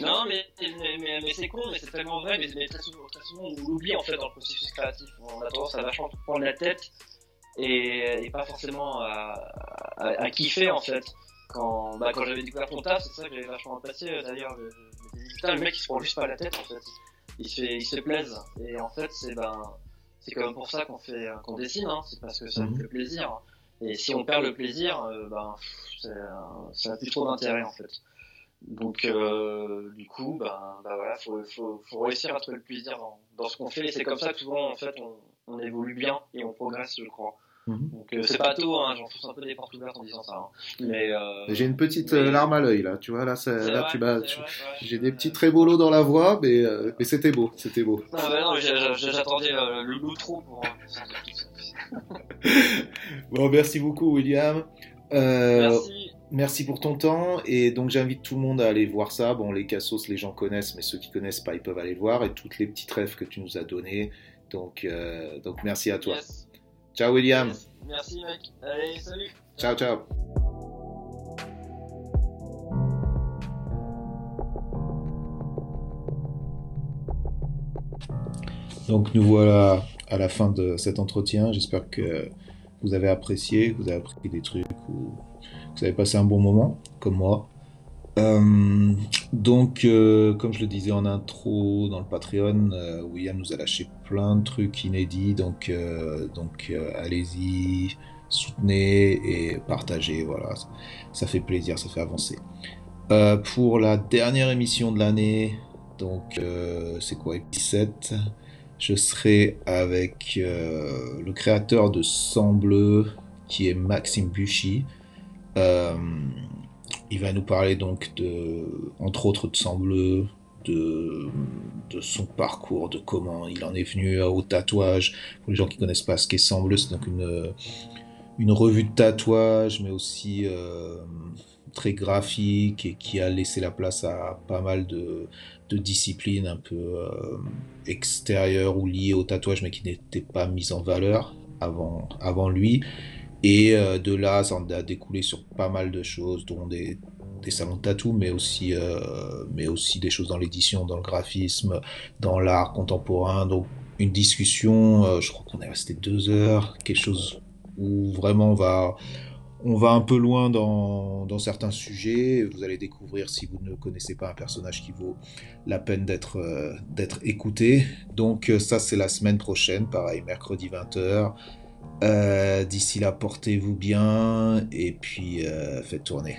non, mais, mais, mais, mais c'est con, mais c'est tellement vrai, mais, très, souvent, très souvent on l'oublie en fait dans le processus créatif. On a tendance à vachement prendre la tête et, et pas forcément à, à, à kiffer en fait. Quand, bah, quand j'avais découvert ton taf, c'est ça que j'avais vachement apprécié euh, d'ailleurs. Le, le mec il se prend juste pas la tête en fait. Il se fait, il se fait plaise. Et en fait, c'est ben, c'est même pour ça qu'on fait, qu'on dessine, hein. c'est parce que ça nous Mhm. fait plaisir. Et si on perd le plaisir, euh, ben, pff, c'est, euh, ça n'a plus trop d'intérêt en fait. Donc, euh, du coup, ben, ben voilà, faut, faut, faut réussir à trouver le plaisir dans, dans ce qu'on fait. Et c'est comme ça que souvent, en fait, on, on évolue bien et on progresse, je crois. Mhm. Donc, euh, c'est pas tôt, hein, j'en pousse un peu des portes ouvertes en disant ça. hein. Mais, euh, J'ai une petite euh, mais- larme à l'œil là, tu vois, là, ça- c'est là vrai, tu m'as- tu- j'ai des petits trébolos dans la voix, mais, euh, mais c'était beau, c'était beau. Non, mais j'attendais euh, le l'outro pour. Bon, merci beaucoup, William. Euh, Merci. Merci pour ton temps et donc j'invite tout le monde à aller voir ça. Bon, les cassos, les gens connaissent, mais ceux qui connaissent pas, ils peuvent aller le voir et toutes les petites rêves que tu nous as données. Donc, euh, donc merci à toi. Yes. Ciao, William. Merci, mec. Allez, salut. Ciao, ciao. Donc nous voilà à la fin de cet entretien. J'espère que vous avez apprécié, que vous avez appris des trucs ou que vous avez passé un bon moment, comme moi. Euh, donc, euh, comme je le disais en intro dans le Patreon, euh, William nous a lâché plein de trucs inédits. Donc, euh, donc euh, allez-y, soutenez et partagez. Voilà, ça, fait plaisir, ça fait avancer. Euh, pour la dernière émission de l'année, donc c'est quoi, épisode 7 je serai avec le créateur de Sang Bleu, qui est Maxime Buchy. Il va nous parler donc de, entre autres, de Sang Bleu, de, son parcours, de comment il en est venu au tatouage. Pour les gens qui connaissent pas ce qu'est Sang Bleu, c'est donc une, une revue de tatouage, mais aussi euh, très graphique et qui a laissé la place à pas mal de, disciplines un peu euh, extérieures ou liées au tatouage, mais qui n'étaient pas mises en valeur avant, avant lui. Et euh, de là, ça a découlé sur pas mal de choses, dont des, des salons de tatou, mais aussi, euh, mais aussi des choses dans l'édition, dans le graphisme, dans l'art contemporain. Donc une discussion, euh, je crois qu'on est resté deux heures, quelque chose où vraiment on va, on va un peu loin dans, dans certains sujets. Vous allez découvrir si vous ne connaissez pas un personnage qui vaut la peine d'être euh, d'être écouté. Donc ça c'est la semaine prochaine, pareil, mercredi 20h. Euh, D'ici là, portez-vous bien et puis euh, faites tourner.